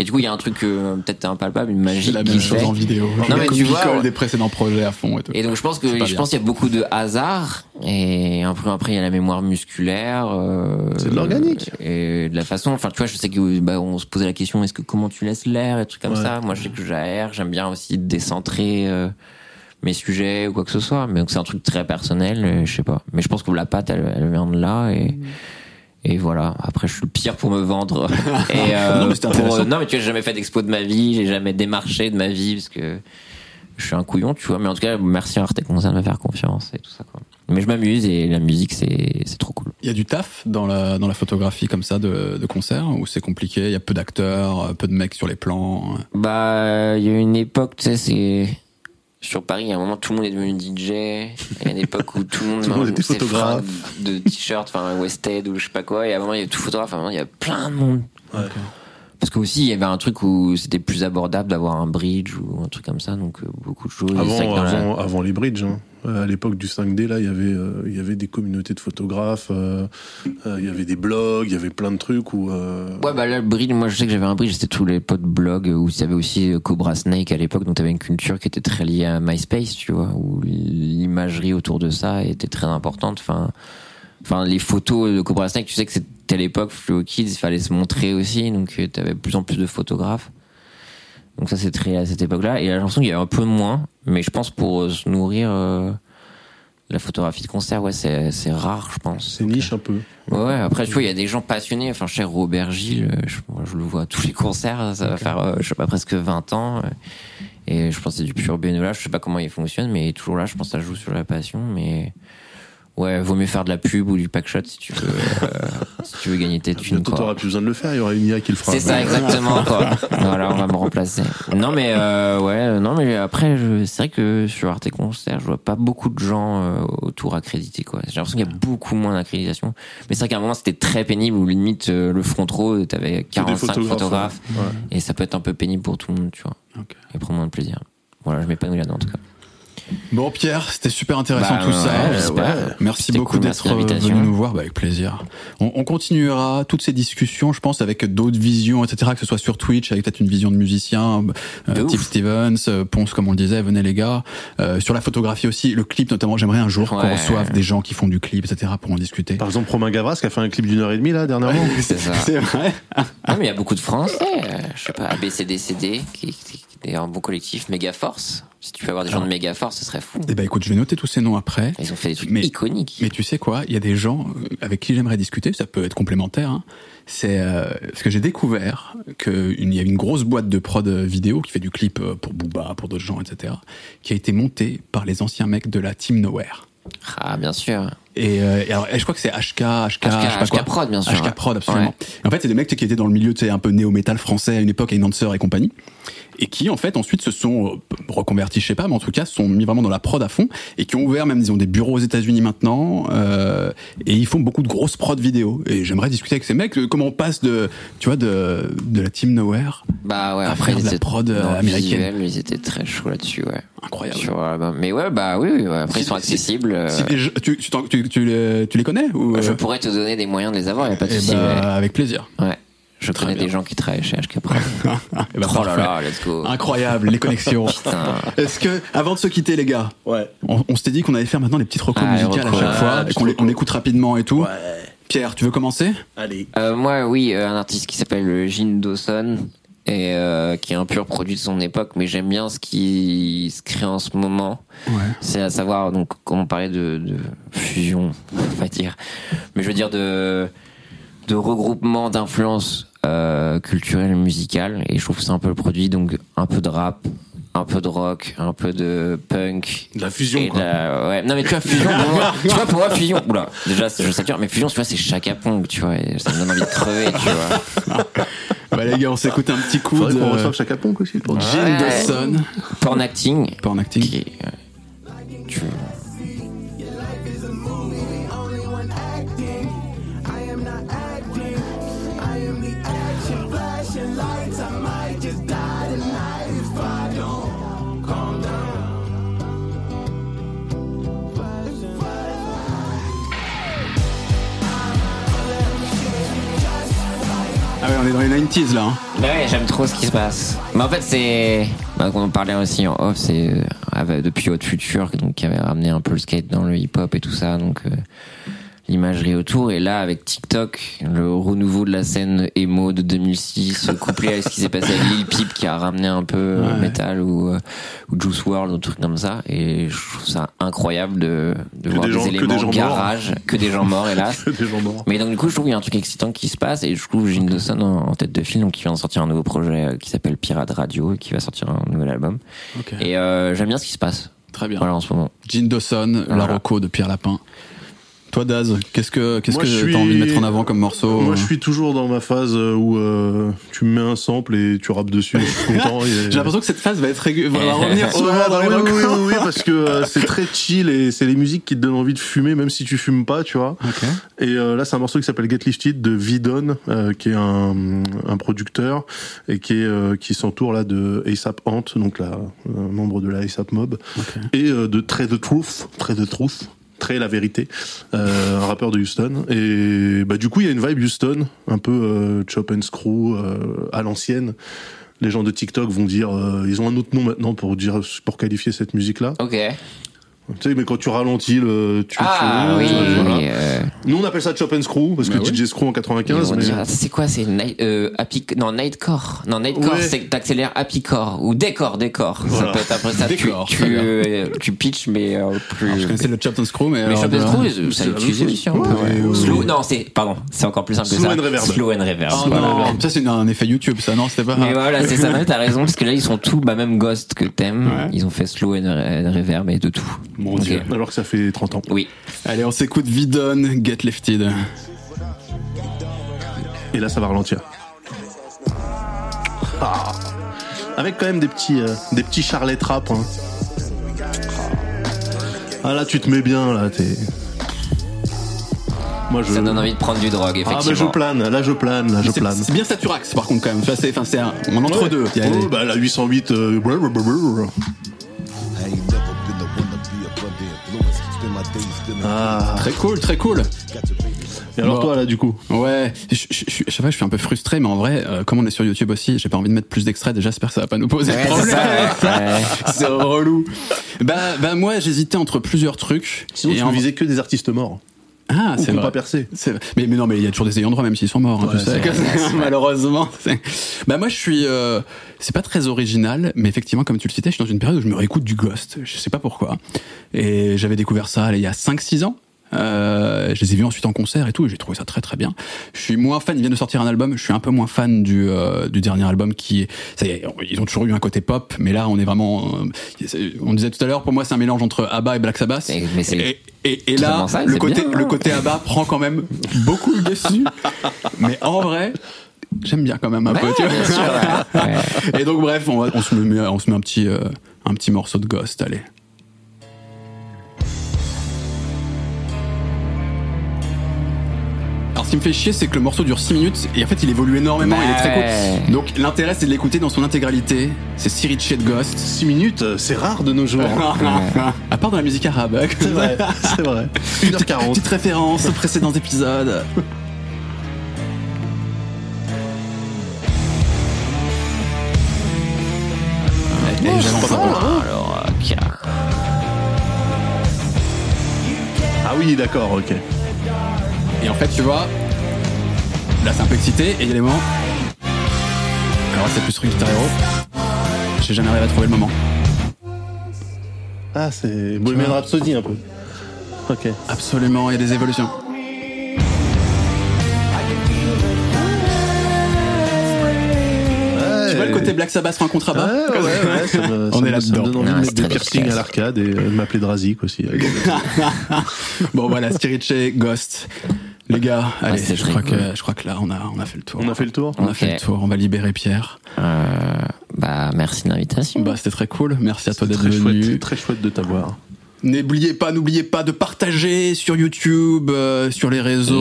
et du coup il y a un truc euh, peut-être impalpable une C'est magie la qui même se chose fait. en vidéo. Non, mais tu vois, ouais. des précédents projets à fond et tout. Et donc je pense que C'est je bien. pense qu'il y a beaucoup de hasard et après après il y a la mémoire musculaire. euh, C'est de l'organique. Et de la façon. Enfin tu vois je sais que bah, on se posait la question est-ce que comment tu laisses l'air et trucs comme Ouais. ça. Moi je sais que j'aère. J'aime bien aussi décentrer euh, mes sujets ou quoi que ce soit. Mais donc c'est un truc très personnel. et je sais pas. Mais je pense que la patte elle, elle vient de là et. Et voilà. Après, je suis le pire pour me vendre. *laughs* Et euh, Non, mais c'était pour- intéressant. non, mais tu vois, j'ai jamais fait d'expo de ma vie, j'ai jamais démarché de ma vie parce que je suis un couillon, tu vois. Mais en tout cas, merci à Arte Concert de me faire confiance et tout ça, quoi. Mais je m'amuse et la musique, c'est, c'est trop cool. Il y a du taf dans la, dans la photographie comme ça de, de concert où c'est compliqué, il y a peu d'acteurs, peu de mecs sur les plans. Bah, il y a une époque, tu sais, c'est, sur Paris, il y a un moment, tout le monde est devenu DJ. Il y a une époque où tout le monde, *laughs* Tout le monde était photographe. de t-shirt, enfin, Wested ou je sais pas quoi. Et à un moment, il y a tout photographe. À un moment, il y a plein de monde. Ouais. Parce que aussi, il y avait un truc où c'était plus abordable d'avoir un bridge ou un truc comme ça, donc euh, beaucoup de choses. Avant, dans la- avant, avant les bridges, hein. Euh, à l'époque du 5D, là, il y avait, euh, il y avait des communautés de photographes, euh, il y avait des blogs, il y avait plein de trucs où. Ouais, bah là, le bridge, moi je sais que j'avais un bridge, c'était tous les potes blogs où il y avait aussi Cobra Snake à l'époque, donc t'avais une culture qui était très liée à MySpace, tu vois, où l'imagerie autour de ça était très importante. Enfin, enfin les photos de Cobra Snake, tu sais que c'était à l'époque Fluo Kids, il fallait se montrer aussi, donc t'avais de plus en plus de photographes. Donc ça c'est très à cette époque-là, et j'ai l'impression qu'il y a un peu moins, mais je pense pour euh, se nourrir euh, la photographie de concert, ouais, c'est c'est rare, je pense. C'est niche un peu. Ouais, ouais, après, tu vois, il y a des gens passionnés. Enfin, cher Robert Gilles, euh, je, moi, je le vois à tous les concerts. Ça va faire, euh, je sais pas, presque 20 ans. Et je pense que c'est du pur bénévolat. Je sais pas comment il fonctionne, mais il toujours là. Je pense que ça joue sur la passion. Mais ouais, vaut mieux faire de la pub ou du packshot si tu veux, euh, *laughs* si tu veux gagner tes thunes, Bientôt, quoi. t'auras plus besoin de le faire, il y aura une IA qui le fera. C'est ça, exactement, quoi. *laughs* voilà, on va me remplacer. Non, mais, euh, ouais, euh, non, mais après, je- c'est vrai que sur Arte Concert, je vois pas beaucoup de gens euh, autour accrédités, quoi. J'ai l'impression qu'il y a beaucoup moins d'accréditation. Mais c'est vrai qu'à un moment, c'était très pénible, où limite, euh, le front row, t'avais 45 photographes, photographes, ouais. Et ça peut être un peu pénible pour tout le monde, tu vois. Et prendre moins de plaisir. Voilà, je m'épanouis là-dedans, en tout cas. Bon Pierre, c'était super intéressant Bah, tout ça. ouais, j'espère. Merci beaucoup cool, d'être venu nous voir, bah, avec plaisir. On, on continuera toutes ces discussions, je pense, avec d'autres visions, etc. Que ce soit sur Twitch, avec peut-être une vision de musicien, euh, De ouf. Stevens, euh, Ponce, comme on le disait, venez les gars. Euh, sur la photographie aussi, le clip notamment, j'aimerais un jour qu'on reçoive des gens qui font du clip, etc. pour en discuter. Par exemple, Romain Gavras qui a fait un clip d'une heure et demie là dernièrement. *laughs* C'est ça. C'est vrai. Ah, mais il y a beaucoup de Français, euh, je sais pas, ABCDCD, qui, qui, est un bon collectif, Megaforce. Si tu peux avoir des gens de Megaforce, ce serait fou. Eh ben écoute, je vais noter tous ces noms après. Ils ont fait des trucs Mais- iconiques. Mais tu sais quoi, il y a des gens euh, avec qui j'aimerais discuter, ça peut être complémentaire. Hein. C'est euh, parce que j'ai découvert qu'il y a une grosse boîte de prod vidéo qui fait du clip euh, pour Booba, pour d'autres gens, etc., qui a été montée par les anciens mecs de la Team Nowhere. Ah, bien sûr. Et, euh, et alors, et je crois que c'est HK, HK, HK, je sais pas HK quoi. Prod, bien sûr, HK. Prod, absolument. En fait, c'est des mecs qui étaient dans le milieu, tu sais, un peu néo-metal français à une époque, avec Nancer et compagnie. Et qui, en fait, ensuite se sont euh, reconvertis, je sais pas, mais en tout cas, se sont mis vraiment dans la prod à fond et qui ont ouvert même, ils ont des bureaux aux États-Unis maintenant, euh, et ils font beaucoup de grosses prod vidéo. Et j'aimerais discuter avec ces mecs, euh, comment on passe de, tu vois, de, de la Team Nowhere. Bah ouais, À après, faire de la prod, euh, américaine. visuel, ils étaient très chauds là-dessus, ouais. Incroyable. Sur l'album. Mais ouais, bah oui, oui, ouais. après, Si- ils sont si- accessibles. euh, Si tu, tu, tu, tu les, tu les connais ou, Je pourrais te donner des moyens de les avoir, y a pas de eh souci. ben, avec plaisir. ouais. Je connais bien. des gens qui travaillent chez HK Prod. *laughs* Eh ben, oh là là, let's go. Incroyable, les connexions. *laughs* Putain. Est-ce que, avant de se quitter, les gars, Ouais. on, on s'était dit qu'on allait faire maintenant les petites recos Ah, les musicales à chaque Ah, fois, qu'on les- recos. on écoute rapidement et tout. Ouais. Pierre, tu veux commencer? Allez. Euh, moi, oui, euh, un artiste qui s'appelle Gene Dawson et euh, qui est un pur produit de son époque, mais j'aime bien ce qui se crée en ce moment. Ouais. C'est à savoir, donc, comme on parlait de, de fusion, *laughs* on va dire, mais je veux dire de, de regroupement d'influences euh, culturelles et musicales, et je trouve que c'est un peu le produit, donc un peu de rap, un peu de rock, un peu de punk. De la fusion, et de quoi. la- ouais. Non mais tu vois, fusion, *laughs* pour moi, tu vois, pour moi, fusion, oula, déjà, je sature, mais fusion, tu vois, c'est Chaka Pong, tu vois, et ça me donne envie de crever, tu vois. *laughs* Bah, les gars, on s'écoute un petit coup Faudrait de qu'on reçoive Chaka Ponk aussi. pour- Ouais. Dawson, Porn acting, en acting. qui euh, tu- Ah ouais, on est dans les 90s là. hein. Bah ouais, j'aime trop ce qui se passe. Mais en fait, c'est. Bah, on parlait aussi en off, c'est euh, depuis Haute Future, qui avait ramené un peu le skate dans le hip-hop et tout ça, donc euh, l'imagerie autour. Et là, avec TikTok, le renouveau de la scène emo de 2006, couplé à ce qui s'est passé avec Lil Peep, qui a ramené un peu euh, Ouais. metal ou, euh, ou Juice WRLD, ou trucs comme ça. Et je trouve ça incroyable de, de Que voir des que éléments des morts. garage, que des gens morts, hélas. *laughs* Des gens morts. Mais donc du coup, je trouve qu'il y a un truc excitant qui se passe et je trouve Gene Dawson en, en tête de file, donc qui vient de sortir un nouveau projet euh, qui s'appelle Pirate Radio et qui va sortir un nouvel album. Et euh, j'aime bien ce qui se passe. Très bien. Voilà en ce moment. Gene Dawson, la Voilà. Rocco de Pierre Lapin. Toi, Daz, qu'est-ce que qu'est-ce que suis- t'as envie de mettre en avant comme morceau Moi, je suis toujours dans ma phase euh, où euh, tu me mets un sample et tu rappes dessus. et je suis *laughs* content. et- J'ai l'impression que cette phase va être va *laughs* revenir souvent dans les oui, oui, oui, oui, parce que euh, c'est très chill et c'est les musiques qui te donnent envie de fumer, même si tu fumes pas, tu vois. Et euh, là, c'est un morceau qui s'appelle Get Lifted de Vidon, euh, qui est un, un producteur et qui est euh, qui s'entoure là de ASAP Ant, donc là, un membre de la ASAP Mob, et euh, de Trey the Truth, Trey the Truth, Trey la vérité, euh, un rappeur de Houston. Et bah du coup, il y a une vibe Houston, un peu euh, chop and screw euh, à l'ancienne. Les gens de TikTok vont dire, ils ont un autre nom maintenant pour dire pour qualifier cette musique là. Ok. Tu sais, mais quand tu ralentis le, tu, Ah tu- oui. voilà. oui, euh, Nous, on appelle ça Chop and Screw, parce Bah que oui. DJ Screw en ils 95, vont mais. c'est quoi C'est night, euh, happy, non Nightcore. Non Nightcore, Ouais. c'est que t'accélères happy core ou décor, décor. Voilà. Ça peut être après ça. Décor, tu tu, euh, tu pitches mais euh, plus. Alors, je connaissais le Chop and Screw, mais. Mais Chop and Screw, ça utilisé aussi un peu. Ouais, Slow, ouais. non, c'est pardon, c'est encore plus simple que Slow ça. and reverb. Slow and reverb. Ah, Voilà. non, ça c'est un effet YouTube, ça non, c'était pas. Mais voilà, c'est ça. *laughs* T'as raison parce que là ils sont tous, bah même Ghost que t'aimes, ils ont fait slow and re- reverb et de tout. Mon Ok. Dieu. Alors que ça fait 30 ans. Oui. Allez, on s'écoute Vidon, Get Lifted. Et là, ça va ralentir. Ah. Avec quand même des petits, euh, des petits charlets rap. Hein. Ah là, tu te mets bien, là, t'es. Moi, je. Ça donne envie de prendre du drogue, Ah, bah, effectivement. je plane, là, je plane, là, je plane. c'est bien Saturax par contre quand même. C'est enfin c'est un en entre deux. Il y a Oh, des- bah, la 808. euh, blablabla. Ah. Très cool, très cool. Et alors, Bon. toi, là, du coup Ouais, je, je, je, je sais pas, je suis un peu frustré, mais en vrai, euh, comme on est sur YouTube aussi, j'ai pas envie de mettre plus d'extraits. Déjà, j'espère que ça va pas nous poser Ouais, de c'est problème. ça, ouais. Ouais. *laughs* c'est relou. Bah, bah moi, j'hésitais entre plusieurs trucs. Sinon, Et tu en- visais que des artistes morts. Ah, c'est pas percé. Mais, mais non, mais il y a toujours des ayants droit, même s'ils sont morts, hein, Ouais, tu sais. *laughs* Malheureusement. Bah, moi, je suis, euh, c'est pas très original, mais effectivement, comme tu le citais, je suis dans une période où je me réécoute du Ghost. Je sais pas pourquoi. Et j'avais découvert ça, allez, il y a 5-6 ans. Euh, je les ai vus ensuite en concert et tout, et j'ai trouvé ça très très bien. Je suis moins fan, ils viennent de sortir un album, je suis un peu moins fan du, euh, du dernier album qui est, ça y est, ils ont toujours eu un côté pop, mais là on est vraiment, euh, on disait tout à l'heure, pour moi c'est un mélange entre ABBA et Black Sabbath. Et- mais c'est Et, et, et là, ça, le c'est côté, bien. le côté ABBA prend quand même beaucoup le dessus, *laughs* mais en vrai, j'aime bien quand même un peu, tu vois. sûr, ouais. Et donc bref, on, va- on se met, on se met un petit, un petit morceau de Ghost, allez. Ce qui me fait chier, c'est que le morceau dure 6 minutes et en fait il évolue énormément, il est très court. Donc l'intérêt c'est de l'écouter dans son intégralité. C'est Siriche de Ghost. 6 minutes, euh, c'est rare de nos jours. *laughs* à part dans la musique arabe. hein. c'est vrai, c'est vrai. *laughs* 1h40. Petite référence aux précédents épisodes. Et. Alors, euh, Kira. Ah oui, d'accord, ok. Et en fait, tu vois, là c'est un peu excité et il y a des moments. Alors là, c'est plus truc Guitar Hero. J'ai jamais arrivé à trouver le moment. Ah, c'est Bohemian Rhapsody un peu. Ok. Absolument, il y a des évolutions. Tu vois le côté Black Sabbath sur un contrebas Ouais, ouais, ouais, ça me, *laughs* On ça est me- ça me là-dedans. donne envie de c'est mettre des très piercings efficace. à l'arcade et euh, de m'appeler Drazik aussi. *laughs* Bon voilà, Stiriche, Ghost. Les gars, allez, c'est je, crois cool. que, je crois que là, on a, on a fait le tour. On a fait le tour On a fait le tour, on va libérer Pierre. Euh, bah, merci de l'invitation. Bah, c'était très cool. Merci à toi d'être venu. chouette, très chouette de t'avoir. N'oubliez pas, n'oubliez pas de partager sur YouTube, euh, sur les réseaux,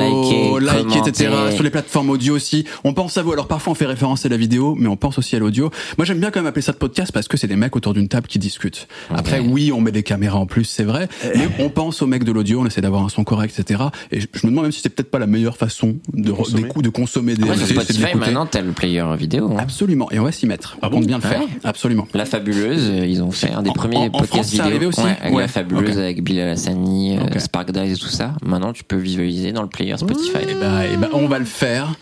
Liker, liker, etc. Sur les plateformes audio aussi. On pense à vous. Alors parfois on fait référence à la vidéo, mais on pense aussi à l'audio. Moi j'aime bien quand même appeler ça de podcast parce que c'est des mecs autour d'une table qui discutent. Après oui, on met des caméras en plus, c'est vrai, mais on pense aux mecs de l'audio, on essaie d'avoir un son correct, etc. Et je, je me demande même si c'est peut-être pas la meilleure façon de, consommer. d'écou- de consommer des c'est de Spotify, maintenant, t'as le player vidéo. hein. Absolument. Et on va s'y mettre. on Ah compte bon bien le faire. Ouais. Absolument. La Fabuleuse, euh, ils ont fait un des En- premiers en- en podcasts France, vidéo. arrivé aussi Ouais, avec Ouais, La Fabuleuse, avec Bilal Hassani, euh, Ok. Spark Dice et tout ça. Maintenant, tu peux visualiser dans le player Spotify. Eh ben, eh ben, on va le faire.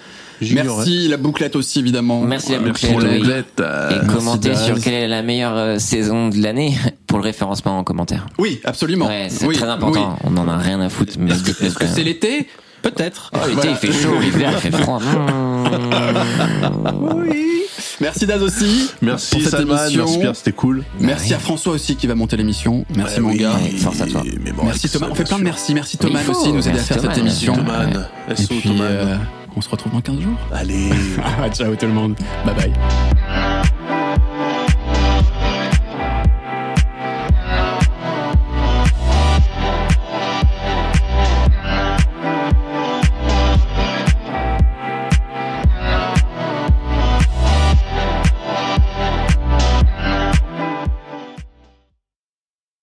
Merci la bouclette aussi évidemment. Merci la Merci bouclette, pour la oui. bouclette. euh, Et commentez sur quelle est la meilleure euh, saison de l'année *laughs* pour le référencement en commentaire. Oui, absolument. Ouais, c'est Oui, très important. On en a rien à foutre. Mais. Est-ce que c'est l'été? Peut-être. Oh, l'été, Voilà. il fait chaud, l'hiver, il fait froid. Oui. Merci Daz aussi. Merci pour cette Salman, émission. merci Pierre, c'était cool. Merci à François aussi qui va monter l'émission. Merci Ouais, mon oui, gars. Ouais, force à toi. mais bon, Merci Thomas. On fait plein de merci. Merci Thomas faut. aussi de nous aider à faire cette émission. Et SO puis, euh, on se retrouve dans 15 jours. Allez. *laughs* Ciao tout le monde. Bye bye.